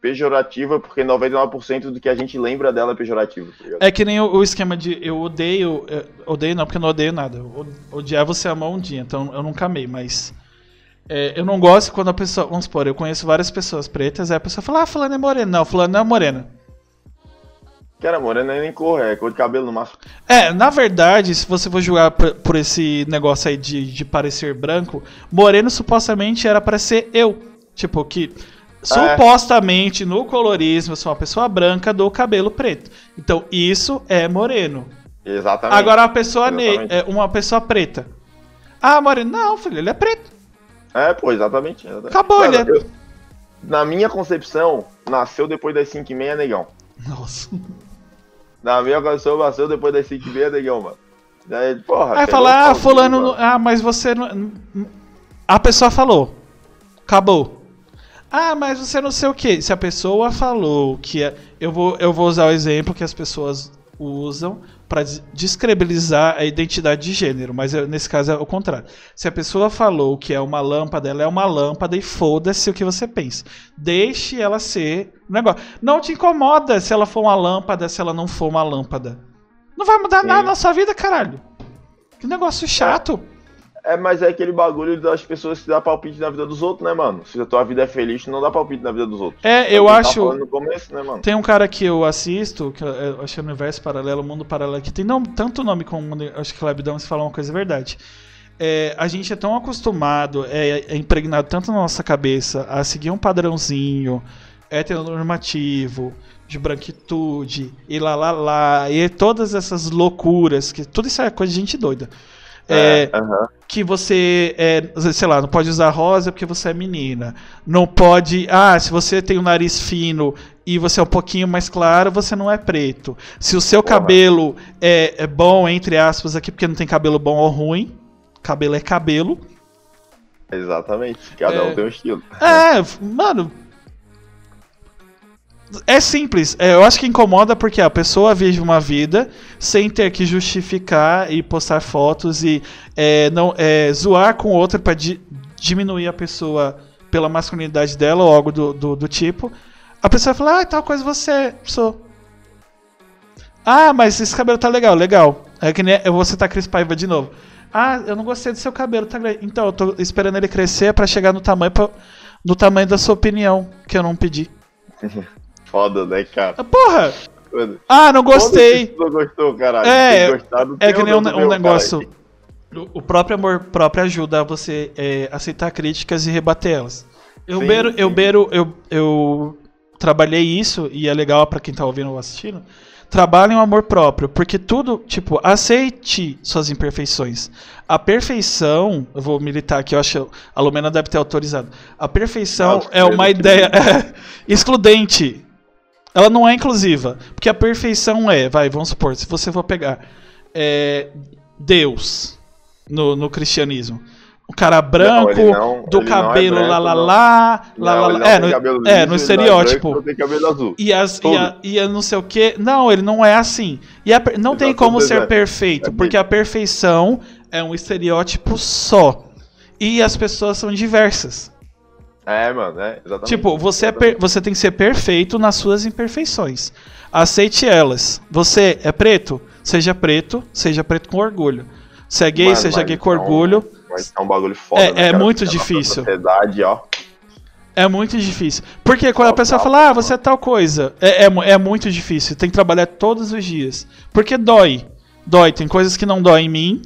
B: pejorativa, porque 99% do que a gente lembra dela é pejorativo. Tá
A: é que nem o, o esquema de eu odeio. eu odeio não, porque eu não odeio nada. Eu odiar você amar um dia, então eu nunca amei, mas. é, eu não gosto quando a pessoa. Vamos supor, eu conheço várias pessoas pretas, aí a pessoa fala, ah, fulano é morena. Não, fulano não é morena.
B: Cara, morena nem cor, é cor de cabelo no máximo.
A: É, na verdade, se você for julgar por, por esse negócio aí de, de parecer branco, Moreno supostamente era pra ser eu. Tipo, que supostamente no colorismo eu sou uma pessoa branca do cabelo preto. Então isso é Moreno.
B: Exatamente.
A: Agora a pessoa ne é uma pessoa preta. Ah, Moreno, não, filho, ele é preto.
B: É, pô, exatamente. exatamente.
A: Acabou,
B: Mano,
A: ele é-
B: eu- Na minha concepção, nasceu depois das 5 e meia, negão.
A: Nossa.
B: Na minha nasceu depois das 5 e meia, negão, mano. Daí, porra,
A: Aí fala,
B: o
A: ah, fulano.
B: mano.
A: Ah, mas você não. A pessoa falou. Acabou. Ah, mas você não sei o que. Se a pessoa falou que. é- Eu vou, eu vou usar o exemplo que as pessoas usam para descredibilizar a identidade de gênero, mas eu- nesse caso é o contrário. Se a pessoa falou que é uma lâmpada, ela é uma lâmpada e foda-se o que você pensa. Deixe ela ser um negócio. Não te incomoda se ela for uma lâmpada, se ela não for uma lâmpada. Não vai mudar
B: Sim.
A: nada na sua vida, caralho. Que negócio chato.
B: É, mas é aquele bagulho das pessoas se dar palpite na vida dos outros, né, mano? Se a tua vida é feliz, tu não dá palpite na vida dos outros.
A: É, eu
B: que tá
A: acho.
B: no começo, né?
A: Tem um cara que eu assisto, que eu- acho que é Universo Paralelo, Mundo Paralelo, que tem não, tanto nome como acho que Labdão se fala uma coisa é verdade. É, a gente é tão acostumado, é, é impregnado tanto na nossa cabeça a seguir um padrãozinho heteronormativo, de branquitude, e lá lá lá, e todas essas loucuras, que tudo isso é coisa de gente doida. É,
B: aham.
A: que você é, sei lá, não pode usar rosa porque você é menina. Não pode, ah, se você tem o nariz fino e você é um pouquinho mais claro, você não é preto. Se o seu
B: Porra.
A: cabelo é, é bom, entre aspas, aqui, porque não tem cabelo bom ou ruim, cabelo é cabelo.
B: Exatamente. Cada
A: É.
B: um tem um estilo.
A: É, mano. É simples. É, eu acho que incomoda porque a pessoa vive uma vida sem ter que justificar e postar fotos e é, não é, zoar com outra pra di- diminuir a pessoa pela masculinidade dela ou algo do, do, do tipo. A pessoa fala, ah, tal coisa você sou. Ah, mas esse cabelo tá legal, legal. É que nem vou citar Cris Paiva de novo. Ah, eu não gostei do seu cabelo, tá grande. Então, eu tô esperando ele crescer pra chegar no tamanho, pra, no tamanho da sua opinião, que eu não pedi.
B: Foda, né, cara?
A: Ah, Porra! Ah, não gostei!
B: Não gostou, caralho.
A: É,
B: gostado,
A: É que nem um, um negócio.
B: caralho?
A: O próprio amor próprio ajuda a você é, aceitar críticas e rebater elas. Eu,
B: Sim,
A: beiro, eu,
B: sim.
A: beiro, eu, eu trabalhei isso, e é legal pra quem tá ouvindo ou assistindo. Trabalhem o amor próprio, porque tudo, tipo, aceite suas imperfeições. A perfeição, eu vou militar aqui, eu acho que a Lumena deve ter autorizado. A perfeição é uma
B: eu
A: ideia excludente. Ela não é inclusiva. Porque a perfeição é, vai, vamos supor, se você for pegar é, Deus no, no cristianismo. O cara branco,
B: ele não-
A: do
B: ele não é
A: cabelo
B: branco,
A: lá lá lá, lá lá
B: ele
A: É,
B: tem
A: no, é, no
B: ele
A: estereótipo.
B: É branco, tem.
A: E, as, e, a, e a não sei o que. Não, ele não é assim. E a não tem
B: Exato,
A: como ser
B: é-
A: perfeito,
B: é
A: porque a perfeição é um estereótipo só. E as pessoas são diversas.
B: É, mano, é, exatamente.
A: Tipo, você, é você tem que ser perfeito nas suas imperfeições. Aceite elas. Você é preto? Seja preto, seja preto com orgulho. Se é gay,
B: Mano,
A: seja gay com
B: então-
A: orgulho.
B: Mas é um bagulho foda,
A: É-
B: né,
A: é
B: cara?
A: muito
B: nossa
A: difícil.
B: Sociedade, ó.
A: É muito difícil. Porque quando a pessoa fala, ah, você é tal coisa, é, é, é muito difícil. Tem que trabalhar todos os dias. Porque dói. Dói. Tem coisas que não dói em mim,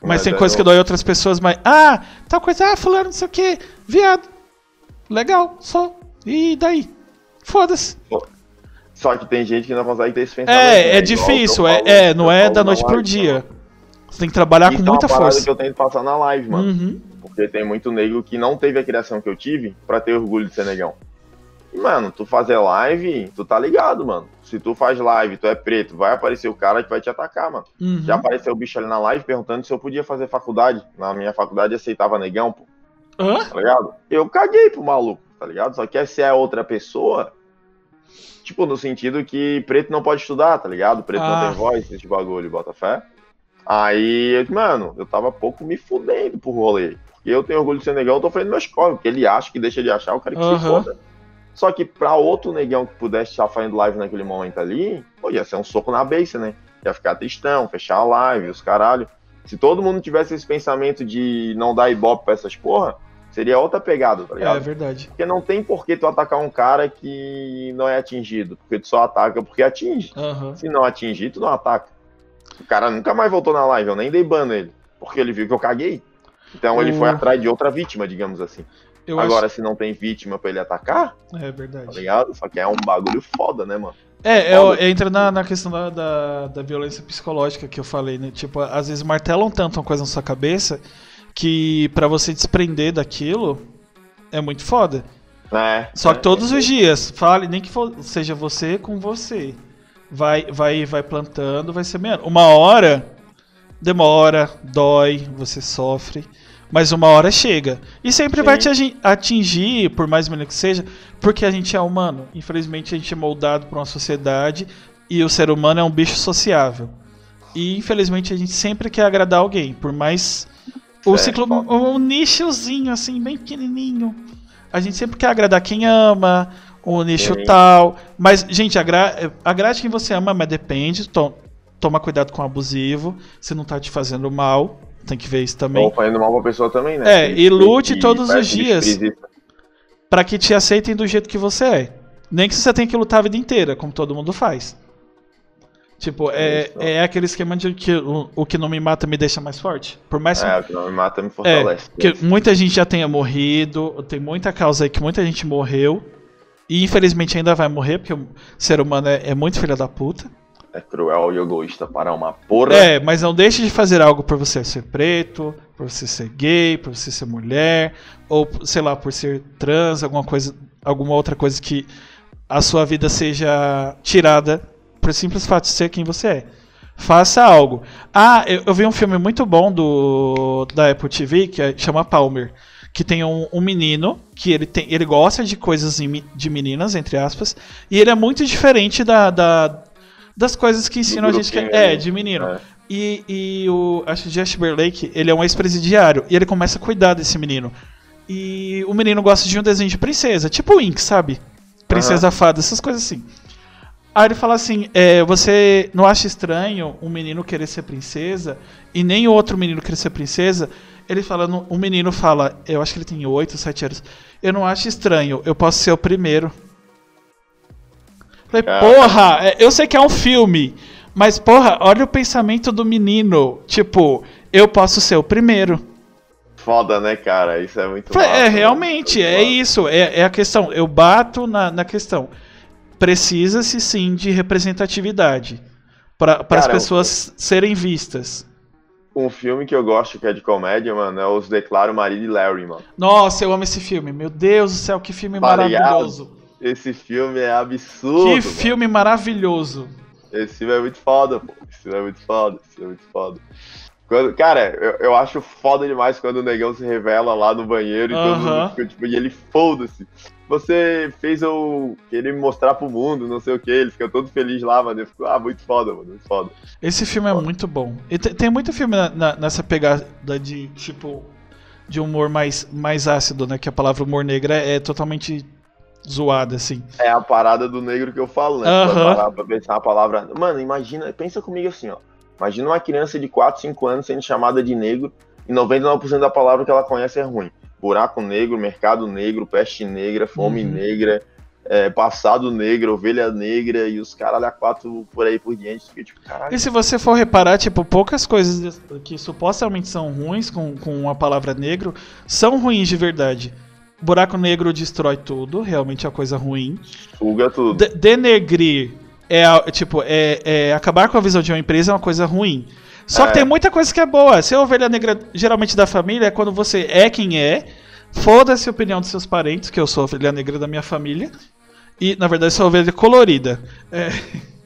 A: mas,
B: Mas
A: tem
B: é
A: coisas que
B: no-
A: dói em outras pessoas, mas. Ah, tal coisa, ah, fulano, não sei o que, viado. Legal, só. E daí? Foda-se.
B: Só que tem gente que não consegue ter esse pensamento.
A: É,
B: né?
A: é difícil,
B: eu
A: é,
B: falo-
A: é, não é
B: falo
A: da noite pro dia. Você tem que trabalhar
B: Isso
A: com
B: é uma
A: muita força.
B: que eu tento passar na live, mano.
A: Uhum.
B: Porque tem muito nego que não teve a criação que eu tive pra ter orgulho de ser negão. E, mano, tu fazer live, tu tá ligado, mano. Se tu faz live, tu é preto, vai aparecer o cara que vai te atacar, mano.
A: Uhum.
B: Já apareceu o bicho ali na live perguntando se eu podia fazer faculdade. Na minha faculdade aceitava negão, pô,
A: Hã?
B: tá ligado? Eu caguei pro maluco, tá ligado? Só que se é outra pessoa, tipo, no sentido que preto não pode estudar, tá ligado? Preto
A: Ah.
B: não tem voz, esse bagulho, bota fé. Aí, mano, eu tava pouco me fudendo pro rolê. Porque eu tenho orgulho de ser negão, eu tô fazendo meus corre, porque ele acha que deixa de achar, o cara que se
A: Aham.
B: foda. Só que pra outro negão que pudesse estar fazendo live naquele momento ali, pô, ia ser um soco na beiça, né? Ia ficar tristão, fechar a live, os caralho. Se todo mundo tivesse esse pensamento de não dar ibope pra essas porra, seria outra pegada, tá
A: É
B: ligado?
A: verdade.
B: Porque não tem por que tu atacar um cara que não é atingido, porque tu só ataca porque atinge.
A: Aham.
B: Se não atingir, tu não ataca. O cara nunca mais voltou na live, eu nem dei ban nele, porque ele viu que eu caguei. Então ele foi atrás de outra vítima, digamos assim.
A: Eu
B: Agora, se não tem vítima pra ele atacar,
A: acho... É
B: tá
A: verdade.
B: ligado? Só que é um bagulho foda, né, mano?
A: É, é, entra na, na questão da, da, da violência psicológica que eu falei, né? Tipo, às vezes martelam tanto uma coisa na sua cabeça que pra você desprender daquilo é muito foda.
B: É.
A: Só que
B: é,
A: todos os dias, fale, nem que for- seja você com você. Vai, vai, vai plantando, vai ser menos. Uma hora demora, dói, você sofre, mas uma hora chega. E sempre
B: Sim.
A: vai te atingir, por mais menino que seja, porque a gente é humano. Infelizmente a gente é moldado por uma sociedade e o ser humano é um bicho sociável. E infelizmente a gente sempre quer agradar alguém, por mais o
B: É,
A: ciclo,
B: foda.
A: um nichozinho assim, bem pequenininho. A gente sempre quer agradar quem ama, o nicho
B: Sim.
A: tal. Mas, gente, agra agrade quem você ama, mas depende. To toma cuidado com o abusivo. Se não tá te fazendo mal, tem que ver isso também.
B: Ou fazendo mal pra pessoa também, né?
A: É,
B: Que-
A: e lute
B: que
A: todos os
B: parece
A: dias.
B: desprezível.
A: Pra que te aceitem do jeito que você é. Nem que você tenha que lutar a vida inteira, como todo mundo faz. Tipo, é,
B: Isso.
A: é aquele esquema de que o, o que não me mata me deixa mais forte. Por mais que
B: É, o que não me mata me
A: É,
B: fortalece.
A: que muita gente já tenha morrido, tem muita causa aí que muita gente morreu. E infelizmente ainda vai morrer, porque o ser humano é, é muito filho da puta.
B: É cruel e egoísta para uma porra.
A: É, mas não deixe de fazer algo por você ser preto, por você ser gay, por você ser mulher, ou sei lá, por ser trans, alguma coisa, alguma outra coisa que a sua vida seja tirada por simples fato de ser quem você é. Faça algo. Ah, eu, eu vi um filme muito bom do da Apple TV que é- chama Palmer, que tem um, um menino que ele tem, ele gosta de coisas de meninas entre aspas, e ele é muito diferente da, da- das coisas que ensinam a gente que é,
B: ali.
A: de menino.
B: É.
A: E, e o acho que Josh Timberlake, ele é um ex-presidiário e ele começa a cuidar desse menino. E o menino gosta de um desenho de princesa, tipo Wink, sabe? Princesa fada, essas coisas assim. Aí ele fala assim: é, você não acha estranho um menino querer ser princesa e nem o outro menino querer ser princesa? Ele fala, um menino fala, eu acho que ele tem 8, 7 anos. Eu não acho estranho, eu posso ser o primeiro. Falei, porra, é, eu sei que é um filme, mas porra, olha o pensamento do menino. Tipo, eu posso ser o primeiro.
B: Foda, né, cara? Isso é muito
A: Falei, massa, É, realmente, né? é isso. É, é a questão. Eu bato na, na questão precisa-se sim de representatividade para as pessoas serem vistas.
B: Um filme que eu gosto que é de comédia, mano, é Os Declaro Marido e Larry, mano.
A: Nossa, eu amo esse filme. Meu Deus do céu, que filme tá maravilhoso.
B: Esse filme é absurdo. Que
A: mano. filme maravilhoso.
B: Esse filme é muito foda, pô. Esse filme é muito foda. Esse filme é muito foda. Quando, cara, eu, eu acho foda demais quando o negão se revela lá no banheiro e todo mundo fica, tipo, e ele foda-se. Você fez eu querer me mostrar pro mundo, não sei o que, ele fica todo feliz lá, mano. Eu fico, ah, muito foda, mano, muito foda.
A: Esse filme é foda. é muito bom. E tem, tem muito filme na, na, nessa pegada de, tipo, de humor mais, mais ácido, né? Que a palavra humor negra é, é totalmente zoada, assim.
B: É a parada do negro que eu falo, né?
A: Uhum.
B: Pra, parar, pra pensar a palavra. Mano, imagina, pensa comigo assim, ó. Imagina uma criança de 4, 5 anos sendo chamada de negro e 99% da palavra que ela conhece é ruim. Buraco negro, mercado negro, peste negra, fome uhum. negra, é, passado negro, ovelha negra e os caralho a quatro por aí por diante. Tipo,
A: e se você for reparar, tipo, poucas coisas que supostamente são ruins com, com a palavra negro são ruins de verdade. Buraco negro destrói tudo, realmente é uma coisa ruim.
B: Suga tudo.
A: De denegrir é tipo, é, é, acabar com a visão de uma empresa é uma coisa ruim. Só é. que tem muita coisa que é boa. Ser ovelha negra, geralmente da família, é quando você é quem é, foda-se a opinião dos seus parentes, que eu sou ovelha negra da minha família, e na verdade sou ovelha colorida. É.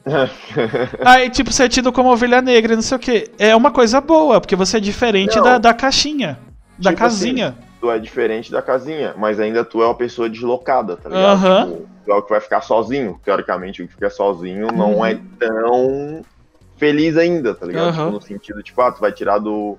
A: Aí, tipo, ser é tido como ovelha negra, não sei o que. É uma coisa boa, porque você é diferente da, da caixinha, da tipo assim, casinha. Assim,
B: tu é diferente da casinha, mas ainda tu é uma pessoa deslocada, tá ligado?
A: Uhum. Tipo,
B: tu é o que vai ficar sozinho. Teoricamente, o que fica sozinho não uhum. é tão feliz ainda, tá ligado? Uhum. Tipo, no sentido, tipo, ah, tu vai tirar do.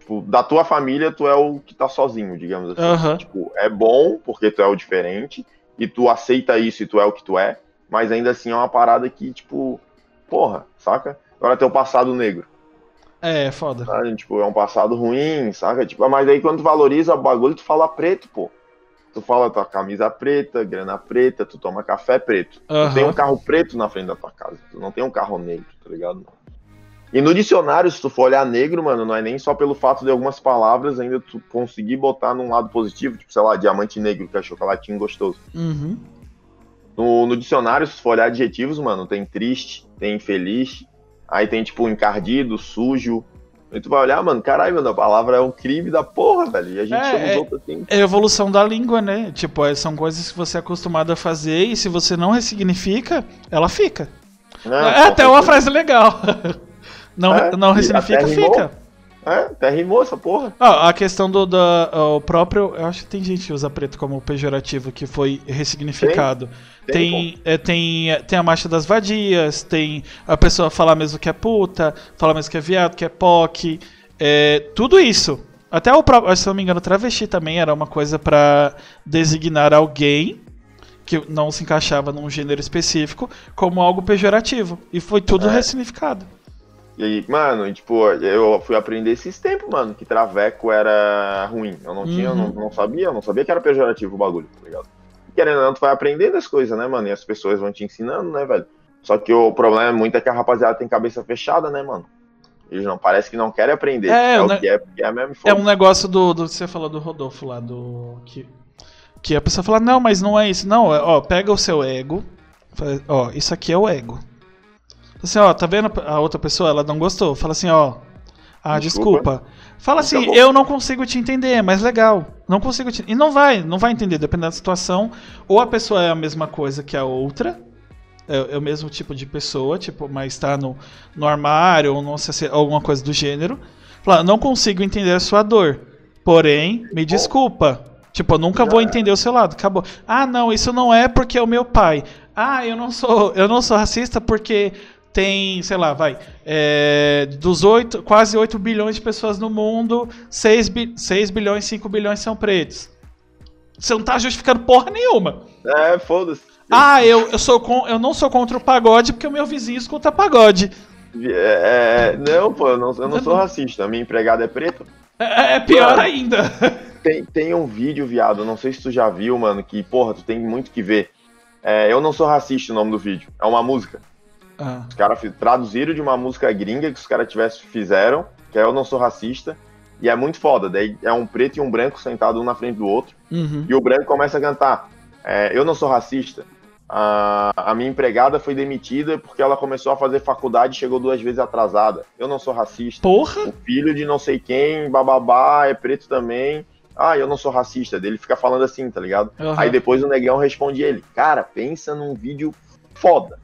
B: Tipo, da tua família, tu é o que tá sozinho, digamos assim.
A: Uhum.
B: Tipo, é bom, porque tu é o diferente, e tu aceita isso e tu é o que tu é, mas ainda assim é uma parada que, tipo, porra, saca? Agora teu passado negro.
A: É, foda.
B: Sabe? Tipo, é um passado ruim, saca? Tipo, mas aí quando tu valoriza o bagulho, tu fala preto, pô. Tu fala tua camisa preta, grana preta, tu toma café preto.
A: Uhum.
B: Tu tem um carro preto na frente da tua casa. Tu não tem um carro negro, tá ligado? E no dicionário, se tu for olhar negro, mano, não é nem só pelo fato de algumas palavras ainda tu conseguir botar num lado positivo, tipo, sei lá, diamante negro, que é chocolatinho gostoso.
A: Uhum.
B: No, no dicionário, se tu for olhar adjetivos, mano, tem triste, tem infeliz, Aí tem, tipo, encardido, sujo. Aí tu vai olhar, mano, caralho, mano, a palavra é um crime da porra, velho. E a gente é, chama os é, outros assim.
A: É evolução da língua, né? Tipo, é, são coisas que você é acostumado a fazer e se você não ressignifica, ela fica. É, é até uma frase legal. não, é, não ressignifica, fica.
B: É, até rimou essa porra.
A: Ah, a questão do da, o próprio. Eu acho que tem gente que usa preto como pejorativo, que foi ressignificado. Tem, tem, é, tem, é, tem, a marcha das vadias, tem a pessoa falar mesmo que é puta, falar mesmo que é viado, que é POC. É, tudo isso. Até o próprio, se não me engano, travesti também era uma coisa para designar alguém que não se encaixava num gênero específico como algo pejorativo. E foi tudo é. ressignificado.
B: E aí, mano, tipo, eu fui aprender esses tempos, mano, que traveco era ruim. Eu não uhum. tinha, eu não, não, sabia, eu não sabia que era pejorativo o bagulho, tá ligado? E querendo ou não, tu vai aprendendo as coisas, né, mano? E as pessoas vão te ensinando, né, velho? Só que o problema é muito é que a rapaziada tem cabeça fechada, né, mano? Eles não parece que não querem aprender.
A: É,
B: é
A: o ne... que é, é mesmo. É um negócio do, do você falou do Rodolfo lá, do. Que, que a pessoa fala, não, mas não é isso. Não, é, ó, pega o seu ego. Ó, isso aqui é o ego. Assim, ó, tá vendo a outra pessoa? Ela não gostou. Fala assim, ó. Ah, desculpa. desculpa. Fala assim, Acabou. eu não consigo te entender, mas legal. Não consigo te... E não vai, não vai entender, dependendo da situação. Ou a pessoa é a mesma coisa que a outra. É, é o mesmo tipo de pessoa, tipo, mas tá no, no armário, ou não sei se alguma coisa do gênero. Fala, não consigo entender a sua dor. Porém, me desculpa. Tipo, eu nunca vou entender o seu lado. Acabou. Ah, não, isso não é porque é o meu pai. Ah, eu não sou, eu não sou racista porque tem, sei lá, vai, é, dos 8, quase 8 bilhões de pessoas no mundo, 6, bi, 6 bilhões, 5 bilhões são pretos. Você não tá justificando porra nenhuma.
B: É, foda-se.
A: Ah, eu, eu, sou com, eu não sou contra o pagode porque o meu vizinho escuta pagode.
B: É, é, não, pô, eu não, eu não sou racista. Minha empregada é preta.
A: É, é pior Mano, ainda.
B: Tem, tem um vídeo, viado, não sei se tu já viu, mano, que, porra, tu tem muito que ver. É, eu não sou racista o nome do vídeo. É uma música. Ah. Os caras traduziram de uma música gringa que os caras fizeram, que é Eu Não Sou Racista. E é muito foda. Daí é um preto e um branco sentado um na frente do outro. Uhum. E o branco começa a cantar. É, eu não sou racista. A, a, minha empregada foi demitida porque ela começou a fazer faculdade e chegou duas vezes atrasada. Eu não sou racista.
A: Porra!
B: O filho de não sei quem, bababá, é preto também. Ah, eu não sou racista. Ele fica falando assim, tá ligado? Uhum. Aí depois o negão responde ele: Cara, pensa num vídeo foda.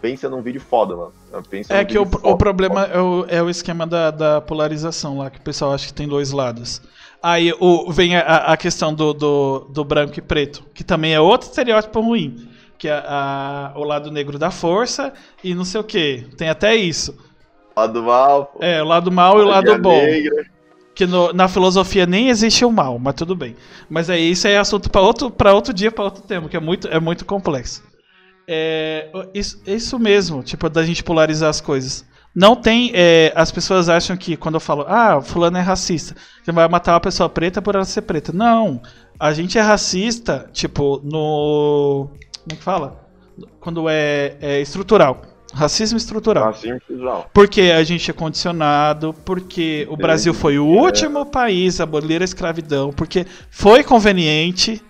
B: Pensa num vídeo foda, mano. Pensa
A: é que o, foda, o problema é o, é o esquema da, da polarização lá, que o pessoal acha que tem dois lados. Aí o, vem a, a questão do, do, do, branco e preto, que também é outro estereótipo ruim. Que é a, o lado negro da força e não sei o que. Tem até isso.
B: O lado mal. Pô.
A: É, o lado mal e o lado bom. Negra. Que no, na filosofia nem existe o mal, mas tudo bem. Mas aí isso é assunto para outro, outro dia, para outro tema, que é muito, é muito complexo. É, isso, isso mesmo, tipo, da gente polarizar as coisas. Não tem. É, as pessoas acham que quando eu falo, ah, fulano é racista, você vai matar uma pessoa preta por ela ser preta. Não. A gente é racista, tipo, no. Como é que fala? Quando é, é estrutural. Racismo estrutural. Racismo estrutural. Porque a gente é condicionado, porque o Brasil foi o último país a abolir a escravidão, porque foi conveniente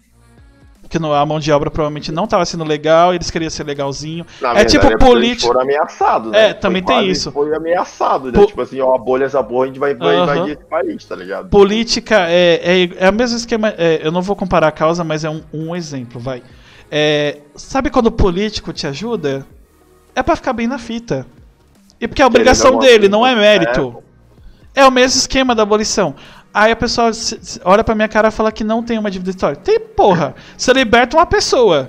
A: que a mão de obra provavelmente não estava sendo legal, eles queriam ser legalzinho. Na é tipo é político.
B: Foram ameaçados, né?
A: É, também foi tem isso.
B: Foi ameaçado, né? Po... Tipo assim, ó, a bolha essa porra, a gente vai, invadir esse país, tá ligado?
A: Política é, é, é o mesmo esquema. É, eu não vou comparar a causa, mas é um, um exemplo, vai. É, sabe quando o político te ajuda? É para ficar bem na fita. E porque é a obrigação dele, não é mérito. É. é o mesmo esquema da abolição. Aí a pessoa olha pra minha cara e fala que não tem uma dívida histórica. Tem, porra. Você liberta uma pessoa.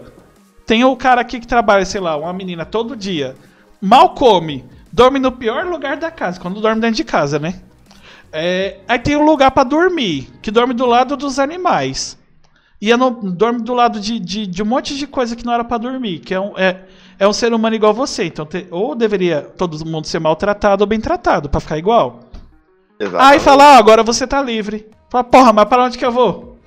A: Tem o cara aqui que trabalha, sei lá, uma menina todo dia. Mal come. Dorme no pior lugar da casa. Quando dorme dentro de casa, né? É, aí tem um lugar para dormir. Que dorme do lado dos animais. E não, dorme do lado de, de, de, um monte de coisa que não era para dormir. Que é um, é, é um ser humano igual você. Então, te, ou deveria todo mundo ser maltratado ou bem tratado, para ficar igual. Exatamente. Aí fala, ah, agora você tá livre. Fala, porra, mas para onde que eu vou?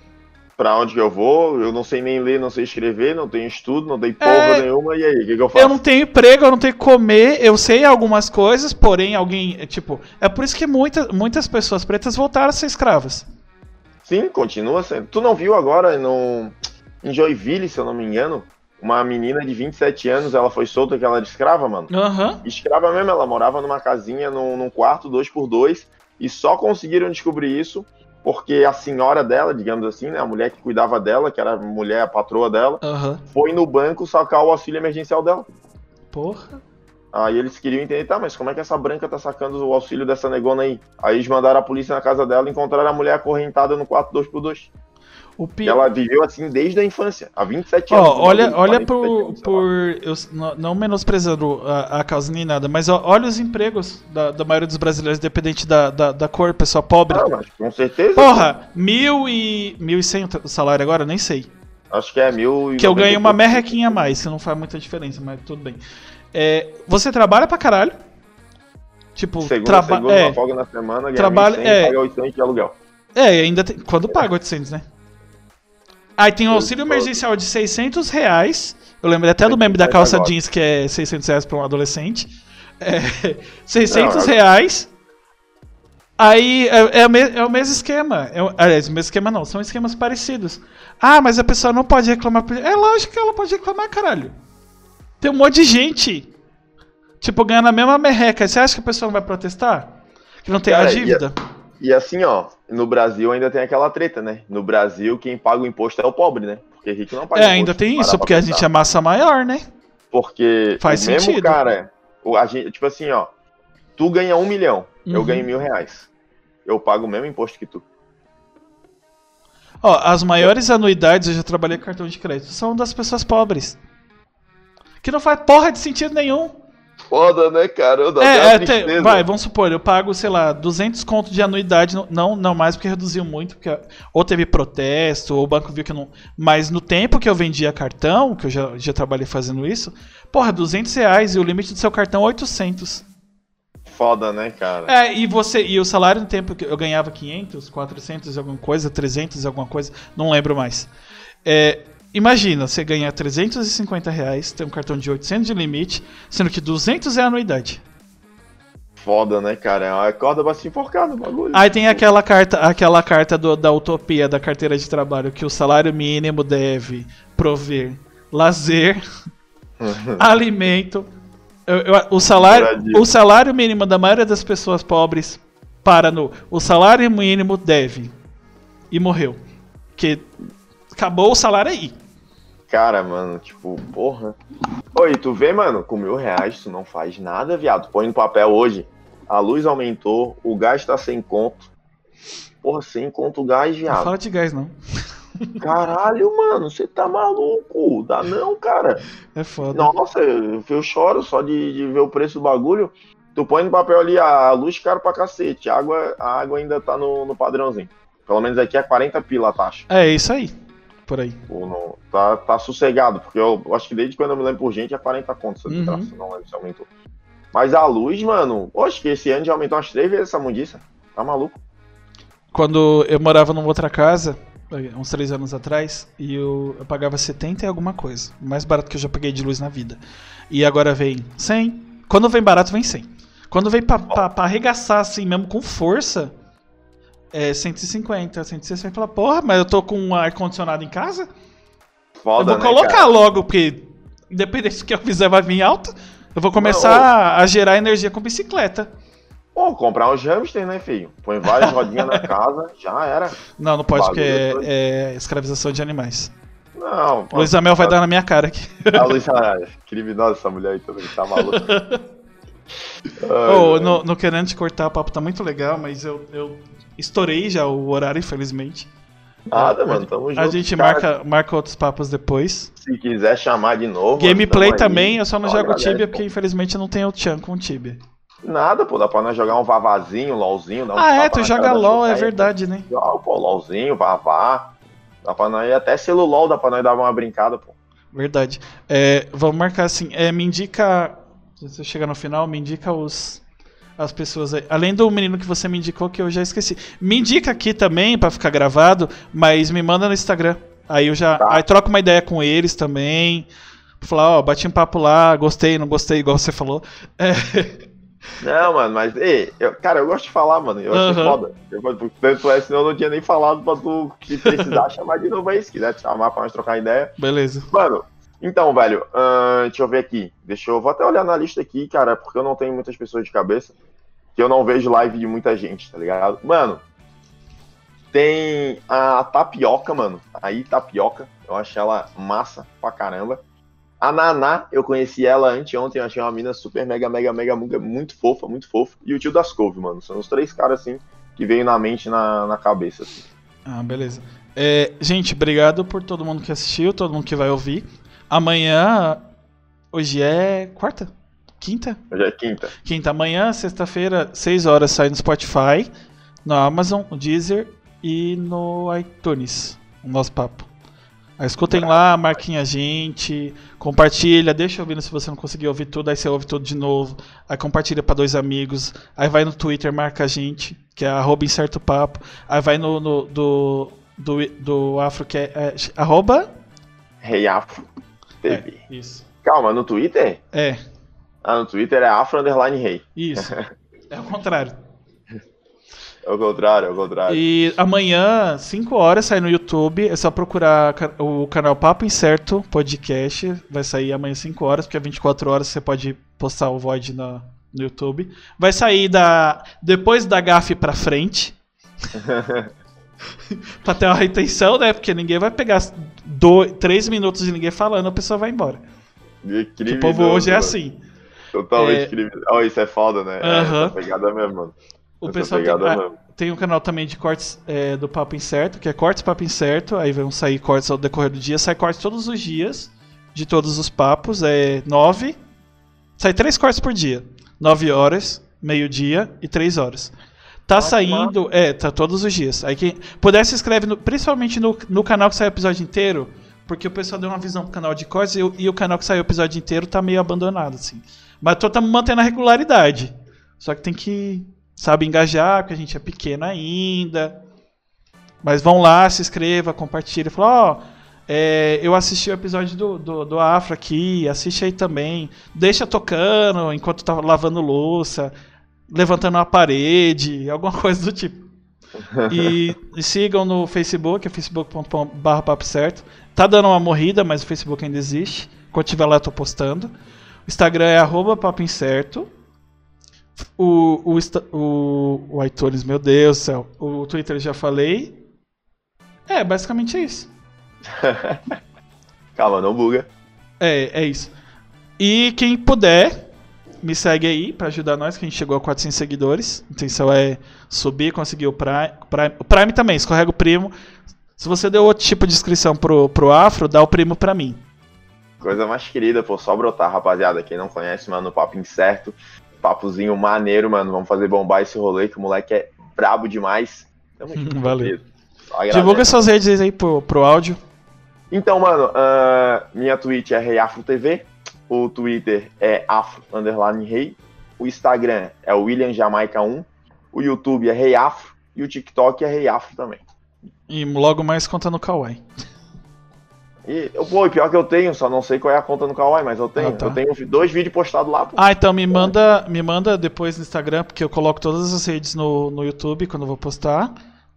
B: Pra onde que eu vou? Eu não sei nem ler, não sei escrever, não tenho estudo, não tenho porra é... nenhuma, e aí, o que, que, eu faço?
A: Eu não tenho emprego, eu não tenho que comer, eu sei algumas coisas, porém alguém, é, tipo, é por isso que muita, muitas pessoas pretas voltaram a ser escravas.
B: Sim, continua sendo. Tu não viu agora no, em Joinville, se eu não me engano, uma menina de 27 anos, ela foi solta que ela era escrava, mano?
A: Uhum.
B: Escrava mesmo, ela morava numa casinha, num, num quarto, dois por dois, e só conseguiram descobrir isso porque a senhora dela, digamos assim, né, a mulher que cuidava dela, que era a mulher, a patroa dela,
A: uhum.
B: foi no banco sacar o auxílio emergencial dela.
A: Porra.
B: Aí eles queriam entender, tá, mas como é que essa branca tá sacando o auxílio dessa negona aí? Aí eles mandaram a polícia na casa dela e encontraram a mulher acorrentada no quarto 2x2. O pi... Ela viveu assim desde a infância, há 27 anos.
A: Oh, olha, olha por, anos, por eu, não, não menosprezando a, a, causa nem nada, mas ó, olha os empregos da, da maioria dos brasileiros, independente da, da, da cor, pessoa pobre. Ah,
B: mas com certeza.
A: Porra, mil e mil e cem o salário agora, nem sei.
B: Acho que é mil.
A: Que eu ganhei uma merrequinha a mais, que não faz muita diferença, mas tudo bem. É, você trabalha pra caralho. Tipo,
B: segunda, traba segunda, é, uma folga na semana, ganha
A: trabalha, 100, é,
B: paga 800 de aluguel.
A: É, ainda tem, quando paga 800, né? Aí tem o auxílio emergencial de 600 reais. Eu lembrei até do meme da calça jeans que é 600 reais para um adolescente. É, 600 reais. Aí é, é, o, me, é o mesmo esquema. É, aliás, o mesmo esquema não, são esquemas parecidos. Ah, mas a pessoa não pode reclamar. É lógico que ela pode reclamar, caralho. Tem um monte de gente. Tipo, ganhando a mesma merreca. Você acha que a pessoa não vai protestar? Que não tem Cara, a dívida?
B: E, e, assim, ó, no Brasil ainda tem aquela treta, né? No Brasil, quem paga o imposto é o pobre, né? Porque rico não paga
A: É, ainda tem isso, porque a gente é massa maior, né?
B: Porque Faz mesmo sentido. cara, a gente, tipo assim, ó, tu ganha um milhão, uhum. eu ganho mil reais. Eu pago o mesmo imposto que tu.
A: Ó, as maiores anuidades, eu já trabalhei com cartão de crédito, são das pessoas pobres. Que não faz porra de sentido nenhum.
B: Foda, né, cara? Eu
A: É,
B: até
A: é te- vai, vamos supor, eu pago, sei lá, 200 conto de anuidade, não- não, mais porque reduziu muito, porque ou teve protesto, ou o banco viu que não. Mas no tempo que eu vendia cartão, que eu já, já trabalhei fazendo isso, porra, 200 reais e o limite do seu cartão é 800.
B: Foda, né, cara?
A: É, e você, e o salário no tempo que eu ganhava 500, 400 e alguma coisa, 300 e alguma coisa, não lembro mais. É, imagina, você ganhar 350 reais, tem um cartão de 800 de limite, sendo que 200 é a anuidade.
B: Foda, né, cara? É uma corda pra se enforcar no bagulho.
A: Aí tem aquela carta, aquela carta do- da utopia da carteira de trabalho que o salário mínimo deve prover lazer, alimento. Eu- eu- o, salário, o salário mínimo da maioria das pessoas pobres para no. O salário mínimo deve. E morreu. Que acabou o salário aí.
B: Cara, mano, tipo, porra. Oi, tu vê, mano, com mil reais tu não faz nada, viado. Põe no papel hoje. A luz aumentou, o gás tá sem conto. Porra, sem conto o gás,
A: Não
B: viado.
A: fala de gás, não.
B: Caralho, mano, você tá maluco. Dá não, cara.
A: É foda.
B: Nossa, eu, eu choro só de, de ver o preço do bagulho. Tu põe no papel ali, a luz caro pra cacete. A água, a água ainda tá no, no padrãozinho. Pelo menos aqui é 40 pila a taxa.
A: É isso aí. Por aí.
B: Não- tá, tá sossegado, porque eu acho que desde quando eu me lembro por gente é 40 contos essa
A: Uhum.
B: não lembro se aumentou. Mas a luz, mano, acho que esse ano já aumentou umas três vezes essa mundiça. Tá maluco?
A: Quando eu morava numa outra casa, uns três anos atrás, e eu, eu pagava 70 e alguma coisa. Mais barato que eu já paguei de luz na vida. E agora vem 100. Quando vem barato, vem 100. Quando vem pra, pra, pra arregaçar assim mesmo com força, é 150, 160. Fala, porra, mas eu tô com um ar-condicionado em casa?
B: Foda,
A: eu vou
B: né,
A: colocar logo, porque independente do que eu fizer, vai vir alto. Eu vou começar a gerar energia com bicicleta.
B: Pô, comprar uns hamster, né, filho? Põe várias rodinhas na casa, já era.
A: Não, não pode, porque é, é escravização de animais.
B: Não, pô.
A: Luiz Amel vai dar na minha cara aqui.
B: A Luísa, ah, criminosa essa mulher aí também, tá maluca. Ai,
A: não, não querendo te cortar, o papo tá muito legal, mas eu, eu estourei já o horário, infelizmente.
B: Nada, mano, tamo junto.
A: A gente
B: cara.
A: marca, marca outros papos depois.
B: Se quiser chamar de novo. mano,
A: Gameplay
B: tamo aí.
A: também, eu só não jogo
B: agradece,
A: Tibia
B: pô.
A: porque infelizmente não tenho o Chan com Tibia.
B: Nada, pô, dá pra nós jogar um vavazinho, LOLzinho. Dar um
A: Ah, é, tu joga LOL, é
B: Chocaia.
A: verdade, né?
B: Joga, pô, LOLzinho, vavá. Dá pra nós, até selo LOL dá pra nós dar uma brincada, pô.
A: Verdade. É, vamos marcar assim, é, me indica. Se você chegar no final, me indica os. As pessoas aí. Além do menino que você me indicou, que eu já esqueci. Me indica aqui também pra ficar gravado, mas me manda no Instagram. Aí eu já.
B: Tá.
A: Aí troco uma ideia com eles também. Falar, ó, bati um papo lá, gostei, não gostei, igual você falou. É,
B: Não, mano, mas, ei, eu- cara, eu gosto de falar, mano. Eu acho
A: Aham.
B: foda. Eu, tanto é, senão eu não tinha nem falado pra tu, se precisar, chamar de novo aí. Se quiser te chamar pra nós trocar ideia.
A: beleza.
B: Mano, então, velho, ahn, deixa eu ver aqui. Deixa eu. Vou até olhar na lista aqui, cara, porque eu não tenho muitas pessoas de cabeça. Que eu não vejo live de muita gente, tá ligado? Mano, tem a Tapioca, mano. Aí, Tapioca. Eu acho ela massa pra caramba. A Naná, eu conheci ela anteontem, eu achei uma mina super mega, mega, mega, mega, muito fofa, muito fofa. E o tio das Couve, mano. São os três caras, assim, que veio na mente, na, na cabeça, assim.
A: Ah, beleza. É, gente, obrigado por todo mundo que assistiu, todo mundo que vai ouvir. Amanhã. Hoje é quarta? Quinta?
B: Hoje é quinta.
A: Quinta, amanhã, sexta-feira, 6 horas, sai no Spotify, no Amazon, no Deezer e no iTunes, o nosso papo. Aí escutem lá, marquem a gente, compartilha, deixa ouvindo se você não conseguir ouvir tudo, aí você ouve tudo de novo, aí compartilha pra dois amigos, aí vai no Twitter, marca a gente, que é arroba incerto papo, aí vai no, no- do, do, do Afro, que é, é arroba...
B: Rei Afro
A: É, isso.
B: Calma, no Twitter?
A: É,
B: Ah, no Twitter é Afro Underline Rei.
A: isso. É o contrário.
B: É o contrário, é o contrário.
A: E amanhã, 5 horas, sai no YouTube. É só procurar o canal Papo Incerto Podcast. Vai sair amanhã 5 horas, porque é 24 horas você pode postar o Void na- no YouTube. Vai sair da depois da GAF pra frente. pra ter uma retenção, né? Porque ninguém vai pegar 3 minutos de ninguém falando, a pessoa vai embora. Que o povo hoje é assim.
B: Totalmente
A: É.
B: incrível. Oh, isso é foda, né?
A: Aham.
B: É essa pegada mesmo, mano.
A: O
B: essa
A: pessoal tem, ah,
B: mesmo.
A: tem um canal também de cortes é, do Papo Incerto, que é Cortes Papo Incerto. Aí vão sair cortes ao decorrer do dia. Sai cortes todos os dias, de todos os papos. É 9, Sai três cortes por dia. 9 horas, meio-dia e 3 horas. Tá saindo. É, tá todos os dias. Aí quem puder se inscreve, no- principalmente no, no canal que sai o episódio inteiro. Porque o pessoal deu uma visão pro canal de cortes e, o- e o canal que sai o episódio inteiro tá meio abandonado, assim. Mas tô tá mantendo a regularidade. Só que tem que, sabe, engajar, porque a gente é pequeno ainda. Mas vão lá, se inscreva, compartilha. Fala, ó, é, eu assisti o episódio do, do, do Afro aqui, assiste aí também. Deixa tocando enquanto tá lavando louça, levantando uma parede, alguma coisa do tipo. E, e sigam no Facebook, é facebook.com.br papo certo. Tá dando uma morrida, mas o Facebook ainda existe. Quando tiver lá eu tô postando. O Instagram é arroba papo incerto. O, o, o, o iTunes, meu Deus do céu. O Twitter já falei. É, basicamente é isso.
B: Calma, não buga.
A: É, é isso. E quem puder, me segue aí pra ajudar nós, que a gente chegou a 400 seguidores. A intenção é subir, conseguir o Prime. Prime, o Prime também, escorrega o primo. Se você deu outro tipo de inscrição pro, pro Afro, dá o primo pra mim.
B: Coisa mais querida, pô, só brotar, rapaziada. Quem não conhece, mano, o papo incerto. Papozinho maneiro, mano. Vamos fazer bombar esse rolê, que o moleque é brabo demais. Tamo junto,
A: Valeu. Divulga suas redes aí pro, pro áudio.
B: Então, mano, ah, minha Twitch é ReiAfro TV, o Twitter é Afro Underline Rei, o Instagram é William Jamaica 1, o YouTube é ReiAfro e o TikTok é ReiAfro também.
A: E logo mais conta no Kawaii.
B: E, pô, e pior que eu tenho, só não sei qual é a conta no Kawaii, mas eu tenho.
A: Ah, tá.
B: Eu tenho dois vídeos postados lá, pô.
A: Ah, então me manda, me manda depois no Instagram, porque eu coloco todas as redes no, no YouTube quando eu vou postar.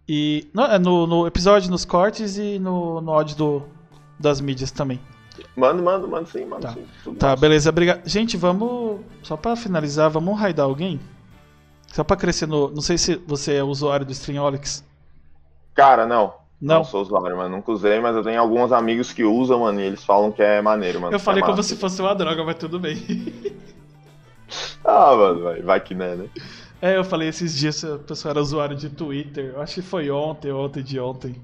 A: E não, é no, no episódio, nos cortes e no, no áudio do, das mídias também.
B: Manda, manda, manda sim, manda
A: Tá.
B: sim. Tudo
A: Tá,
B: nosso.
A: beleza, obrigado. Gente, vamos. Só pra finalizar, vamos raidar alguém? Só pra crescer no. Não sei se você é usuário do Streamolix.
B: Cara, não. Não
A: Não.
B: sou usuário, mano. Nunca usei, mas eu tenho alguns amigos que usam, mano, e eles falam que é maneiro, mano.
A: Eu falei
B: é
A: como se fosse uma droga, mas tudo bem.
B: Ah, mano, vai, vai que né, né?
A: É, eu falei esses dias a pessoa era usuário de Twitter. Eu acho que foi ontem, ontem de ontem.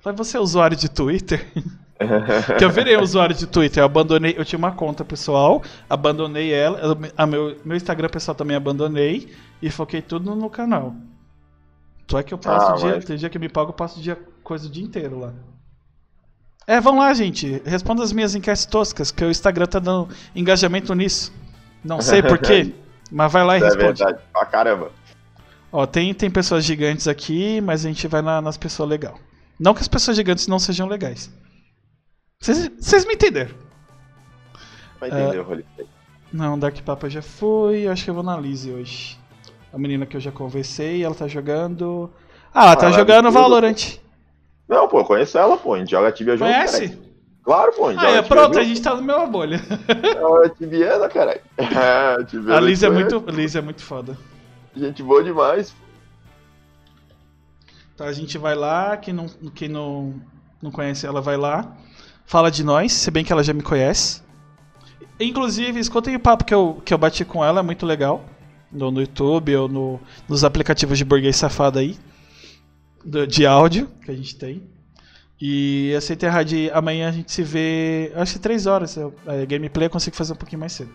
A: Falei, você é usuário de Twitter? que eu virei usuário de Twitter. Eu abandonei, eu tinha uma conta pessoal, abandonei ela. eu- a meu, meu Instagram pessoal também abandonei e foquei tudo no canal. Tu é que eu passo
B: Ah,
A: o dia,
B: mas-
A: tem dia que me paga, eu passo o dia, coisa o dia inteiro lá. É, vamos lá, gente. Responda as minhas enquetes toscas, que o Instagram tá dando engajamento nisso. Não sei porquê, mas vai lá e
B: é
A: responde.
B: verdade, pra caramba.
A: Ó, tem, tem pessoas gigantes aqui, mas a gente vai na- nas pessoas legais. Não que as pessoas gigantes não sejam legais. Vocês me entenderam?
B: Vai
A: É.
B: entender o rolê.
A: Não, Dark Papa já foi. Acho que eu vou na Lizzie hoje. A menina que eu já conversei, ela tá jogando. Ah, ela tá
B: ela é
A: jogando
B: tudo.
A: Valorant.
B: Não, pô, eu conheço ela, pô. A gente joga Tibia junto,
A: Conhece?
B: caralho. Claro, pô, a gente
A: Ah, é
B: joga Tibia
A: pronto, a
B: junto.
A: gente tá na mesma bolha.
B: É Tibiana, caralho. É, Tibiana
A: A Lizzie é
B: conhece.
A: muito, Lizzie é muito foda.
B: Gente boa demais. pô.
A: Tá, a gente vai lá, quem não, quem não, não conhece ela vai lá. Fala de nós, se bem que ela já me conhece. Inclusive, escutem o papo que eu, que eu bati com ela, é muito legal. No, no YouTube ou no, nos aplicativos de burguês safado aí. do- de áudio que a gente tem. E aceita errar de amanhã a gente se vê. Acho que 3 horas. Eu, é, gameplay eu consigo fazer um pouquinho mais cedo.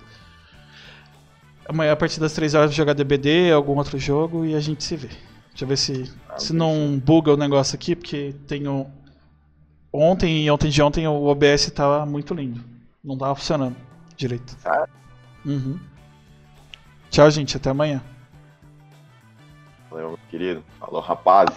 A: Amanhã, a partir das 3 horas, jogar DBD, algum outro jogo e a gente se vê. Deixa eu ver se, se não buga o negócio aqui, porque tenho. Ontem e ontem de ontem o OBS tava muito lindo. Não tava funcionando direito.
B: Ah.
A: Uhum. Tchau, gente. Até amanhã.
B: Valeu, meu querido. Falou, rapaz.